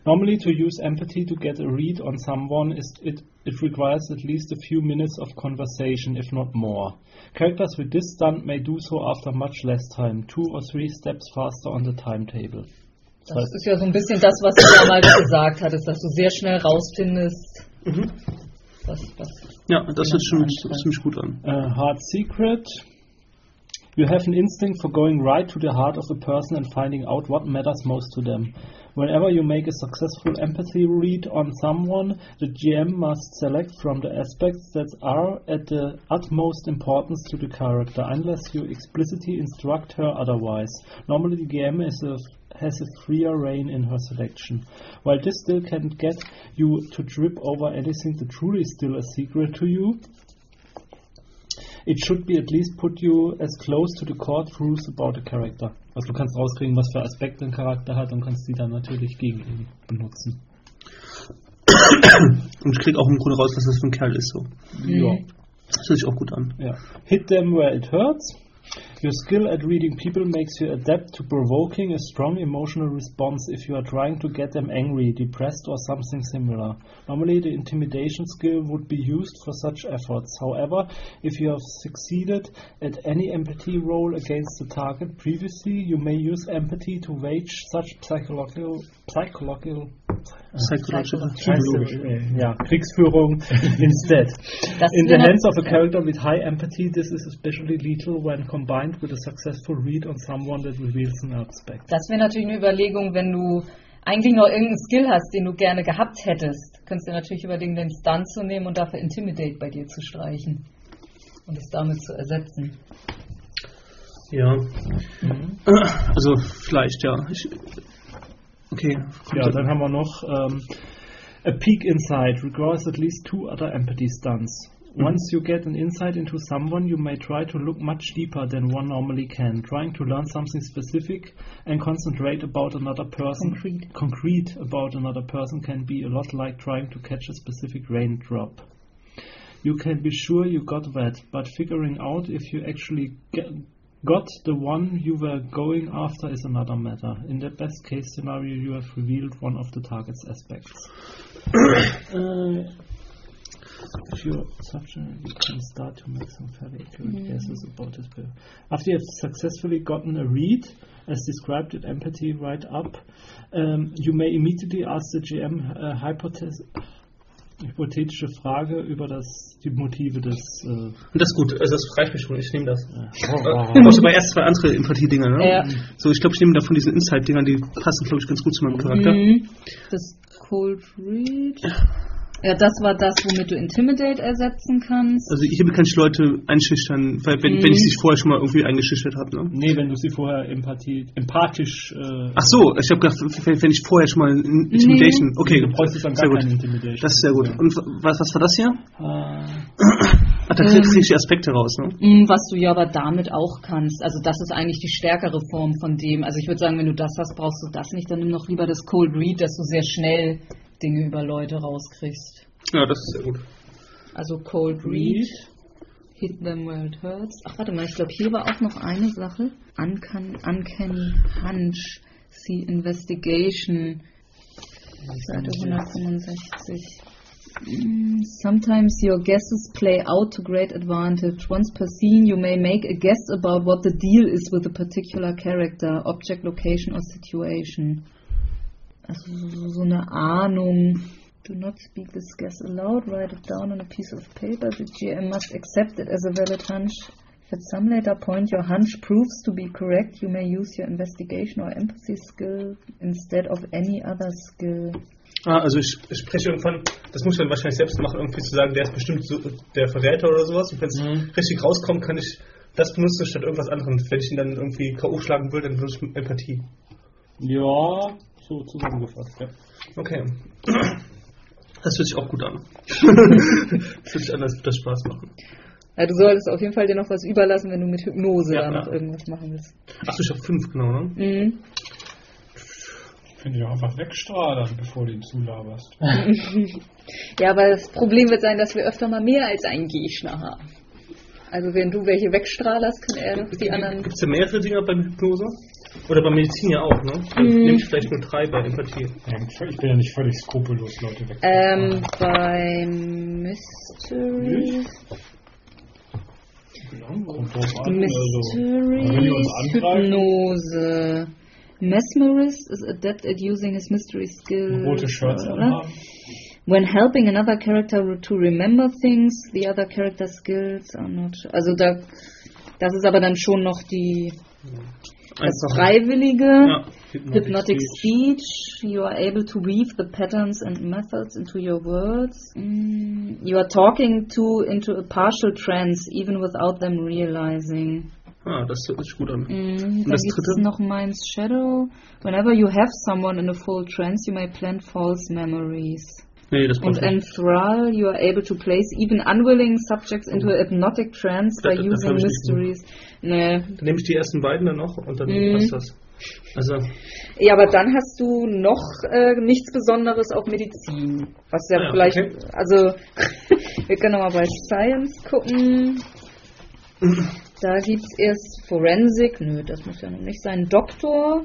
Normally, to use empathy to get a read on someone, is it, it requires at least a few minutes of conversation, if not more. Characters with this stunt may do so after much less time, two or three steps faster on the timetable. Das ist ja so ein bisschen das, was du damals gesagt hattest, dass du sehr schnell rausfindest, Mhm. Was, was Ja, das hört schon Jemand ziemlich gut an. Uh, hard secret. You have an instinct for going right to the heart of a person and finding out what matters most to them. Whenever you make a successful empathy read on someone, the GM must select from the aspects that are at the utmost importance to the character, unless you explicitly instruct her otherwise. Normally, the GM is a, has a freer reign in her selection. While this still can get you to trip over anything that truly is still a secret to you, it should be at least put you as close to the core truths about the character. Also du kannst rauskriegen, was für Aspekte ein Charakter hat und kannst die dann natürlich gegen ihn benutzen. Und ich krieg auch im Grunde raus, was das für ein Kerl ist. So. Ja. Das hört sich auch gut an. Ja. Hit them where it hurts. Your skill at reading people makes you adept to provoking a strong emotional response if you are trying to get them angry, depressed, or something similar. Normally, the intimidation skill would be used for such efforts. However, if you have succeeded at any empathy roll against the target previously, you may use empathy to wage such psychological, psychological Psychological. Scheiße, äh, ja, Kriegsführung instead. Das In the wäre- hands of a character with high empathy, this is especially lethal when combined with a successful read on someone that reveals an aspect. Das wäre natürlich eine Überlegung, wenn du eigentlich noch irgendeinen Skill hast, den du gerne gehabt hättest, könntest du natürlich überlegen, den Stun zu nehmen und dafür Intimidate bei dir zu streichen. Und es damit zu ersetzen. Ja. Also vielleicht, ja. Ich, okay. Ja, dann haben wir noch ähm, A peek inside requires at least two other empathy stunts. Mhm. Once you get an insight into someone, you may try to look much deeper than one normally can, trying to learn something specific and concentrate about another person. Concrete. Concrete about another person can be a lot like trying to catch a specific raindrop. You can be sure you got that, but figuring out if you actually get, got the one you were going after is another matter. In the best case scenario, you have revealed one of the target's aspects. uh, if you're subject, you can start to make some fairly accurate guesses about his behavior. After you have successfully gotten a read, as described in Empathy Write Up, um, you may immediately ask the GM a hypothes hypothetische Frage über das, die Motive des. Äh, Und das ist gut, also das reicht mir schon, ich nehme das. äh, Ich brauche aber erst zwei andere Empathie-Dinger, ne? Ja. So, ich glaube, ich nehme davon diese Insight-Dinger, die passen, glaube ich, ganz gut zu meinem Charakter. Mhm. Das Cold Read. Ja, das war das, womit du Intimidate ersetzen kannst. Also ich will keine Leute einschüchtern, weil wenn, Mhm. wenn ich sie vorher schon mal irgendwie eingeschüchtert habe, ne? nee, wenn du sie vorher Empathie, empathisch. Äh, Ach so, ich habe gedacht, wenn wenn ich vorher schon mal in- Intimidation. Okay, du bräuchtest dann sehr gar gut. Intimidation. Das ist sehr gut. Und was, was war das hier? Äh, Ach, da krieg krieg ich die Aspekte raus, ne? Mm, Was du ja aber damit auch kannst. Also das ist eigentlich die stärkere Form von dem. Also ich würde sagen, wenn du das hast, brauchst du das nicht. Dann nimm noch lieber das Cold Read, dass du sehr schnell Dinge über Leute rauskriegst. Ja, das ist sehr gut. Also Cold Read. Hit them where it hurts. Ach, warte mal, ich glaube, hier war auch noch eine Sache. Uncan Uncanny Hunch. See Investigation. Seite 165. Mm, Sometimes your guesses play out to great advantage. Once per scene, you may make a guess about what the deal is with a particular character, object, location or situation. Also so- so eine Ahnung. Do not speak this guess aloud. Write it down on a piece of paper. The GM must accept it as a valid hunch. If at some later point your hunch proves to be correct, you may use your investigation or empathy skill instead of any other skill. Ah, also ich, ich spreche irgendwann, das muss ich dann wahrscheinlich selbst machen, irgendwie zu sagen, der ist bestimmt so, der Verräter oder sowas. Und wenn es Mhm. richtig rauskommt, kann ich das benutzen statt irgendwas anderem. Wenn ich ihn dann irgendwie K.O. schlagen will, dann benutze ich Empathie. ja, so zusammengefasst, ja. Okay. Das hört sich auch gut an. das hört sich an, als würde das Spaß machen. Ja, du solltest auf jeden Fall dir noch was überlassen, wenn du mit Hypnose Ja, da noch ja. irgendwas machen willst. Achso, ich habe fünf, genau, ne? Mhm. Finde ich auch einfach wegstrahlen, bevor du ihn zulaberst. Ja, aber das Problem wird sein, dass wir öfter mal mehr als einen Gegner haben. Also wenn du welche wegstrahlerst, kann er doch die anderen... Gibt es ja mehrere Dinger beim Hypnose? Oder bei Medizin ja auch, ne? Dann Mhm. nehme ich vielleicht nur drei bei Empathie. Ja, Ich bin ja nicht völlig skrupellos, Leute weg. Ähm, beim Mystery... Also. Mystery angreifen- Hypnose. Mesmerist is adept at using his mystery skill. rote Shirts Oder? anhaben. When helping another character to remember things, the other character skills are not. Also da, das ist aber dann schon noch die das Einfach. Freiwillige. Ja. Hypnotic speech. You are able to weave the patterns and methods into your words. Mm, you are talking to into a partial trance, even without them realizing. Ah, das hört sich gut an. Mm, dann das gibt es noch Mind's Shadow. Whenever you have someone in a full trance, you may plant false memories. Nee, das Und braucht nicht. enthrall, you are able to place even unwilling subjects into a hypnotic trance by Das- das using hab ich Nee. Dann nehme ich die ersten beiden dann noch und dann Mhm. passt das. Also, Ja, aber dann hast du noch äh, nichts Besonderes auf Medizin. Was ja Ah ja, vielleicht, okay. also wir können noch mal bei Science gucken. Da gibt es erst Forensic, nö, das muss ja noch nicht sein. Doktor.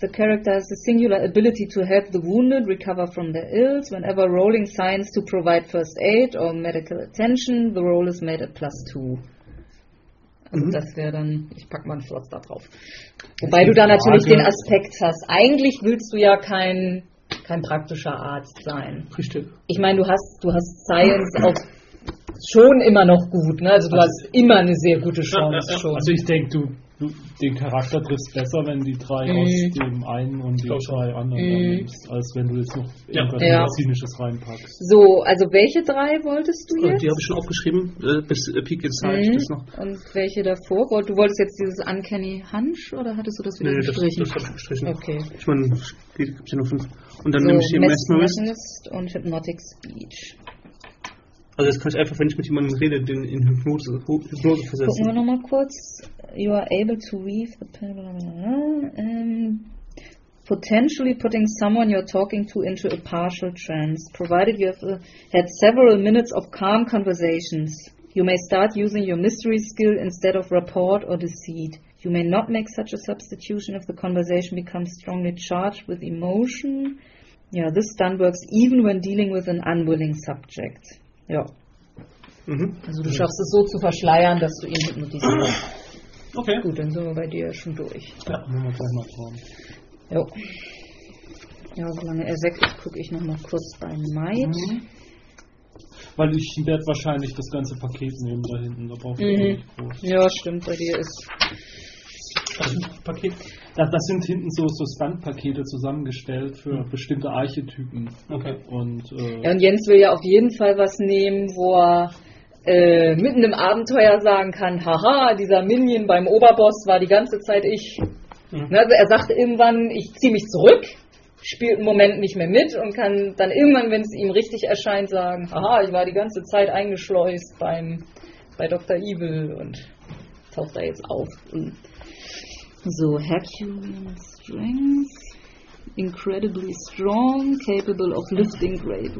The character has the singular ability to help the wounded recover from their ills. Whenever rolling science to provide first aid or medical attention, the roll is made at plus two. Also Mhm. das wäre dann, ich pack mal einen Flotz da drauf. Wobei du da natürlich den Aspekt hast. Eigentlich willst du ja kein, kein praktischer Arzt sein. richtig. Ich meine, du hast, du hast Science auch schon immer noch gut, ne? Also du hast immer eine sehr gute Chance ja. schon. Also ich denke, du du den Charakter triffst besser, wenn die drei Mhm. aus dem einen und die glaub schon. drei anderen Mhm. nimmst, als wenn du jetzt noch Ja. irgendwas Ja. Medizinisches reinpackst. So, also welche drei wolltest du Und jetzt? die habe ich schon aufgeschrieben, äh, bis äh, Peak Inside. Mhm. Das noch. Und welche davor? Du wolltest jetzt dieses Uncanny Hunch oder hattest du das wieder Nee, das, gestrichen? das habe ich gestrichen. Okay. Ich meine, es gibt ja nur fünf. Und dann so, nehme ich hier Mesmerist. Mesmerist und Hypnotic Speech. Also jetzt kann ich einfach, wenn ich mit jemandem rede, den in Hypnose, Hypnose Gucken wir nochmal kurz. You are able to weave the. Um, potentially putting someone you're talking to into a partial trance, provided you have uh, had several minutes of calm conversations. You may start using your mystery skill instead of rapport or deceit. You may not make such a substitution if the conversation becomes strongly charged with emotion. Yeah, this stun works even when dealing with an unwilling subject. Ja. Mhm. Also du schaffst es so zu verschleiern, dass du ihn hypnotisierst. Okay. Gut, dann sind wir bei dir schon durch. Ja. Wollen wir gleich mal schauen. Jo. Ja, solange er weg ist, gucke ich nochmal kurz bei Might. Mhm. Weil ich werde wahrscheinlich das ganze Paket nehmen da hinten. Da brauche ich Mhm. nicht groß. Ja, stimmt, bei dir ist. Das ist ein Paket. Das, das sind hinten so, so Stunt-Pakete zusammengestellt für Mhm. bestimmte Archetypen. Okay. Und äh, Ja, und Jens will ja auf jeden Fall was nehmen, wo er äh, mitten im Abenteuer sagen kann, haha, dieser Minion beim Oberboss war die ganze Zeit ich. Mhm. Ne, Also er sagt irgendwann, ich ziehe mich zurück, spielt einen Moment nicht mehr mit und kann dann irgendwann, wenn es ihm richtig erscheint, sagen, haha, ich war die ganze Zeit eingeschleust beim, bei Dr. Evil und taucht da jetzt auf. Und so, Herculean Strength, incredibly strong, capable of lifting great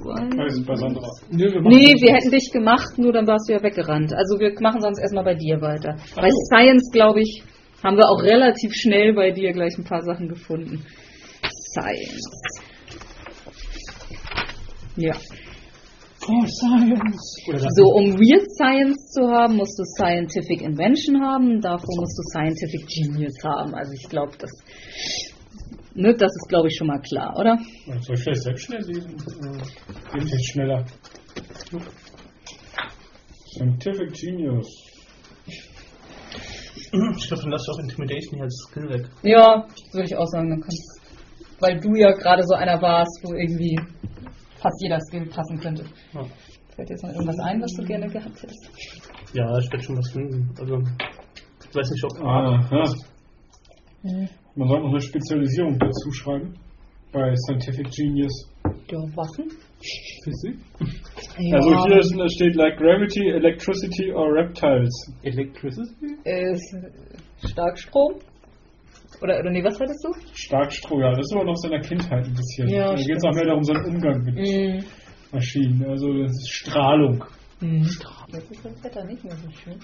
bei Sandra. nee, wir Nee, wir so. hätten dich gemacht, nur dann warst du ja weggerannt. Also wir machen sonst erstmal bei dir weiter. Bei Science, glaube ich, haben wir auch relativ schnell bei dir gleich ein paar Sachen gefunden. Science. Ja. For Science. Oder das So, um Weird Science zu haben, musst du Scientific Invention haben, davor musst du Scientific Genius haben. Also ich glaube, das, ne, das ist, glaube ich, schon mal klar, oder? Soll ich vielleicht selbst schnell lesen? Äh, Geht jetzt schneller. Scientific Genius. Ich glaube, dann lass du auch Intimidation hier als Skill weg. Ja, würde ich auch sagen, dann kannst weil du ja gerade so einer warst, wo irgendwie fast jeder Skill passen könnte. Ja. Fällt dir jetzt noch irgendwas ein, was du gerne gehabt hättest? Ja, ich werde schon was finden. Also, ich weiß nicht, ob. Aha. Mhm. Man sollte noch eine Spezialisierung dazu schreiben. Bei Scientific Genius. Ja, Waffen? Physik? Ja, Also hier ist, steht like Gravity, Electricity or Reptiles. Electricity? ist Starkstrom? Oder, oder nee, was hattest du? Starkstrom, ja, das ist aber noch seiner Kindheit ein bisschen. Ja, da geht es auch mehr darum, seinen Umgang mit Mhm. Maschinen. Also das ist Strahlung. Mhm. Jetzt ist das Wetter nicht mehr so schön.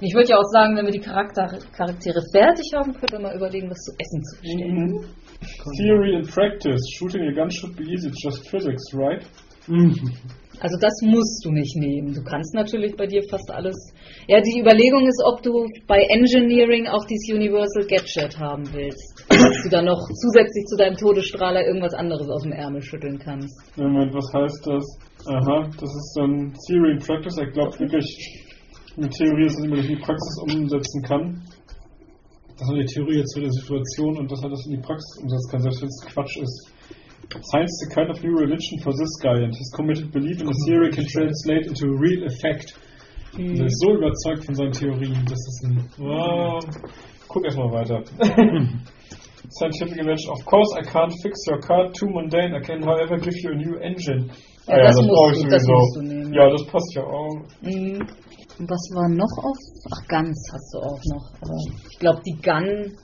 Ich würde ja auch sagen, wenn wir die Charakter Charaktere fertig haben, könnten wir mal überlegen, was zu essen zu bestellen. Mhm. Theory and practice. Shooting a gun should be easy, it's just physics, right? Also das musst du nicht nehmen. Du kannst natürlich bei dir fast alles. Ja, die Überlegung ist, ob du bei Engineering auch dieses Universal Gadget haben willst. Dass du dann noch zusätzlich zu deinem Todesstrahler irgendwas anderes aus dem Ärmel schütteln kannst. Moment, was heißt das? Aha, das ist dann Theory and Practice. Er glaubt wirklich, eine Theorie ist, dass man das in die Praxis umsetzen kann. Das ist die Theorie jetzt zu der Situation und dass er das in die Praxis umsetzen kann, selbst wenn es Quatsch ist. Science is a kind of new religion for this guy and his committed belief in the theory can translate into a real effect. Also er ist so überzeugt von seinen Theorien, das ist ein... Oh, guck erstmal weiter. Scientific invention. Of course, I can't fix your car too mundane. I can, however, give you a new engine. Ja, das musst brauche du- das musst du nehmen. Ja, das passt ja auch. Mhm. Und was war noch auf? Ach, Guns hast du auch noch. Aber ich glaube, die Gun,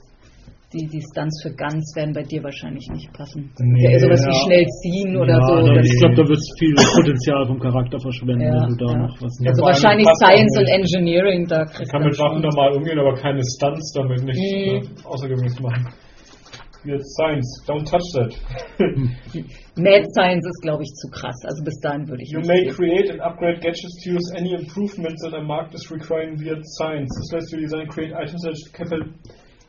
die, Stunts für Guns werden bei dir wahrscheinlich nicht passen. Ist ja eher sowas wie ja. schnell ziehen oder ja, so. Das- ich glaube, da wird viel Potenzial vom Charakter verschwenden, Ja, wenn du da ja. noch was also wahrscheinlich Science und. Engineering, da Ich kriegst kann du mit Waffen normal umgehen, aber keine Stunts damit nicht Mhm. äh, außergewöhnlich machen. Jetzt Science, don't touch that. Mad Science ist, glaube ich, zu krass. Also bis dahin würde ich You nicht may gehen. create and upgrade gadgets to use any improvements that are marked as requiring weird science. This lets you design create items that capable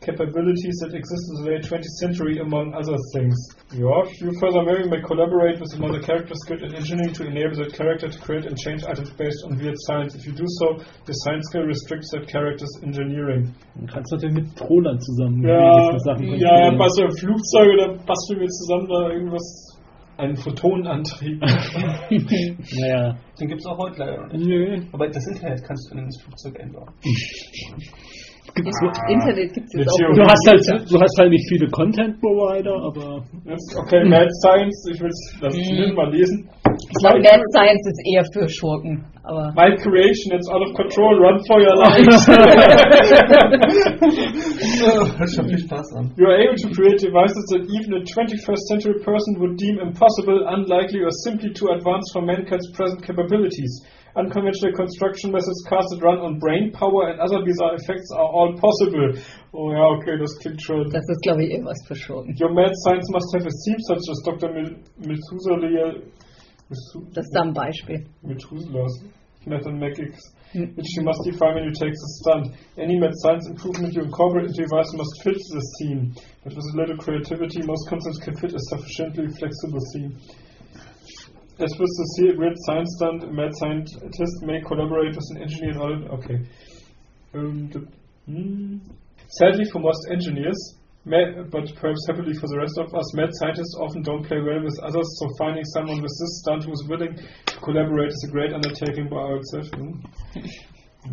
capabilities that exist in the late 20th century, among other things. Yeah, you furthermore may collaborate with another character skilled in engineering to enable that character to create and change items based on weird science. If you do so, the science skill restricts that character's engineering. Kannst du natürlich mit Roland zusammen Ja, Sachen ja, bastel ein Flugzeug oder basteln wir zusammen da irgendwas. Einen Photonenantrieb. Naja. Den gibt es auch heute leider noch nicht. Nö. Aber das Internet kannst du in das Flugzeug einbauen. Gibt's Internet gibt es jetzt auch. Du hast halt, du hast halt nicht viele Content Provider, aber okay, Mad Science, ich will es lass es Mhm. mal lesen. Ich glaube, Mad Science ist eher für Schurken. Aber My creation, it's out of control, run for your lives. Hört schon viel Spaß an. You are able to create devices that even a 21st century person would deem impossible, unlikely, or simply too advanced for mankind's present capabilities. Unconventional construction methods cast that run on brain power and other bizarre effects are all possible. Oh ja, okay, das klingt schon. das ist, glaube ich, eher was für Schurken. Your mad science must have a theme such as Dr. Methuselah. Das ist ein Beispiel. Methuselah's mathematics, Hm. which you must define when you take the stunt. Any mad science improvement you incorporate into device must fit this theme. But with a little creativity, most concepts can fit a sufficiently flexible theme. As with the se- weird science stunt, a mad scientist may collaborate with an engineer. Okay. Um, the, hmm. Sadly, for most engineers, ma- but perhaps happily for the rest of us, mad scientists often don't play well with others, so finding someone with this stunt who's willing to collaborate is a great undertaking by ourselves. Hm.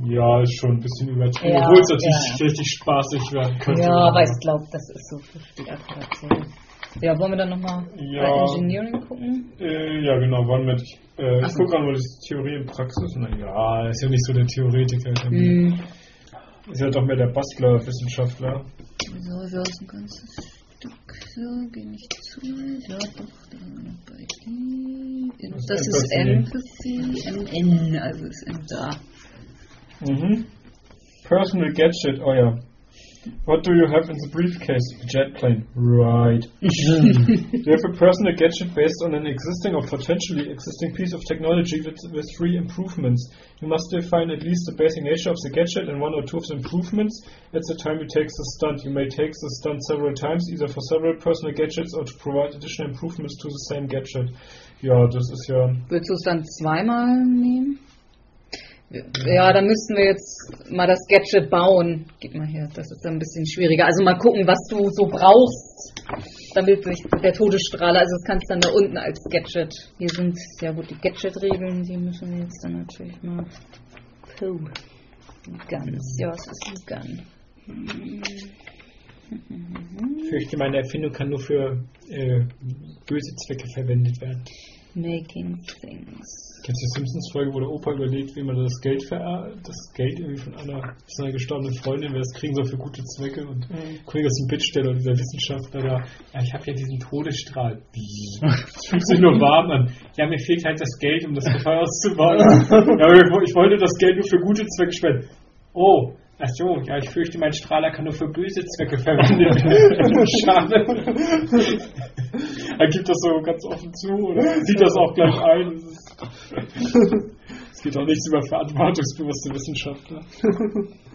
Ja, ist schon ein bisschen übertrieben, Ja, obwohl es natürlich ja. richtig spaßig werden könnte. Ja, aber ich glaube, das ist so für die Aktivation. Ja, wollen wir dann nochmal Ja. bei Engineering gucken? Äh, ja, genau, wann mit. Äh, ich so. gucke an, wo das Theorie und Praxis. Naja, ist ja nicht so der Theoretiker. Ist ja, Hm. ist ja doch mehr der Bastler-Wissenschaftler. So, wir aus ein ganzes Stück. So, geh nicht zu. Ja, doch, da noch bei I. Das Das ist ist Empathy. Empathy. MN, also ist M da. Mhm. Personal gadget, oh ja. What do you have in the briefcase? A Jet plane. Right. Mm. you have a personal gadget based on an existing or potentially existing piece of technology with, with three improvements. You must define at least the basic nature of the gadget and one or two of the improvements at the time you take the stunt. You may take the stunt several times, either for several personal gadgets or to provide additional improvements to the same gadget. Ja, das ist ja. Willst du es dann zweimal nehmen? Ja, dann müssten wir jetzt mal das Gadget bauen. Gib mal her, das ist dann ein bisschen schwieriger. Also mal gucken, was du so brauchst, damit durch der Todesstrahler, also das kannst du dann da unten als Gadget. Hier sind ja gut die Gadget-Regeln, die müssen wir jetzt dann natürlich mal. Puh. Guns, ja, es ist ein Gun. Ich fürchte, meine Erfindung kann nur für äh, böse Zwecke verwendet werden. Making things. Kennst du die Simpsons-Folge, wo der Opa überlegt, wie man das Geld ver das Geld irgendwie von einer seiner gestorbenen Freundin, wer das kriegen soll für gute Zwecke und mhm. Kollege aus dem Bittsteller und dieser Wissenschaftler da, ja, ich habe ja diesen Todesstrahl. Das fühlt sich nur warm an. Ja, mir fehlt halt das Geld, um das Gefeuer auszubauen. ja, ich wollte das Geld nur für gute Zwecke spenden. Oh, Ach so, ja, ich fürchte, mein Strahler kann nur für böse Zwecke verwendet werden. Schade. er gibt das so ganz offen zu oder sieht das auch gleich ein. Es geht auch nichts über verantwortungsbewusste Wissenschaftler.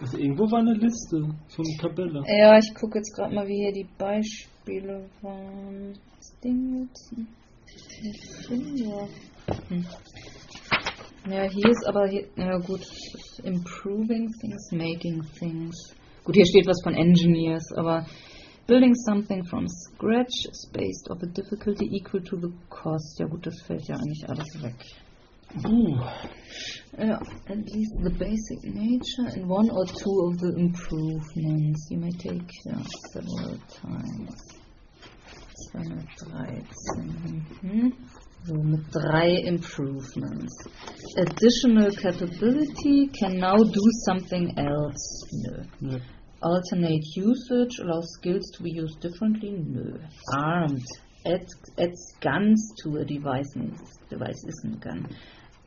also irgendwo war eine Liste, so eine Tabelle. Ja, ich gucke jetzt gerade mal, wie hier die Beispiele waren. Das Ding jetzt. Ja. Hm. Ja, hier ist aber, ja gut, improving things, making things. Gut, hier steht was von engineers, aber building something from scratch is based of a difficulty equal to the cost. Ja gut, das fällt ja eigentlich alles weg. Uh, Yeah, at least the basic nature and one or two of the improvements you may take yeah, several times. 213. Mhm. So, mit drei Improvements. Additional capability can now do something else. Nö. Nö. Alternate usage allows skills to be used differently. Nö. Armed. Add, adds guns to a device. Nee, Device isn't a gun.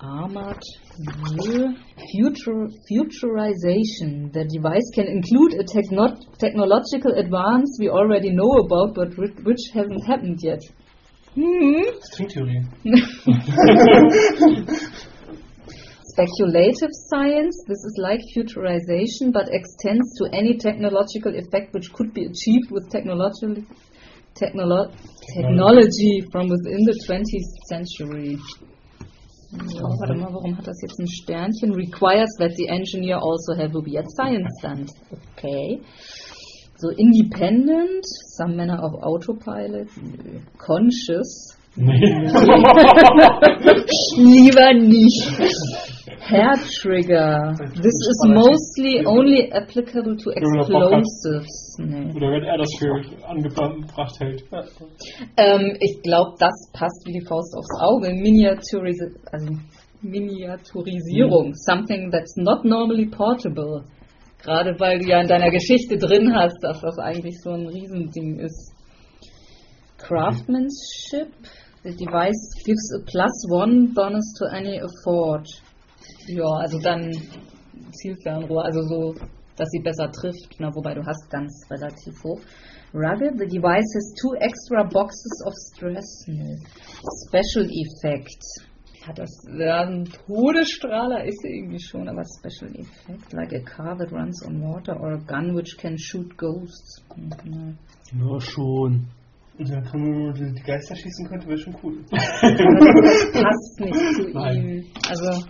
Armored. Nö. Future, futurization. The device can include a techno technological advance we already know about, but which, which hasn't happened yet. Hmm. Stringtheorie. speculative science. This is like futurization, but extends to any technological effect which could be achieved with technological technolo technology from within the 20th century. Ja, warte mal, warum hat das jetzt ein Sternchen? Requires that the engineer also have a weird science stand. Okay. So independent, some manner of autopilot, nö. Conscious, lieber nicht. Hair trigger. This is mostly only applicable to explosives. Nee. Oder wenn er das für angebracht hält. Ähm, ich glaube, das passt wie die Faust aufs Auge. Miniaturis also Miniaturisierung. Something that's not normally portable. Gerade weil du ja in deiner Geschichte drin hast, dass das eigentlich so ein Riesending ist. Craftsmanship. The device gives a plus one bonus to any afford. Ja, also dann Zielfernrohr, also so, dass sie besser trifft, na, wobei du hast ganz relativ hoch. Rugged, the device has two extra boxes of stress. Special Effect. Hat das ja, ein Todesstrahler ist irgendwie schon, aber Special Effect, like a car that runs on water or a gun which can shoot ghosts. Mhm. Ja, schon. Und dann kann man die die Geister schießen könnte, wäre schon cool. Das passt nicht zu Nein. ihm. Also,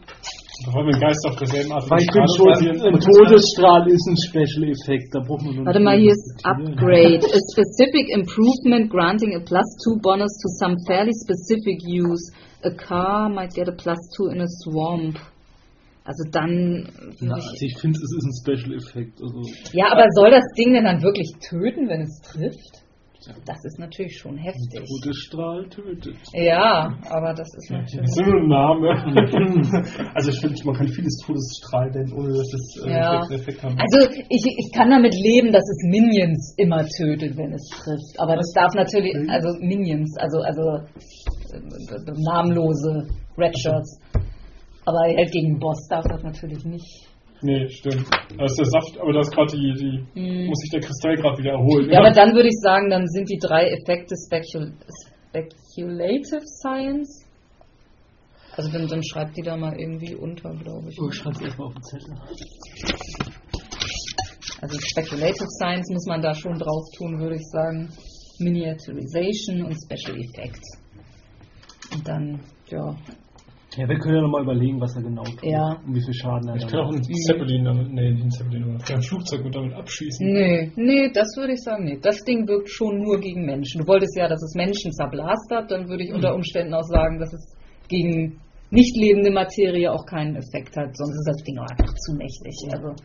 Bevor wir den Geist auf derselben Art Weil ich bin schon, ein Todesstrahl ist ein Special Effekt, da braucht man nur Warte mal, hier ist Upgrade. A specific improvement granting a plus two bonus to some fairly specific use. A car might get a plus two in a swamp. Also dann. Na, also ich finde, es ist ein Special Effekt. Also, Ja, aber soll das Ding denn dann wirklich töten, wenn es trifft? Das ist natürlich schon heftig. Todesstrahl tötet. Ja, aber das ist natürlich. So ein Name. Also ich finde, man kann vieles Todesstrahl nennen, ohne dass es äh, Ja. einen Effekt haben Also ich, ich kann damit leben, dass es Minions immer tötet, wenn es trifft. Aber das darf natürlich, also Minions, also also äh, namenlose Red Shirts. Aber halt gegen den Boss darf das natürlich nicht. Nee, stimmt. Da ist der Saft, aber da ist gerade die, die muss sich der Kristall gerade wieder erholen. Hm. Ja, aber dann würde ich sagen, dann sind die drei Effekte Specul Speculative Science. Also dann, dann schreibt die da mal irgendwie unter, glaube ich. Oh, ich schreibe erstmal auf den Zettel. Also Speculative Science muss man da schon drauf tun, würde ich sagen. Miniaturization und Special Effects. Und dann, ja. Ja, wir können ja nochmal überlegen, was er genau tut. Ja. Und wie viel Schaden er Ich kann auch einen Zeppelin damit, nee, nicht einen Zeppelin, aber ein Flugzeug gut damit abschießen. Nee, nee, das würde ich sagen, nee. Das Ding wirkt schon nur gegen Menschen. Du wolltest ja, dass es Menschen zerblast hat, dann würde ich unter Umständen auch sagen, dass es gegen nicht lebende Materie auch keinen Effekt hat, sonst ist das Ding auch einfach zu mächtig. Also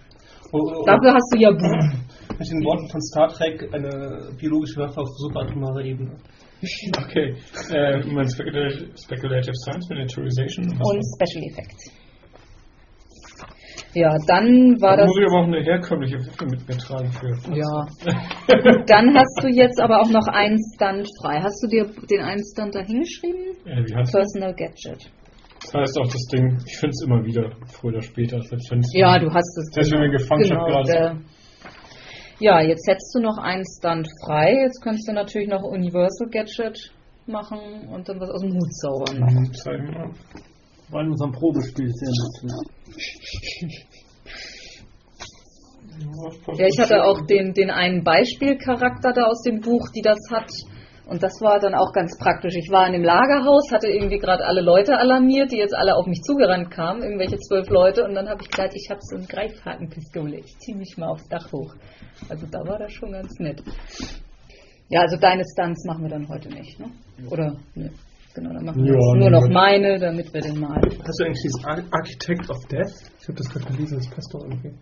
Oh, oh, oh. dafür hast du ja. Mit den Worten von Star Trek eine biologische Waffe auf subaratomarer Ebene. Okay. Äh, mein Speculative, Science, Miniaturization. Und? Special Effects. Ja, dann war Da das muss ich aber auch eine herkömmliche Waffe mit mir tragen für. Ja. Dann hast du jetzt aber auch noch einen Stunt frei. Hast du dir den einen Stunt da hingeschrieben? Äh, wie heißt? Personal Gadget. Das heißt auch das Ding, ich finde es immer wieder, früher oder später. Selbst wenn's- Ja, du hast es. Selbst wenn wir gefangen genau, gerade. Ja, jetzt hättest du noch einen Stunt frei. Jetzt könntest du natürlich noch Universal Gadget machen und dann was aus dem Hut zaubern. Mhm, zeig mal. War in unserem Probespiel sehr lustig. Ja, ich hatte auch den, den einen Beispielcharakter da aus dem Buch, die das hat. Und das war dann auch ganz praktisch. Ich war in dem Lagerhaus, hatte irgendwie gerade alle Leute alarmiert, die jetzt alle auf mich zugerannt kamen, irgendwelche zwölf Leute. Und dann habe ich gesagt, ich habe so eine Greifhakenpistole, ich ziehe mich mal aufs Dach hoch. Also da war das schon ganz nett. Ja, also deine Stunts machen wir dann heute nicht, ne? Oder? Ne. Genau, dann machen wir Ja, nur noch meine, damit wir den mal. Hast du eigentlich dieses Ar Architect of Death? Ich habe das gerade gelesen, das passt doch irgendwie.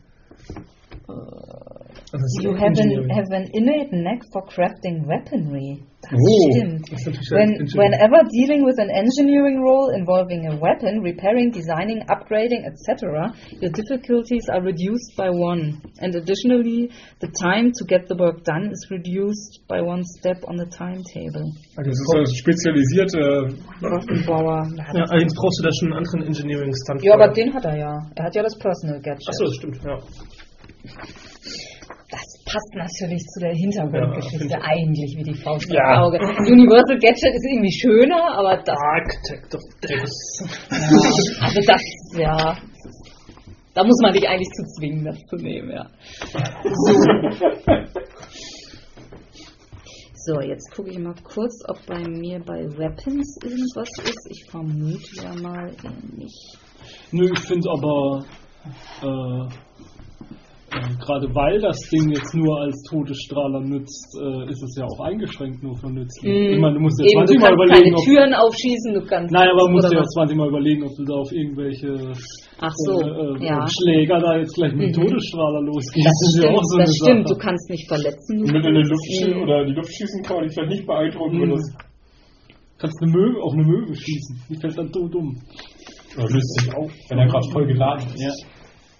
Also You have an, have an innate knack for crafting weaponry. Das Oh. stimmt. Das When, whenever dealing with an engineering role involving a weapon, repairing, designing, upgrading, etc., your difficulties are reduced by one. And additionally, the time to get the work done is reduced by one step on the timetable. Also Das ist so spezialisierte. Waffenbauer. ja, allerdings brauchst du da schon einen anderen Engineering-Stunt. Ja, für. aber den hat er ja. Er hat ja das Personal Gadget. Achso, das stimmt, ja. Das passt natürlich zu der Hintergrundgeschichte Ja, eigentlich wie die Faust Ja. Auge. Universal Gadget ist irgendwie schöner, aber das, Architect of Death. ja, also das, ja, da muss man dich eigentlich zu zwingen, das zu nehmen, ja. So, jetzt gucke ich mal kurz, ob bei mir bei Weapons irgendwas ist. Ich vermute ja mal nicht. Nö, ich finde aber, äh, gerade weil das Ding jetzt nur als Todesstrahler nützt, äh, ist es ja auch eingeschränkt nur für nützlich. Ich meine, du musst dir Eben, 20 du Mal überlegen, keine ob. Türen aufschießen, du kannst. Nein, aber du musst ja was. 20 Mal überlegen, ob du da auf irgendwelche Ach so, äh, äh, ja. Schläger da jetzt gleich mit Mhm. Todesstrahler losgehst. Das ist ja stimmt, auch so das eine stimmt. Du kannst nicht verletzen. Du in die Luft schießen Mhm. oder die Luft schießen kann man dich vielleicht nicht beeindrucken, Mhm. das Kannst eine Möwe, auf eine Möwe schießen. Die fällt dann tot um. oder löst sich auf, wenn er gerade voll geladen ist. Ja.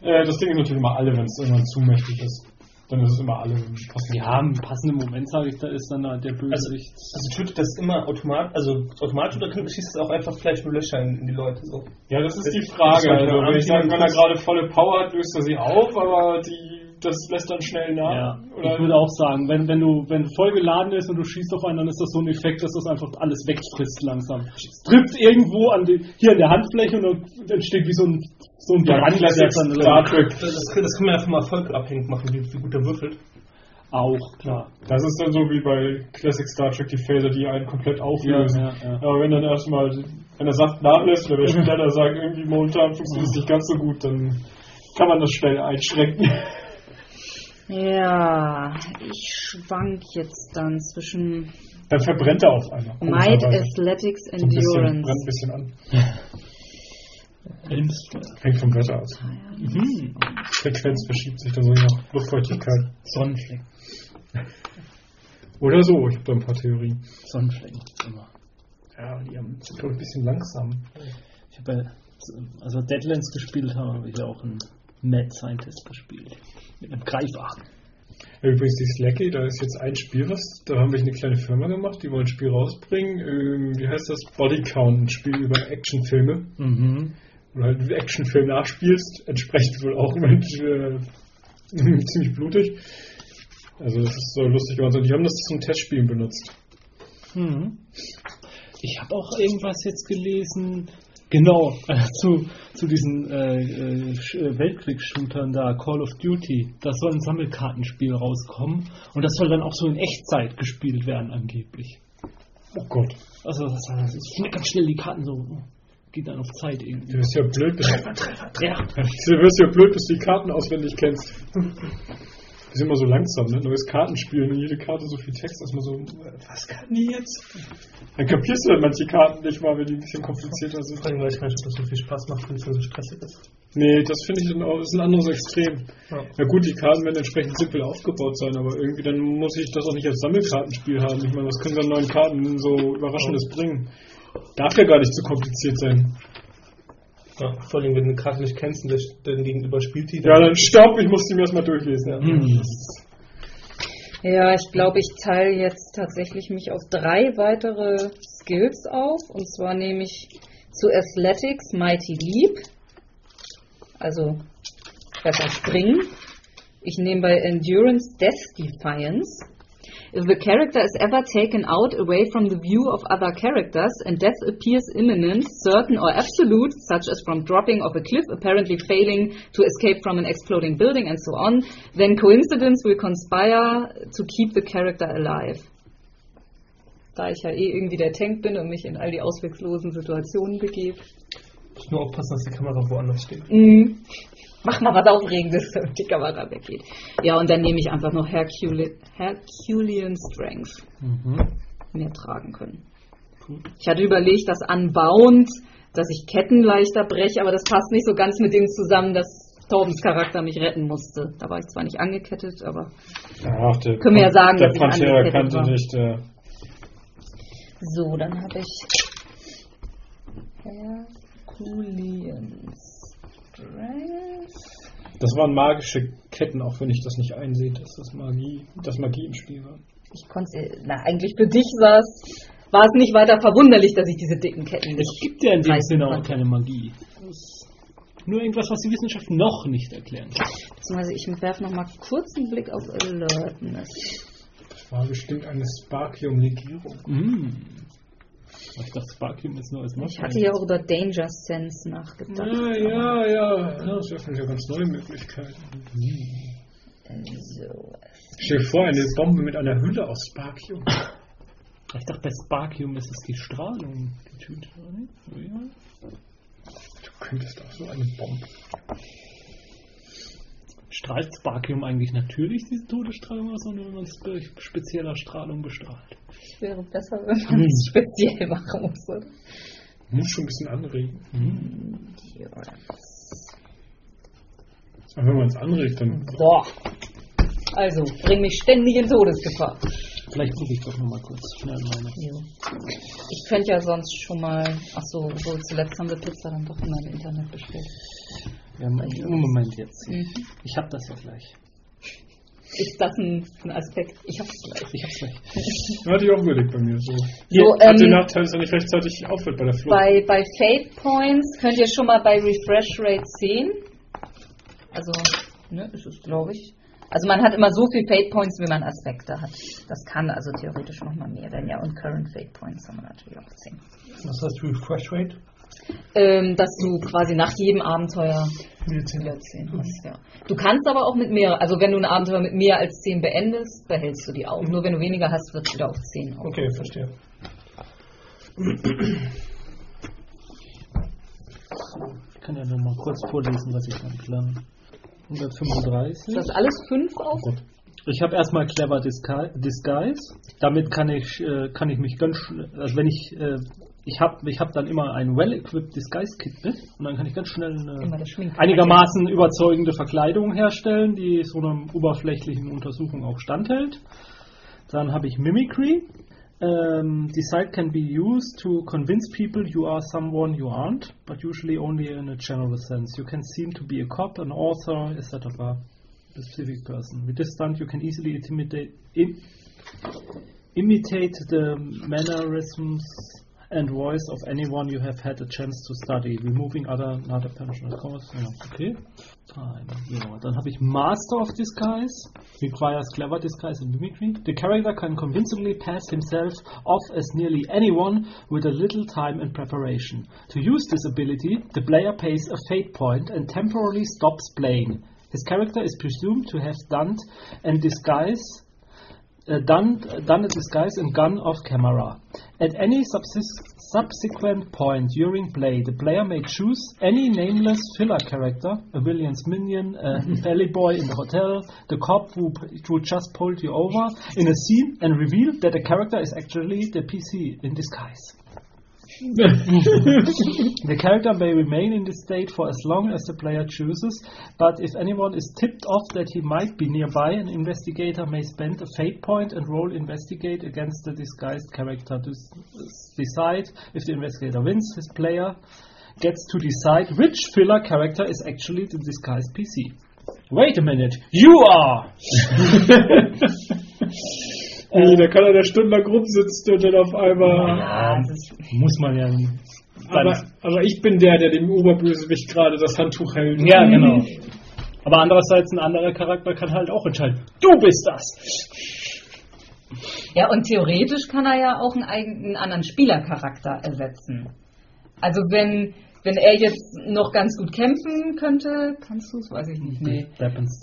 Äh, das Ding ist natürlich immer alle, wenn es irgendwann zu mächtig ist. Dann ist es immer alle. Ja, im passenden Moment, sage ich, da ist dann halt der Bösewicht. Also tötet das immer automatisch, also automatisch oder schießt es auch einfach vielleicht nur Löcher in, in die Leute so? Ja, das ist Das- die Frage. Also, wenn ich sage, wenn er gerade volle Power hat, löst er sie auf, aber die, das lässt dann schnell nach. Ja, Oder ich würde auch sagen, wenn, wenn du wenn voll geladen ist und du schießt auf einen, dann ist das so ein Effekt, dass das einfach alles wegfrisst langsam. Es trifft irgendwo an die, hier an der Handfläche und dann entsteht wie so ein, so ein ja, Brand, der Classic dann Star Trek. Das, das, kann man ja vom Erfolg abhängig machen, wie, wie gut er würfelt. auch, klar. Das ist dann so wie bei Classic Star Trek, die Phaser, die einen komplett auflösen. Ja, ja, ja. Aber wenn dann erstmal, wenn der Saft nachlässt oder der Spieler da sagt, irgendwie momentan funktioniert es nicht ganz so gut, dann kann man das schnell einschränken. Ja, ich schwank jetzt dann zwischen Dann verbrennt er auf einmal. Might. Athletics, So ein bisschen, brennt ein Endurance. bisschen an. Elmsfeuer. Hängt vom Wetter aus. Mhm. Frequenz verschiebt sich da so je nach Luftfeuchtigkeit. Sonnenflecken. Oder so, ich habe da ein paar Theorien. Sonnenflecken, immer. Ja, die haben- sind glaube ich ein bisschen langsam. Ich habe ja, also Deadlands gespielt habe, habe ich ja auch einen Mad Scientist gespielt. Mit einem Greifhaken. Ja, Übrigens, die Slacky, da ist jetzt ein Spiel, was, da haben wir eine kleine Firma gemacht, die wollen ein Spiel rausbringen. Ähm, wie heißt das? Body Count, ein Spiel über Actionfilme. Mhm. Du halt einen Actionfilm nachspielst, entsprechend wohl auch mit, äh, ziemlich blutig. Also das ist so lustig geworden. Und Die haben das zum Testspielen benutzt. Mhm. Ich habe auch irgendwas jetzt gelesen, genau, äh, zu, zu diesen äh, äh, Weltkriegsshootern da, Call of Duty. Da soll ein Sammelkartenspiel rauskommen und das soll dann auch so in Echtzeit gespielt werden, angeblich. Oh Gott. Also, das, das ist ganz schnell die Karten so, geht dann auf Zeit irgendwie. Du bist ja blöd, bis, Ja. du wirst ja blöd, bis du die Karten auswendig kennst. Die sind immer so langsam, ne? Neues Kartenspiel, und jede Karte so viel Text, dass man so, was kann die jetzt? Dann kapierst du dann manche Karten nicht mal, wenn die ein bisschen komplizierter sind. Vor allem weiß ich gar nicht, ob das so viel Spaß macht, wenn es so stressig ist. Nee, das finde ich dann auch, ist ein anderes Extrem. Ja. Ja gut, die Karten werden entsprechend simpel aufgebaut sein, aber irgendwie dann muss ich das auch nicht als Sammelkartenspiel haben. Ich meine, was können dann neuen Karten so Überraschendes bringen? Darf ja gar nicht zu kompliziert sein. Ja, vor allem, wenn du Karte nicht kennst und dann gegenüber spielt die. Ja, dann stopp, ich muss die mir erstmal durchlesen. Ja. Mhm. Ja, ich glaube, ich teile jetzt tatsächlich mich auf drei weitere Skills auf. Und zwar nehme ich zu Athletics Mighty Leap. Also besser springen. Ich nehme bei Endurance Death Defiance. If the character is ever taken out away from the view of other characters and death appears imminent, certain or absolute, such as from dropping off a cliff, apparently failing to escape from an exploding building and so on, then coincidence will conspire to keep the character alive. Da ich ja eh irgendwie der Tank bin und mich in all die ausweglosen Situationen begebe. Nur aufpassen, dass die Kamera woanders steht. Mhm. Mach mal was Aufregendes, damit die Kamera weggeht. Ja, und dann nehme ich einfach noch Hercule, Herculean Strength. Mhm. mehr tragen können. Ich hatte überlegt, das anbauend, dass ich Ketten leichter breche, aber das passt nicht so ganz mit dem zusammen, dass Torbens Charakter mich retten musste. Da war ich zwar nicht angekettet, aber Ach, der, Können wir ja sagen, der dass ich Pantera angekettet kannte war. nicht. Äh, so, dann habe ich Herculean Strength. das waren magische Ketten, auch wenn ich das nicht einsehe, dass das Magie, dass Magie im Spiel war. Ich konnte, na eigentlich für dich war es, war es nicht weiter verwunderlich, dass ich diese dicken Ketten Es nicht. gibt ja in dem Sinne auch keine Magie. Das Nur irgendwas, was die Wissenschaft noch nicht erklären kann. Beziehungsweise ich werfe noch mal kurz einen Blick auf Alertness. Das war bestimmt eine Sparkium-Legierung. Mm. Ich dachte, Sparkium ist nur als Ich hatte ja auch über Danger Sense nachgedacht. Ja, ja, ja. Das öffnet ja ganz neue Möglichkeiten. So. Stell dir vor, eine Bombe mit einer Hülle aus Sparkium. Ich dachte, bei Sparkium ist es die Strahlung. Die Tüte, oder? Ja. Du könntest auch so eine Bombe. Strahlt Sparkium eigentlich natürlich diese Todesstrahlung aus, oder wenn man es durch spezieller Strahlung bestrahlt? Wäre besser, wenn man es speziell machen muss, oder? Muss schon ein bisschen anregen. Ja. Aber wenn man es anregt, dann. Boah. Also, bring mich ständig in Todesgefahr. Vielleicht gucke ich doch nochmal kurz schnell meine. Ich könnte ja sonst schon mal. Achso, wohl zuletzt haben wir Pizza dann doch immer im Internet bestellt. Ja, Moment, Moment jetzt. Mhm. Ich habe das ja gleich. Ist das ein, ein Aspekt? Ich hab's gleich. Ich hab's gleich. Hatte ich auch überlegt bei mir. So. So, Hat den ähm, Nachteil, dass er nicht rechtzeitig aufhört bei der Flucht. Bei, bei Fate Points könnt ihr schon mal bei Refresh Rate sehen. Also, ne, ist es, glaube ich. Also man hat immer so viel Fate Points, wie man Aspekte hat. Das kann also theoretisch noch mal mehr werden. Ja, und Current Fate Points haben wir natürlich auch 10. Was heißt Refresh Rate? Ähm, dass du quasi nach jedem Abenteuer Wieder 10. wieder 10 hast, ja. Du kannst aber auch mit mehr, also wenn du ein Abenteuer mit mehr als 10 beendest, behältst du die auch. Nur wenn du weniger hast, wird es wieder auf 10 auf. Okay, verstehe. Ich kann ja nur mal kurz vorlesen, was ich dann plane. 135. Ist das alles 5 auf? Ich habe erstmal Clever Disguise. Disguise. Damit kann ich, äh, kann ich mich ganz schnell, also wenn ich, äh, ich habe ich hab dann immer ein Well-Equipped Disguise Kit mit und dann kann ich ganz schnell eine einigermaßen überzeugende Verkleidung herstellen, die so einer oberflächlichen Untersuchung auch standhält. Dann habe ich Mimicry. Um, the site can be used to convince people you are someone you aren't, but usually only in a general sense. You can seem to be a cop, an author, etc. A specific person. With this stunt, you can easily intimidate, im, imitate the mannerisms and voice of anyone you have had a chance to study, removing other other pension course. Ja, okay. Time. Ja, dann habe ich Master of Disguise, requires clever disguise and mimicry. The character can convincingly pass himself off as nearly anyone with a little time and preparation. To use this ability, the player pays a fate point and temporarily stops playing. His character is presumed to have done and disguise uh, done, done a disguise and gun off camera. At any subsequent point during play, the player may choose any nameless filler character, a villain's minion, a belly boy in the hotel, the cop who, who just pulled you over, in a scene and reveal that the character is actually the PC in disguise. The character may remain in this state for as long as the player chooses, but if anyone is tipped off that he might be nearby, an investigator may spend a fate point and roll investigate against the disguised character to s- decide if the investigator wins. His player gets to decide which filler character is actually the disguised PC. Wait a minute, you are! Wie, da kann er da stundenlang rumsitzen und dann auf einmal. Ja, das Muss man ja. Aber, aber ich bin der, der dem Oberbösewicht gerade das Handtuch hält. Ja, genau. Aber andererseits, ein anderer Charakter kann halt auch entscheiden. Du bist das! ja, und theoretisch kann er ja auch einen, eigenen anderen Spielercharakter ersetzen. Also wenn, wenn er jetzt noch ganz gut kämpfen könnte, kannst du es, weiß ich nicht. Nee.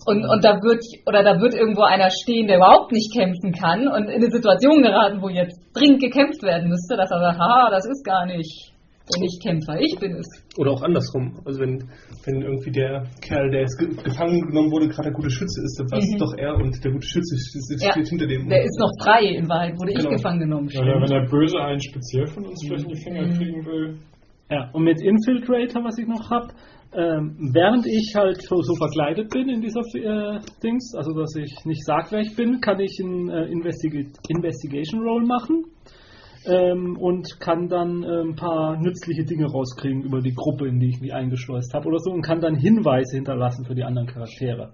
Und, und da wird oder da wird irgendwo einer stehen, der überhaupt nicht kämpfen kann und in eine Situation geraten, wo jetzt dringend gekämpft werden müsste, dass er sagt, haha, das ist gar nicht der Nicht-Kämpfer, ich bin es. Oder auch andersrum. Also wenn, wenn irgendwie der Kerl, der jetzt ge gefangen genommen wurde, gerade der gute Schütze ist, dann war es Mhm. doch er und der gute Schütze steht Ja, hinter dem. Der ist noch frei, in Wahrheit wurde Genau. ich gefangen genommen. Oder wenn der Böse einen speziell von uns vielleicht in die Finger kriegen will. Ja, und mit Infiltrator, was ich noch habe, ähm, während ich halt so, so verkleidet bin in dieser äh, Dings, also dass ich nicht sag, wer ich bin, kann ich ein äh, Investiga Investigation Roll machen ähm, und kann dann äh, ein paar nützliche Dinge rauskriegen über die Gruppe, in die ich mich eingeschleust habe oder so und kann dann Hinweise hinterlassen für die anderen Charaktere.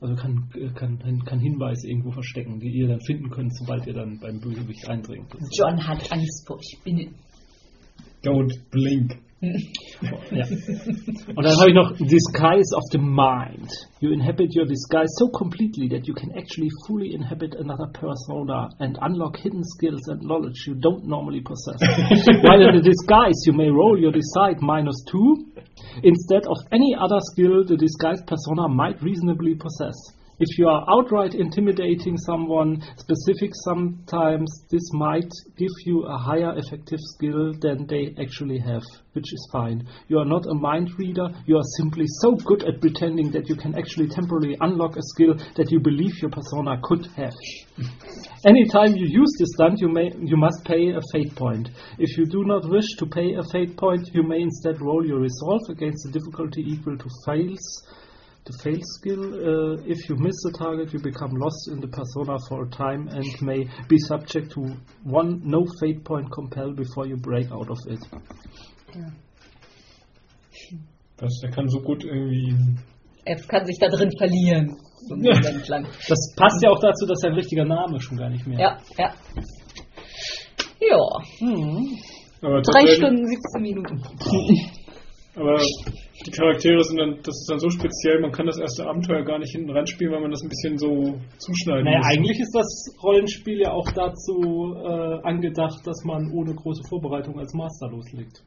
Also kann, äh, kann, kann Hinweise irgendwo verstecken, die ihr dann finden könnt, sobald ihr dann beim Bösewicht eindringt. John hat Angst vor ich bin. Don't blink. Ja. Und dann habe ich noch Disguise of the Mind. You inhabit your disguise so completely that you can actually fully inhabit another persona and unlock hidden skills and knowledge you don't normally possess. While in the disguise, you may roll your decide minus two instead of any other skill the disguised persona might reasonably possess. If you are outright intimidating someone specific, sometimes this might give you a higher effective skill than they actually have, which is fine. You are not a mind reader, you are simply so good at pretending that you can actually temporarily unlock a skill that you believe your persona could have. Anytime you use this stunt, you, may, you must pay a fate point. If you do not wish to pay a fate point, you may instead roll your resolve against the difficulty equal to fails the fail skill. Uh, if you miss the target, you become lost in the persona for a time and may be subject to one no fate point compel before you break out of it. Das, der kann so gut irgendwie. Er kann sich da drin verlieren. So lang. Das passt ja auch dazu, dass sein richtiger Name schon gar nicht mehr. Ja, ja. Ja, Aber drei Stunden, 17 Minuten. Aber die Charaktere sind dann, das ist dann so speziell, man kann das erste Abenteuer gar nicht hinten ranspielen, weil man das ein bisschen so zuschneiden Naja, muss. eigentlich ist das Rollenspiel ja auch dazu äh, angedacht, dass man ohne große Vorbereitung als Master loslegt.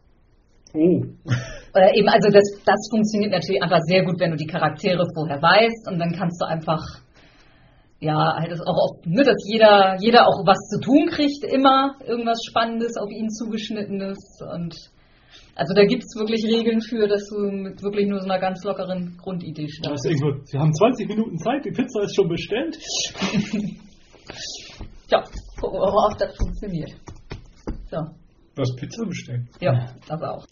Oh. Oder eben, also das, das funktioniert natürlich einfach sehr gut, wenn du die Charaktere vorher weißt und dann kannst du einfach, ja, halt das auch oft, ne, dass jeder, jeder auch was zu tun kriegt, immer irgendwas Spannendes auf ihn zugeschnittenes und also da gibt es wirklich Regeln für, dass du mit wirklich nur so einer ganz lockeren Grundidee startest. irgendwo, Sie haben 20 Minuten Zeit, die Pizza ist schon bestellt. Ja, gucken wir mal, ob das funktioniert. So, Was Pizza bestellen? ja, das auch.